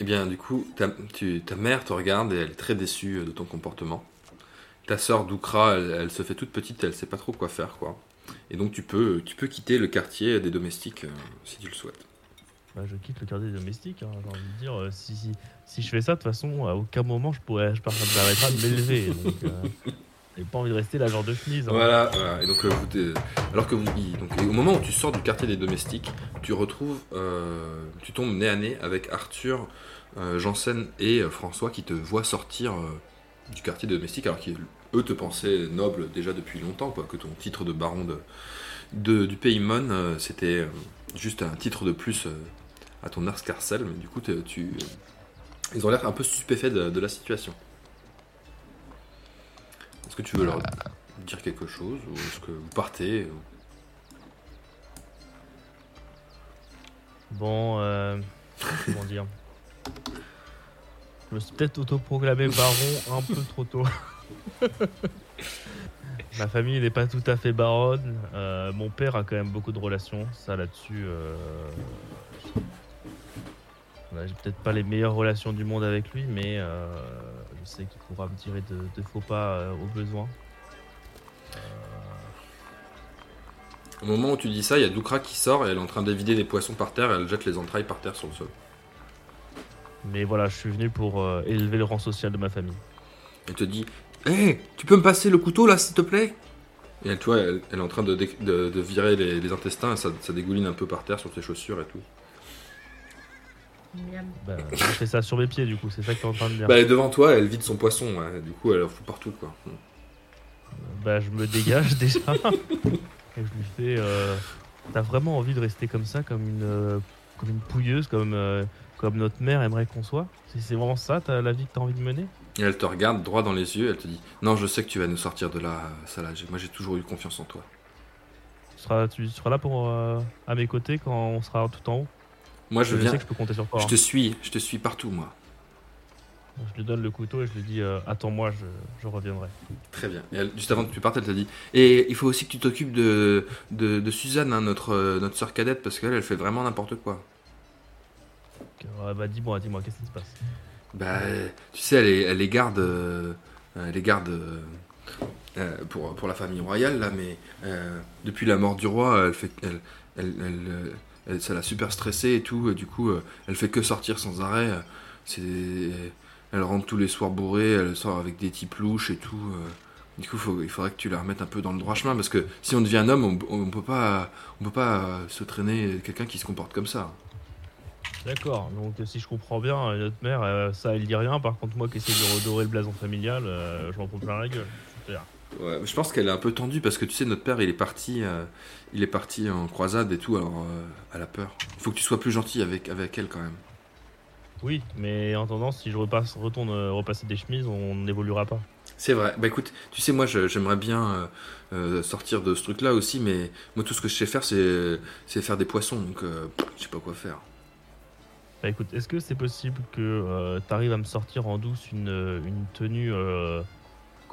Eh bien, du coup, ta, tu- ta mère te regarde et elle est très déçue euh, de ton comportement. Ta sœur Doukra, elle, elle se fait toute petite, elle sait pas trop quoi faire, quoi. Et donc tu peux, tu peux quitter le quartier des domestiques euh, si tu le souhaites. Bah, je quitte le quartier domestique. Hein, J'ai envie de dire, euh, si, si, si je fais ça, de toute façon, à aucun moment je pourrais, je permettrai de m'élever. Donc, euh, j'ai pas envie de rester la genre de chemise. hein. Voilà, voilà. Et donc, euh, vous, t'es- alors que vous, au moment où tu sors du quartier des domestiques, tu retrouves, euh, tu tombes nez à nez avec Arthur, euh, Janssen et euh, François qui te voient sortir euh, du quartier des domestiques, alors qu'eux te pensaient nobles déjà depuis longtemps, quoi, que ton titre de baron de, de- du pays Mon, euh, c'était euh, juste un titre de plus euh, à ton Arscarcel, mais du coup, ils ont l'air un peu stupéfaits de la situation. Est-ce que tu veux leur dire quelque chose ou est-ce que vous partez Bon, euh, comment dire Je me suis peut-être autoproclamé baron un peu trop tôt. Ma famille n'est pas tout à fait baronne. Euh, mon père a quand même beaucoup de relations. Ça là-dessus. Euh... J'ai peut-être pas les meilleures relations du monde avec lui, mais euh, je sais qu'il pourra me tirer de, faux pas euh, au besoin. Au moment où tu dis ça, il y a Doukra qui sort et elle est en train d'évider des poissons par terre et elle jette les entrailles par terre sur le sol. Mais voilà, je suis venu pour euh, élever le rang social de ma famille. Elle te dit Hé, tu peux me passer le couteau là, s'il te plaît? Et elle, tu vois, elle, est en train de, virer les, intestins et ça, dégouline un peu par terre sur ses chaussures et tout. Bah, je fais ça sur mes pieds, du coup, c'est ça que tu es en train de dire. Bah, elle est devant toi, elle vide son poisson, du coup, elle en fout partout, quoi. Bah, je me dégage déjà. et je lui fais euh, T'as vraiment envie de rester comme ça, comme une, euh, comme une pouilleuse, comme, euh, comme notre mère aimerait qu'on soit? C'est vraiment ça, as, la vie que t'as envie de mener? Et elle te regarde droit dans les yeux, elle te dit Non, je sais que tu vas nous sortir de là, Salah. Moi, j'ai toujours eu confiance en toi. Tu seras, tu seras là pour, à mes côtés quand on sera tout en haut? Moi, je, viens. Sais que je peux compter sur toi. Je hein. te suis, je te suis partout, moi. Je lui donne le couteau et je lui dis euh, Attends-moi, je, reviendrai. Très bien. Et juste avant que tu partes, elle te dit Et il faut aussi que tu t'occupes de, de, Suzanne, hein, notre, euh, notre soeur cadette, parce qu'elle, elle fait vraiment n'importe quoi. bah dis-moi, dis-moi, qu'est-ce qui se passe? Bah, tu sais, elle est, elle est garde. Euh, elle est garde. pour, pour la famille royale, là, mais depuis la mort du roi, elle fait. Elle, elle, elle, ça l'a super stressée et tout, du coup, elle fait que sortir sans arrêt. C'est elle rentre tous les soirs bourrée, elle sort avec des types louches et tout. Euh. Du coup, il faudrait que tu la remettes un peu dans le droit chemin parce que si on devient un homme, on, on peut pas, on peut pas euh, se traîner quelqu'un qui se comporte comme ça. D'accord, donc si je comprends bien, euh, notre mère, ça elle dit rien. Par contre, moi qui essaie de redorer le blason familial, je m'en prends plein la gueule. Ouais, je pense qu'elle est un peu tendue parce que tu sais, notre père il est parti, il est parti en croisade et tout, alors elle a peur. Il faut que tu sois plus gentil avec, avec elle quand même. Oui, mais en tendance, si je repasse, retourne euh, repasser des chemises, on n'évoluera pas. C'est vrai. Bah écoute, tu sais, moi j'aimerais bien euh, euh, sortir de ce truc-là aussi, mais moi tout ce que je sais faire, c'est faire des poissons, donc je sais pas quoi faire. Bah écoute, est-ce que c'est possible que tu arrives à me sortir en douce une, une tenue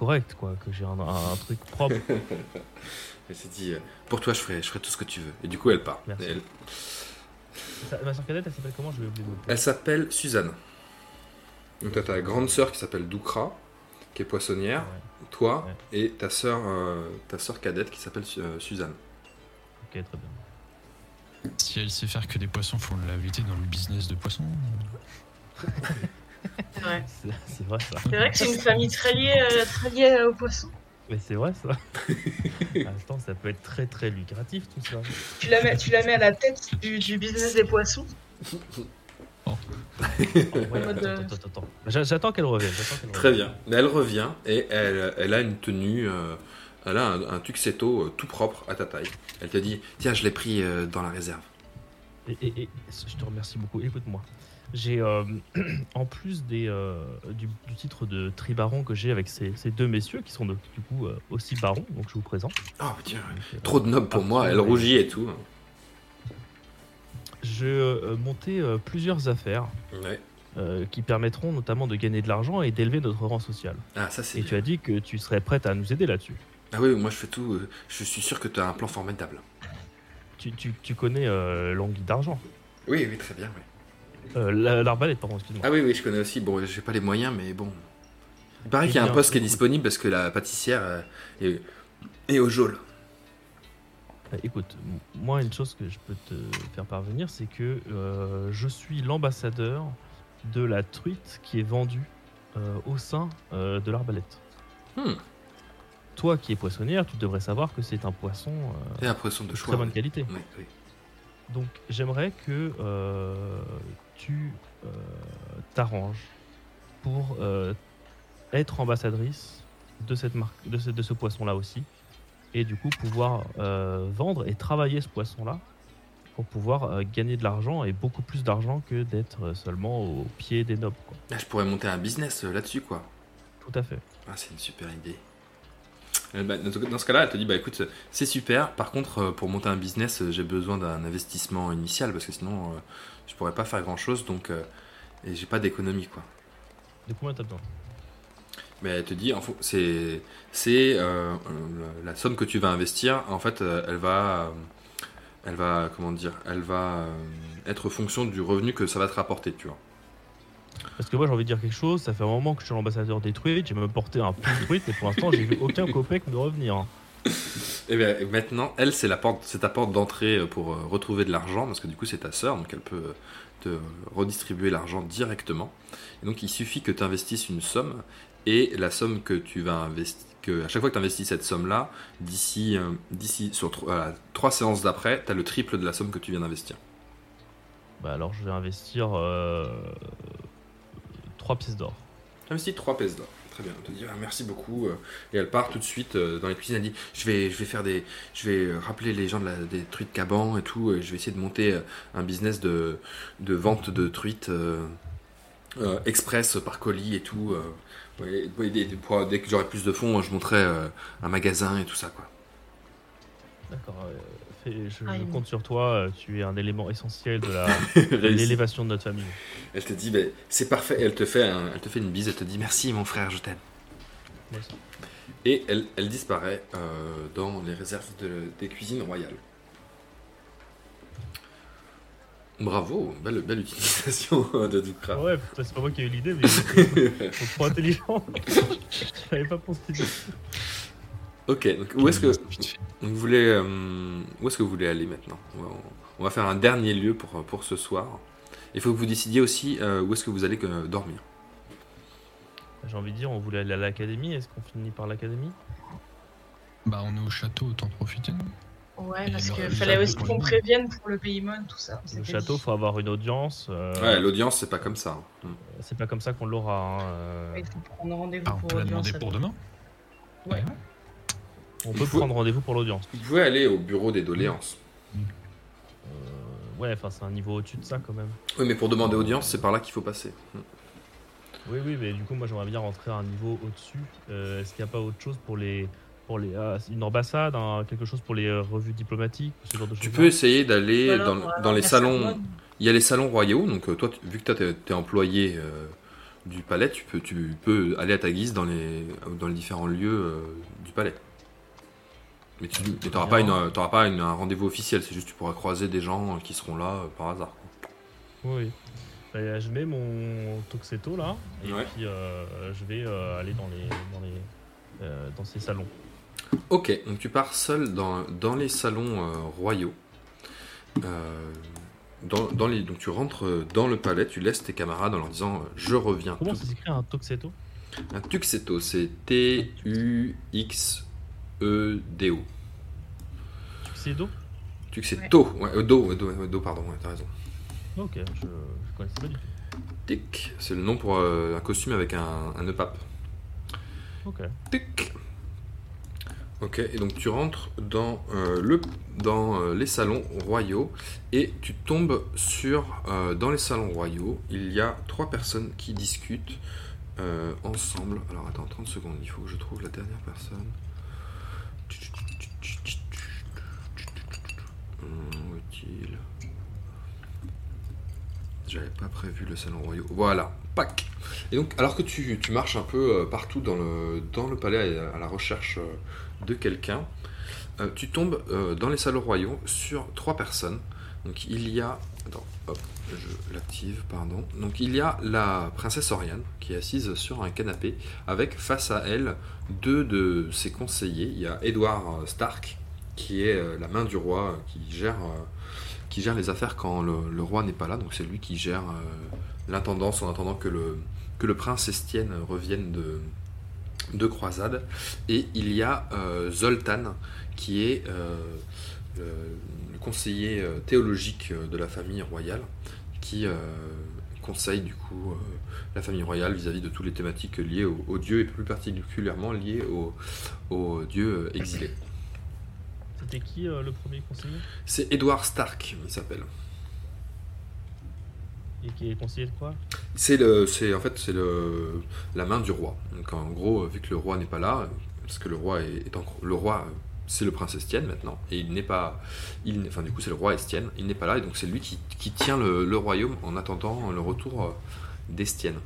correcte, quoi, que j'ai un, truc propre Elle s'est dit, pour toi je ferai, je ferai tout ce que tu veux. Et du coup, elle part. Merci. Ma soeur cadette, elle s'appelle comment? Je vais oublier Elle s'appelle Suzanne. Donc toi, t'as ta grande sœur qui s'appelle Doukra, qui est poissonnière. Toi et ta sœur, euh, ta sœur cadette qui s'appelle euh, Suzanne. Ok, très bien. Si elle sait faire que des poissons, faut l'inviter dans le business de poissons. ouais. C'est vrai ça. C'est vrai que c'est une famille très liée, euh, très liée aux poissons. Mais c'est vrai ça. Attends, ça peut être très très lucratif tout ça. Tu la mets, tu la mets à la tête du, business des poissons. Oh. J'attends qu'elle revienne. Très bien. Elle revient et elle, elle a une tenue, euh, elle a un, un tuxedo euh, tout propre à ta taille. Elle te dit Tiens, je l'ai pris euh, dans la réserve. Et, et, je te remercie beaucoup. Écoute-moi. J'ai, euh, en plus des, euh, du, titre de tribaron que j'ai avec ces, deux messieurs qui sont du coup euh, aussi barons, donc je vous présente. Oh tiens, trop de nobles pour moi, elle rougit et tout. Je montais plusieurs affaires qui permettront notamment de gagner de l'argent et d'élever notre rang social. Ah, ça c'est. Et tu as dit que tu serais prête à nous aider là-dessus. Ah oui, moi je fais tout. je suis sûr que tu as un plan formidable. Tu, tu, tu connais l'anguille d'argent Oui, oui, très bien, oui. Euh, L'arbalète, pardon, excuse-moi. Ah oui, oui, je connais aussi. Bon, j'ai pas les moyens, mais bon. Il paraît qu'il y a un poste qui est disponible parce que la pâtissière euh, est, au geôle. Bah, écoute, moi, une chose que je peux te faire parvenir, c'est que euh, je suis l'ambassadeur de la truite qui est vendue euh, au sein de l'arbalète. Hmm. Toi qui es poissonnière, tu devrais savoir que c'est un poisson, un poisson de, très bonne qualité. Oui, oui. Donc j'aimerais que tu euh, t'arranges pour euh, être ambassadrice de cette marque, de ce, de ce poisson-là aussi, et du coup pouvoir euh, vendre et travailler ce poisson-là pour pouvoir gagner de l'argent et beaucoup plus d'argent que d'être seulement au pied des nobles. Quoi. Je pourrais monter un business là-dessus, quoi. Tout à fait. Ah, c'est une super idée. Bah, dans ce cas-là, elle te dit bah écoute, c'est super. Par contre, pour monter un business, j'ai besoin d'un investissement initial parce que sinon, je pourrais pas faire grand chose donc euh, et j'ai pas d'économie quoi. De combien t'as besoin? Mais elle te dit, c'est c'est euh, la, la somme que tu vas investir. En fait, euh, elle va, euh, elle va, comment dire, elle va euh, être fonction du revenu que ça va te rapporter, tu vois. Parce que moi j'ai envie de dire quelque chose, ça fait un moment que je suis l'ambassadeur des truites, j'ai même porté un peu de truite, mais pour l'instant j'ai vu aucun copec me revenir. Hein. Et bien maintenant, elle, c'est la porte, c'est ta porte d'entrée euh, pour euh, retrouver de l'argent, parce que du coup, c'est ta sœur, donc elle peut euh, te redistribuer l'argent directement. Et donc, il suffit que tu investisses une somme, et la somme que tu vas investir, que à chaque fois que tu investis cette somme-là, d'ici, euh, d'ici sur trois séances d'après, tu as le triple de la somme que tu viens d'investir. Bah alors je vais investir euh, 3 pièces d'or. Tu investis 3 pièces d'or. Ah, merci beaucoup. euh, Et elle part tout de suite euh, dans les cuisines. Elle dit je vais, je vais faire des, je vais euh, rappeler les gens de la, des truites Caban et tout. Et je vais essayer de monter un business de, de vente de truites express par colis et tout. dès que j'aurai plus de fonds, je monterai un magasin et tout ça. D'accord, je, Ah, compte sur toi, euh, tu es un élément essentiel de l'élévation de notre famille. Elle te dit ben, c'est parfait. Elle te fait, un- elle te fait une bise. Elle te dit merci mon frère, je t'aime. Et elle, elle disparaît euh, dans les réserves de- des cuisines royales. Bravo, belle, belle utilisation de Dukra. Ah ouais, c'est pas moi qui ai eu l'idée, mais ils sont trop intelligents. J'avais pas pensé. Ok, donc où est-ce que vous voulez, euh, où est-ce que vous voulez aller maintenant on va, on va faire un dernier lieu pour, pour ce soir. Il faut que vous décidiez aussi euh, où est-ce que vous allez euh, dormir. J'ai envie de dire, on voulait aller à l'académie, est-ce qu'on finit par l'académie? Bah, on est au château, autant profiter. Ouais, Et parce qu'il fallait aussi qu'on prévienne pour le Paymon, tout ça. Le château, dit. faut avoir une audience. euh, Ouais, l'audience c'est pas comme ça. hein. Hmm. c'est pas comme ça qu'on l'aura. hein, euh, Il faut prendre rendez-vous Ah, on pour peut la l'audience, demander pour demain Ouais. On peut faut- prendre rendez-vous pour l'audience. Vous pouvez aller au bureau des doléances. Euh, ouais, enfin, c'est un niveau au-dessus de ça quand même. Oui, mais pour demander audience, c'est par là qu'il faut passer. Oui, oui, mais du coup, moi j'aimerais bien rentrer à un niveau au-dessus. Euh, Est-ce qu'il n'y a pas autre chose pour les. Pour les ah, une ambassade, quelque chose pour les euh, revues diplomatiques, ce genre de Tu peux essayer d'aller dans, euh, dans les salons. Il y a les salons royaux, donc euh, toi, tu- vu que t'es es employé euh, du palais, tu peux, tu peux aller à ta guise dans les, dans les différents lieux euh, du palais. Mais tu n'auras pas, une, t'auras pas une- un rendez-vous officiel, c'est juste que tu pourras croiser des gens euh, qui seront là euh, par hasard. Oui. Bah, je mets mon Toxeto là, et Ouais. puis euh, je vais euh, aller dans les, dans les, euh, dans ces salons. Ok, donc tu pars seul dans, dans les salons euh, royaux. Euh, dans, dans les, donc tu rentres euh, dans le palais, tu laisses tes camarades en leur disant euh, je reviens. Comment tout- ça s'écrit un Toxeto Un tuxeto, c'est T-U-X-E-D-O. Tuxedo Tuxeto, ouais, euh, do, ouais, do, ouais, do, pardon, ouais, t'as raison. Ok, je, je connaissais pas du tout. Tic, c'est le nom pour euh, un costume avec un, un nœud pape. Ok. Tic. Ok, et donc tu rentres dans, euh, le, dans euh, les salons royaux et tu tombes sur, euh, dans les salons royaux, il y a trois personnes qui discutent euh, ensemble. Alors attends, 30 secondes, il faut que je trouve la dernière personne. Hum, J'avais pas prévu le salon royal. Voilà, pack. Et donc, alors que tu, marches un peu euh, partout dans le, dans le palais à, la recherche euh, de quelqu'un, euh, tu tombes dans les salons royaux sur trois personnes. Donc, il y a. Attends, hop, je l'active, pardon. Donc, il y a la princesse Oriane qui est assise sur un canapé avec face à elle deux de ses conseillers. Il y a Edward Stark qui est euh, la main du roi euh, qui gère. euh, qui gère les affaires quand le, roi n'est pas là, donc c'est lui qui gère l'intendance en attendant que le, que le prince Estienne revienne de, de croisade. Et il y a Zoltan, qui est le, le conseiller théologique de la famille royale, qui conseille du coup la famille royale vis-à-vis de toutes les thématiques liées aux dieux et plus particulièrement liées aux, dieux exilés. C'était qui euh, le premier conseiller? C'est Edward Stark, il s'appelle. Et qui est conseiller de quoi? C'est le, c'est en fait c'est le la main du roi. Donc en gros, vu que le roi n'est pas là, parce que le roi est, est en le roi, euh, c'est le prince Estienne maintenant, et il n'est pas, il, enfin du coup c'est le roi Estienne, il n'est pas là, et donc c'est lui qui, qui tient le, le royaume en attendant le retour euh, d'Estienne.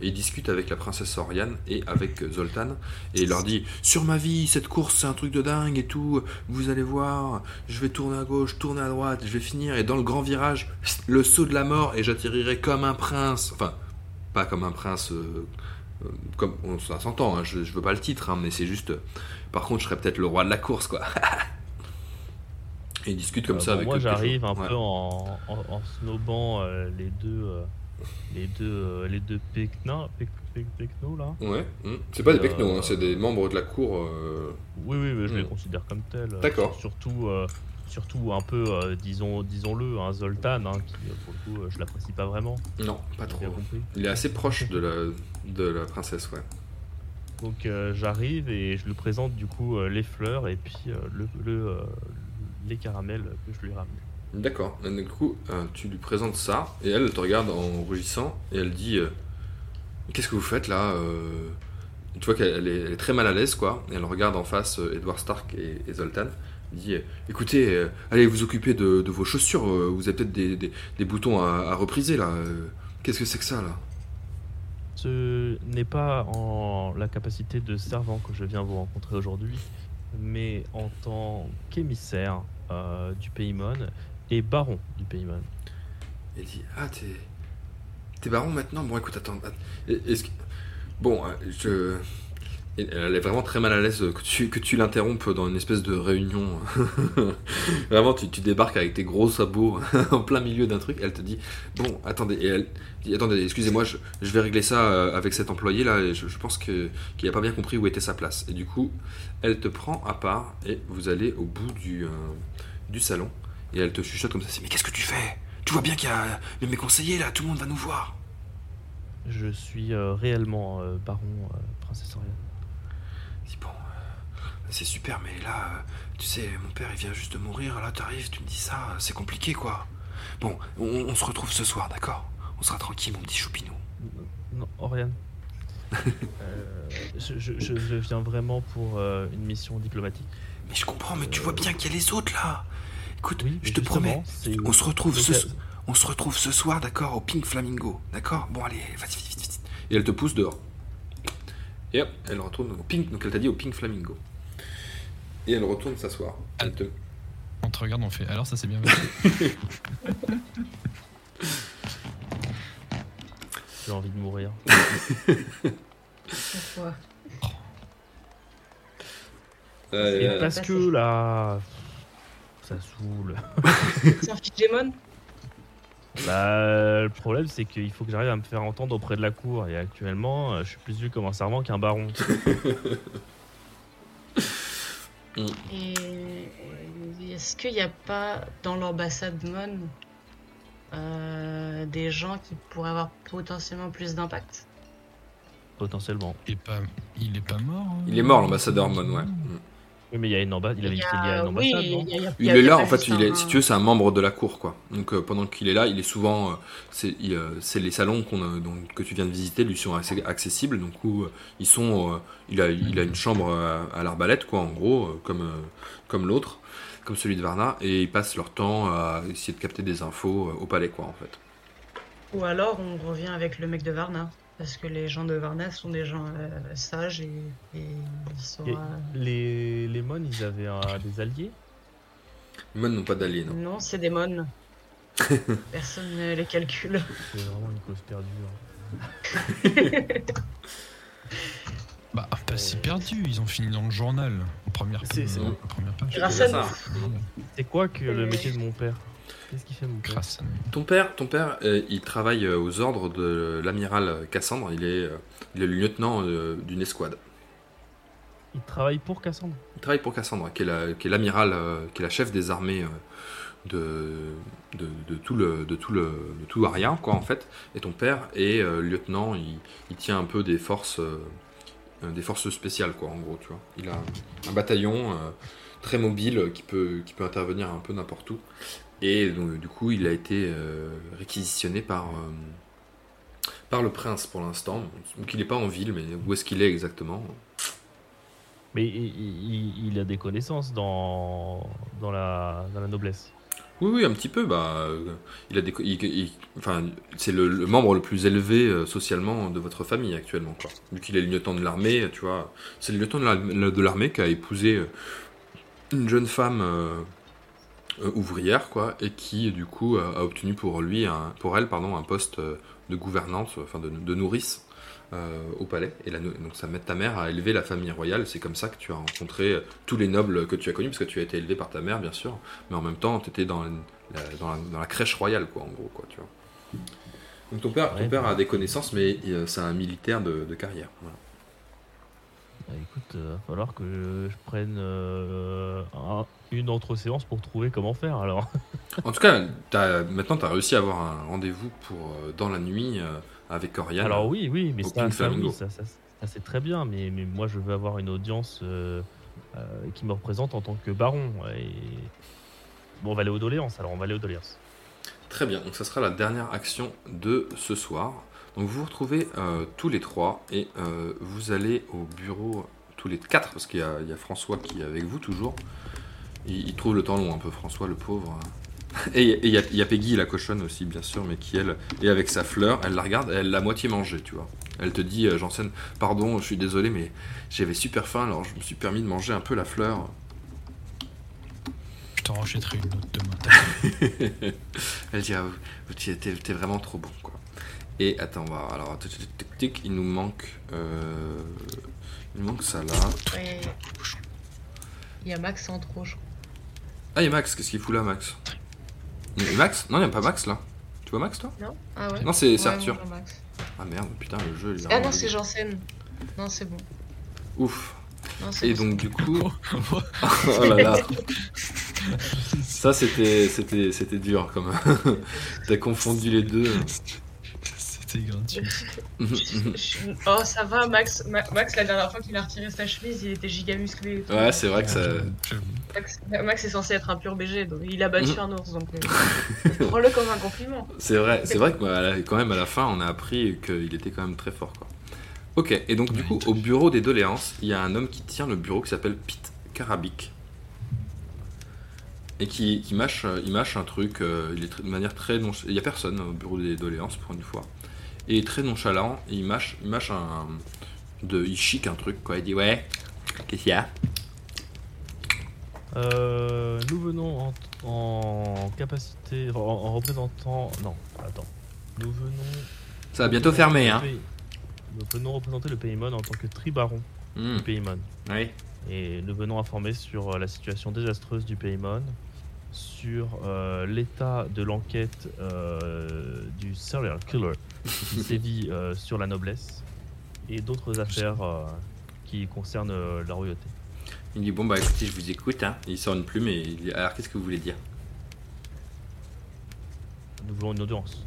Et il discute avec la princesse Oriane et avec Zoltan et il leur dit sur ma vie cette course c'est un truc de dingue et tout vous allez voir je vais tourner à gauche tourner à droite je vais finir et dans le grand virage le saut de la mort et j'atterrirai comme un prince enfin pas comme un prince euh, euh, comme on ça s'entend hein, je, je veux pas le titre hein, mais c'est juste par contre je serais peut-être le roi de la course quoi et il discute comme Euh, ça bon, avec moi j'arrive un Ouais. peu en, en, en snobant euh, les deux euh, les deux euh, les deux pecna, pec, pec- pecnos là. Ouais, hmm. c'est pas des Euh, pecnos, hein, c'est des membres de la cour. euh, Oui oui mais je les Mm. considère comme tels. euh, D'accord. Surtout euh, surtout un peu euh, disons disons-le un Zoltan hein, qui euh, pour le coup euh, je l'apprécie pas vraiment. Non, pas trop. Il est assez proche de la, de la princesse, ouais. Donc euh, j'arrive et je lui présente du coup euh, les fleurs et puis euh, le, le, euh, les caramels que je lui ramenés. D'accord. Du coup, euh, tu lui présentes ça, et elle, te regarde en rougissant, et elle dit euh, Qu'est-ce que vous faites là euh? Tu vois qu'elle elle est, très mal à l'aise, quoi. Elle regarde en face Edward Stark et, Zoltan. Elle dit Écoutez, allez vous occuper de, vos chaussures, vous avez peut-être des, boutons à, repriser là. Qu'est-ce que c'est que ça là? Ce n'est pas en la capacité de servant que je viens vous rencontrer aujourd'hui, mais en tant qu'émissaire euh, du Paymon et baron du Paymon. Elle dit Ah, t'es. Baron maintenant? Bon, écoute, attends. att- Est-ce que. Bon, euh, je. Elle est vraiment très mal à l'aise que tu, que tu l'interrompes dans une espèce de réunion. vraiment, tu, tu débarques avec tes gros sabots en plein milieu d'un truc. Elle te dit Bon, attendez. Et elle dit Attendez, excusez-moi, je, je vais régler ça euh, avec cet employé là. Je, pense qu'il n'a pas bien compris où était sa place. Et du coup, elle te prend à part et vous allez au bout du, euh, du salon. Et elle te chuchote comme ça Mais qu'est-ce que tu fais? Tu vois bien qu'il y a mes conseillers là, tout le monde va nous voir. Je suis euh, réellement euh, baron euh, princesse Oriane. Dis bon, euh, c'est super, mais là, tu sais, mon père il vient juste de mourir, là t'arrives, tu me dis ça, c'est compliqué quoi. Bon, on, on se retrouve ce soir, d'accord? On sera tranquille, mon petit choupinou. Non, Oriane. Je, je- je- je viens vraiment pour une mission diplomatique. Mais je comprends, mais tu vois bien qu'il y a les autres là. Écoute, Oui, je te promets, on se retrouve ce, Donc, on se retrouve ce soir, d'accord, au Pink Flamingo, d'accord? Bon allez, vas-y, vite, vite, vite. Et elle te pousse dehors. Et hop, elle retourne au Pink, donc elle t'a dit au Pink Flamingo. Et elle retourne s'asseoir. Elle te, On te regarde, on fait. Alors ça c'est bien. passé. J'ai envie de mourir. Pourquoi? Euh, Et euh, parce que là, ça saoule. C'est un Figémon? Bah, le problème, c'est qu'il faut que j'arrive à me faire entendre auprès de la cour. Et actuellement, euh, je suis plus vu comme un servant qu'un baron. Et est-ce qu'il n'y a pas dans l'ambassade Mon euh, des gens qui pourraient avoir potentiellement plus d'impact? Potentiellement. Il est pas, il est pas mort. hein il est mort l'ambassadeur Mon, ouais. Oui, mais il y a une ambassade. Il avait Il y dit qu'il y a une a- oui, ambassade, non il y a- il y a- Il y a- est là, en fait, il est, un- si tu veux, c'est un membre de la cour, quoi. Donc euh, pendant qu'il est là, il est souvent, euh, c'est euh, c'est les salons qu'on a- donc, que tu viens de visiter, lui sont assez accessibles. Donc où euh, ils sont, euh, il a, il a une chambre à, à l'arbalète, quoi, en gros, euh, comme, euh, comme l'autre, comme celui de Varna, et ils passent leur temps à essayer de capter des infos euh, au palais, quoi, en fait. Ou alors on revient avec le mec de Varna. Parce que les gens de Varna sont des gens euh, sages et, et ils sont. Et euh, les, les Mon, ils avaient euh, des alliés? Les Mon n'ont pas d'alliés, non. Non, c'est des mônes. Personne ne les calcule. C'est vraiment une cause perdue. hein. Bah pas si perdu. Ils ont fini dans le journal en première, C'est- c'est bon. première page. C'est quoi que le métier de mon père? Qu'est-ce qu'il fait, mon père nous. Ton père, ton père, euh, il travaille euh, aux ordres de l'amiral Cassandre. Il est, euh, il est le lieutenant euh, d'une escouade. Il travaille pour Cassandre. Il travaille pour Cassandre, qui est la- qui est l'amiral, qui est la chef des armées de, de, de tout le, de tout le, de tout Aria, quoi, en fait. Et ton père est euh, lieutenant, il, il tient un peu des forces, euh, des forces spéciales, quoi, en gros, tu vois. Il a un bataillon euh, très mobile qui peut, qui peut intervenir un peu n'importe où. Et donc, du coup, il a été euh, réquisitionné par, euh, par le prince pour l'instant. Donc, il n'est pas en ville, mais où est-ce qu'il est exactement? Mais il, a des connaissances dans, dans, la, dans la noblesse. Oui, oui, un petit peu. Bah, il a des, enfin, c'est le, membre le plus élevé socialement de votre famille actuellement, quoi. Vu qu'il est lieutenant de l'armée, tu vois. C'est le lieutenant de l'armée qui a épousé une jeune femme ouvrière, quoi, et qui du coup a, obtenu pour lui, un, pour elle, pardon, un poste de gouvernante, enfin de, de nourrice. Euh, au palais. Et donc ça met ta mère à élever la famille royale. C'est comme ça que tu as rencontré euh, tous les nobles que tu as connus, parce que tu as été élevé par ta mère, bien sûr. Mais en même temps, tu étais dans la, dans, la, crèche royale, quoi, en gros, quoi, tu vois. Donc ton père, ton père a des connaissances, mais euh, c'est un militaire de, carrière. Bah, écoute, il va falloir que je, prenne une autre séance pour trouver comment faire alors. en tout cas, as, maintenant tu as réussi à avoir un rendez-vous pour dans la nuit avec Oriane. Alors oui, oui, mais ça, ça, ça, c'est très bien, mais, mais moi je veux avoir une audience euh, euh, qui me représente en tant que baron. Et... Bon, on va aller aux doléances, alors on va aller aux doléances. Très bien, donc ça sera la dernière action de ce soir. Donc vous vous retrouvez euh, tous les trois et vous allez au bureau tous les quatre, parce qu'il y, a François qui est avec vous toujours. Il, il, trouve le temps long un peu, François le pauvre. Et il y, a Peggy, la cochonne aussi, bien sûr, mais qui, elle, est avec sa fleur, elle la regarde, elle l'a moitié mangée, tu vois. Elle te dit, euh, Janssen, pardon, je suis désolé, mais j'avais super faim, alors je me suis permis de manger un peu la fleur. Je t'en rachèterai une autre demain. elle dit, ah, t'es vraiment trop bon, quoi. Et attends, on va, alors, il nous manque, euh, il nous manque ça là. Il y a Max en trop, je crois. Ah, il y a Max, qu'est-ce qu'il fout là, Max Max Non, il n'y a pas Max là. Tu vois Max toi Non Ah ouais Non, c'est Arthur. Ah merde, putain, le jeu. Il ah non, c'est Janssen. Non, c'est bon. Ouf. Et donc, du coup. oh là là. Ça, c'était, c'était, c'était dur quand même. T'as confondu les deux. oh, ça va, Max. Max, la dernière fois qu'il a retiré sa chemise, il était giga musclé. Ouais, c'est vrai que ça. Max, est censé être un pur BG, donc il a battu un ours, donc euh, prends-le comme un compliment. C'est vrai, c'est vrai que bah, quand même à la fin, on a appris qu'il était quand même très fort, quoi. Ok, et donc du coup, au bureau des doléances, il y a un homme qui tient le bureau qui s'appelle Pete Karabik et qui, mâche, il mâche un truc, euh, il est de manière très non... Il n'y a personne au bureau des doléances pour une fois et très nonchalant. il mâche, il mâche un. De, il chic un truc, quoi. Il dit Ouais, qu'est-ce qu'il y a? Euh, Nous venons en, capacité. En, représentant. Non, attends. Nous venons. Ça va bientôt fermer, hein. Nous venons représenter le Paymon en tant que tribaron hmm. du Paymon. Oui. Et nous venons informer sur euh, la situation désastreuse du Paymon, sur euh, l'état de l'enquête euh, du serial killer qui sévit euh, sur la noblesse et d'autres affaires qui concernent la royauté. Il dit Bon, bah écoutez, je vous écoute. Hein. Il sort une plume et il dit Alors, qu'est-ce que vous voulez dire? Nous voulons une audience.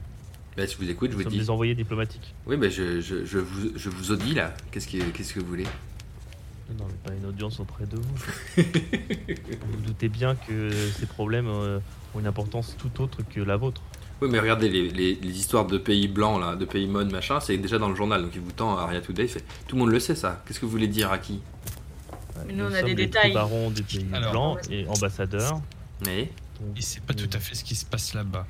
Bah, je vous écoute, je vous sommes dis. des envoyés diplomatiques. Oui, bah, je, je, je, vous, je vous audis là. Qu'est-ce que, qu'est-ce que vous voulez? Non, mais pas une audience auprès de vous. vous, vous doutez bien que ces problèmes ont une importance tout autre que la vôtre. Oui, mais regardez, les, histoires de pays blancs, là, de pays mode, machin, c'est déjà dans le journal. Donc il vous tend Aria Today, fait tout le monde le sait, ça. Qu'est-ce que vous voulez dire à qui Nous, on a des détails. barons des pays blancs et ambassadeurs. Mais. Et c'est pas tout à fait ce qui se passe là-bas.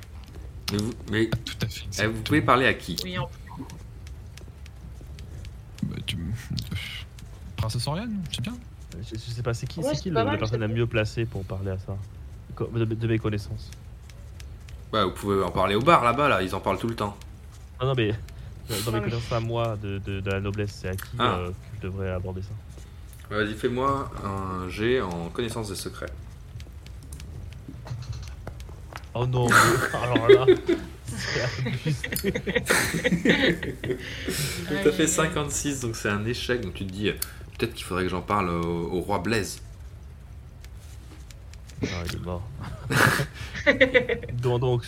Mais vous, mais pas tout à fait. Eh, vous pouvez parler à qui? Oui, bah, tu... Princesse Oriane, c'est bien. Je, sais pas, c'est qui, c'est qui la personne la mieux placée pour parler à ça? De mes connaissances. Ouais, vous pouvez en parler au bar là-bas, là, ils en parlent tout le temps. Non, non, mais euh, dans mes connaissances à moi de, de, la noblesse, c'est à qui ah. euh, que je devrais aborder ça? Vas-y, fais-moi un G en connaissance des secrets. Oh non, alors là. T'as fait 56, donc c'est un échec. Donc tu te dis, peut-être qu'il faudrait que j'en parle au roi Blaise. Ah, il est mort. demandons,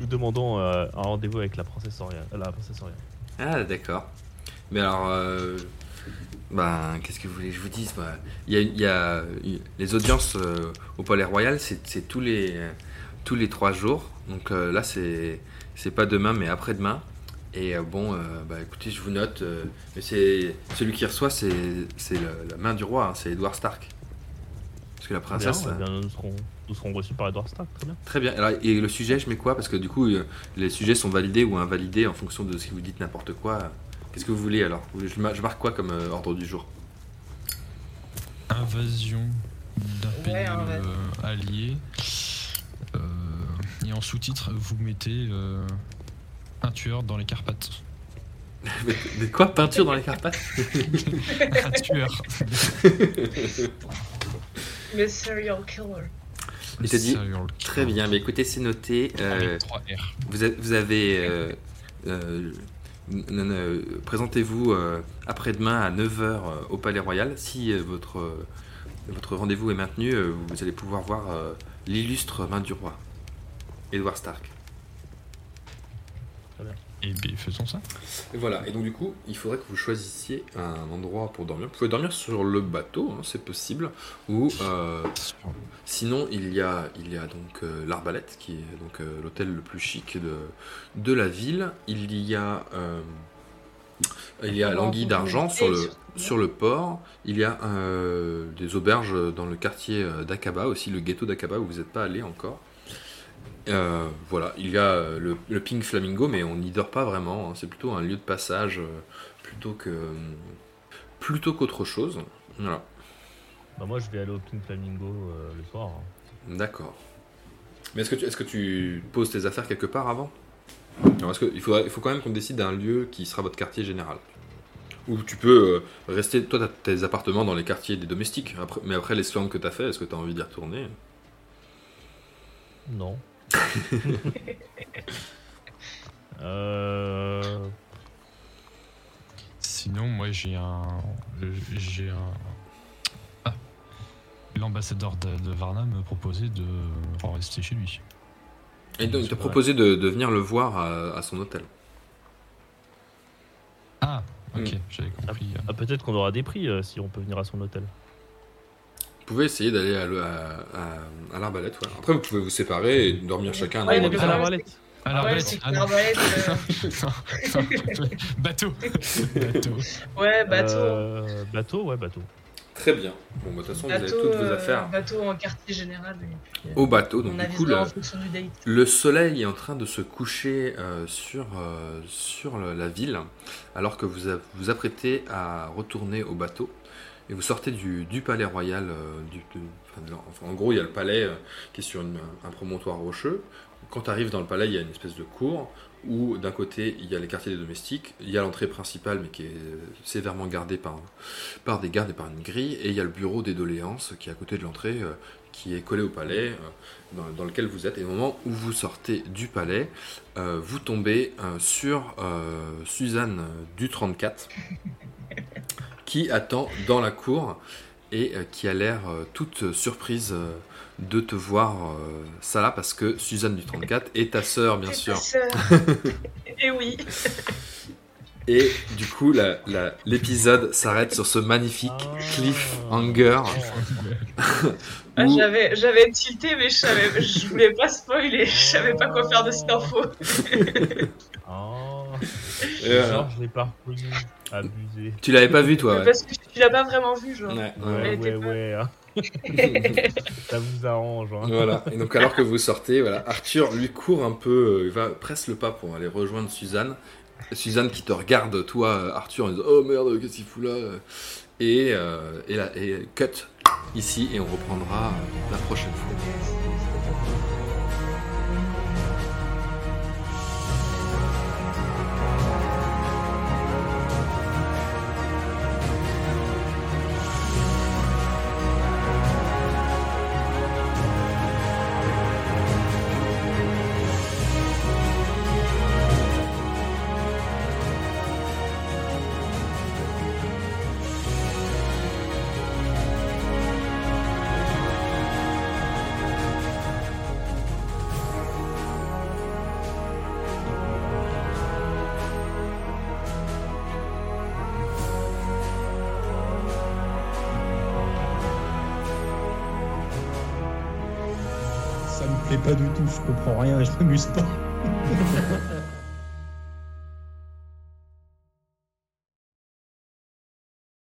nous demandons euh, un rendez-vous avec la princesse Oriane. La princesse Ah, d'accord. Mais alors, euh, ben, qu'est-ce que vous voulez que je vous dise il, y a, les audiences euh, au Palais Royal, c'est tous les, tous les trois jours. Donc là, c'est c'est pas demain, mais après-demain. Et bon, bah écoutez, je vous note. mais c'est celui qui reçoit, c'est la, la main du roi, hein, c'est Edward Stark Parce que la Bien, princesse. eh bien, nous, serons, nous serons reçus par Edward Stark, très bien. Très bien. Alors, et le sujet, je mets quoi? Parce que du coup, euh, les sujets sont validés ou invalidés en fonction de ce que vous dites n'importe quoi. Qu'est-ce que vous voulez alors? Je, ma- je marque quoi comme euh, ordre du jour? Invasion d'un pays Ouais, euh, allié. Euh, et en sous-titre, vous mettez euh, un tueur dans les Carpates. mais, mais quoi? Peinture dans les Carpates? Un tueur. Le serial killer. Il t'a dit, Serial killer. Très bien, mais écoutez, c'est noté. euh, Avec 3 R. vous, avez- vous avez. euh, euh, euh, Présentez-vous euh, après-demain à 9h au Palais Royal. Si euh, votre, euh, votre rendez-vous est maintenu, euh, vous allez pouvoir voir euh, l'illustre main du roi, Edward Stark. Et bien, faisons ça. Et voilà, et donc du coup, il faudrait que vous choisissiez un endroit pour dormir. Vous pouvez dormir sur le bateau, hein, c'est possible, ou euh, sinon il y a, il y a donc euh, l'Arbalète, qui est donc euh, l'hôtel le plus chic de, de la ville. Il y a, euh, il y a l'Anguille d'Argent sur le, sur le port. Il y a des auberges dans le quartier d'Aqaba, aussi le ghetto d'Aqaba où vous n'êtes pas allé encore. Euh, voilà, il y a euh, le, le Pink Flamingo, mais on n'y dort pas vraiment. hein. C'est plutôt un lieu de passage euh, plutôt que plutôt qu'autre chose. Voilà, Bah, moi, je vais aller au Pink Flamingo euh, le soir. hein. d'accord. Mais est-ce que tu est-ce que tu poses tes affaires quelque part avant? Est-ce que il faudrait- il faut quand même qu'on décide d'un lieu qui sera votre quartier général. Ou tu peux rester, toi, t'as tes appartements dans les quartiers des domestiques. Après- mais après les slams que t'as fait, est-ce que t'as envie d'y retourner? Non. Euh... Sinon, moi j'ai un. J'ai un. Ah. L'ambassadeur de, de Varna me proposait de rester chez lui. Et donc, il t'a proposé de, de venir le voir à, à son hôtel. Ah, ok, Mm. j'avais compris. Ah, peut-être qu'on aura des prix euh, si on peut venir à son hôtel. Vous pouvez essayer d'aller à, à, à- à l'arbalète. ouais. Après, vous pouvez vous séparer et dormir chacun Ouais, le chambre. problème, Ah, Ouais, l'arbalète. Ah, l'arbalète, euh, Bateau. Bateau. Ouais, bateau. Euh, bateau, ouais, bateau. Très bien. Bon, bah, de toute façon, vous avez toutes vos euh, affaires bateau en quartier général. puis, au bateau. Donc, on du coup, le, du le soleil est en train de se coucher euh, sur, euh, sur le- la ville, alors que vous a- vous apprêtez à retourner au bateau. Et vous sortez du, du palais royal. euh, en gros, il y a le palais euh, qui est sur un promontoire rocheux. Quand tu arrives dans le palais, il y a une espèce de cour où d'un côté il y a les quartiers des domestiques, il y a l'entrée principale mais qui est sévèrement gardée par, par des gardes et par une grille, et il y a le bureau des doléances qui est à côté de l'entrée, euh, qui est collé au palais, euh, dans, lequel vous êtes. Et au moment où vous sortez du palais, euh, vous tombez euh, sur euh, Suzanne euh, du 34 qui attend dans la cour et euh, qui a l'air euh, toute surprise euh, de te voir ça là parce que Suzanne du 34 est ta sœur bien sûr. ta sœur. Et oui. Et du coup la- la- l'épisode s'arrête sur ce magnifique Ah. cliffhanger Ah, J'avais, j'avais tilté, mais je savais, je voulais pas spoiler. Je savais pas quoi faire de cette info. Oh, genre, je l'ai pas reconnu. Abusé. Tu l'avais pas vu toi ouais. Parce que tu l'as pas vraiment vu, genre. Ouais, ouais, Ouais, pas- hein. Ça vous arrange. Hein. Voilà. Et donc alors que vous sortez, voilà, Arthur lui court un peu, euh, il va presse le pas pour aller rejoindre Suzanne. Suzanne qui te regarde, toi, Arthur, en disant Oh merde, qu'est-ce qu'il fout là? Et, euh, et cut ici, et on reprendra euh, la prochaine fois. Je comprends rien, je m'amuse pas.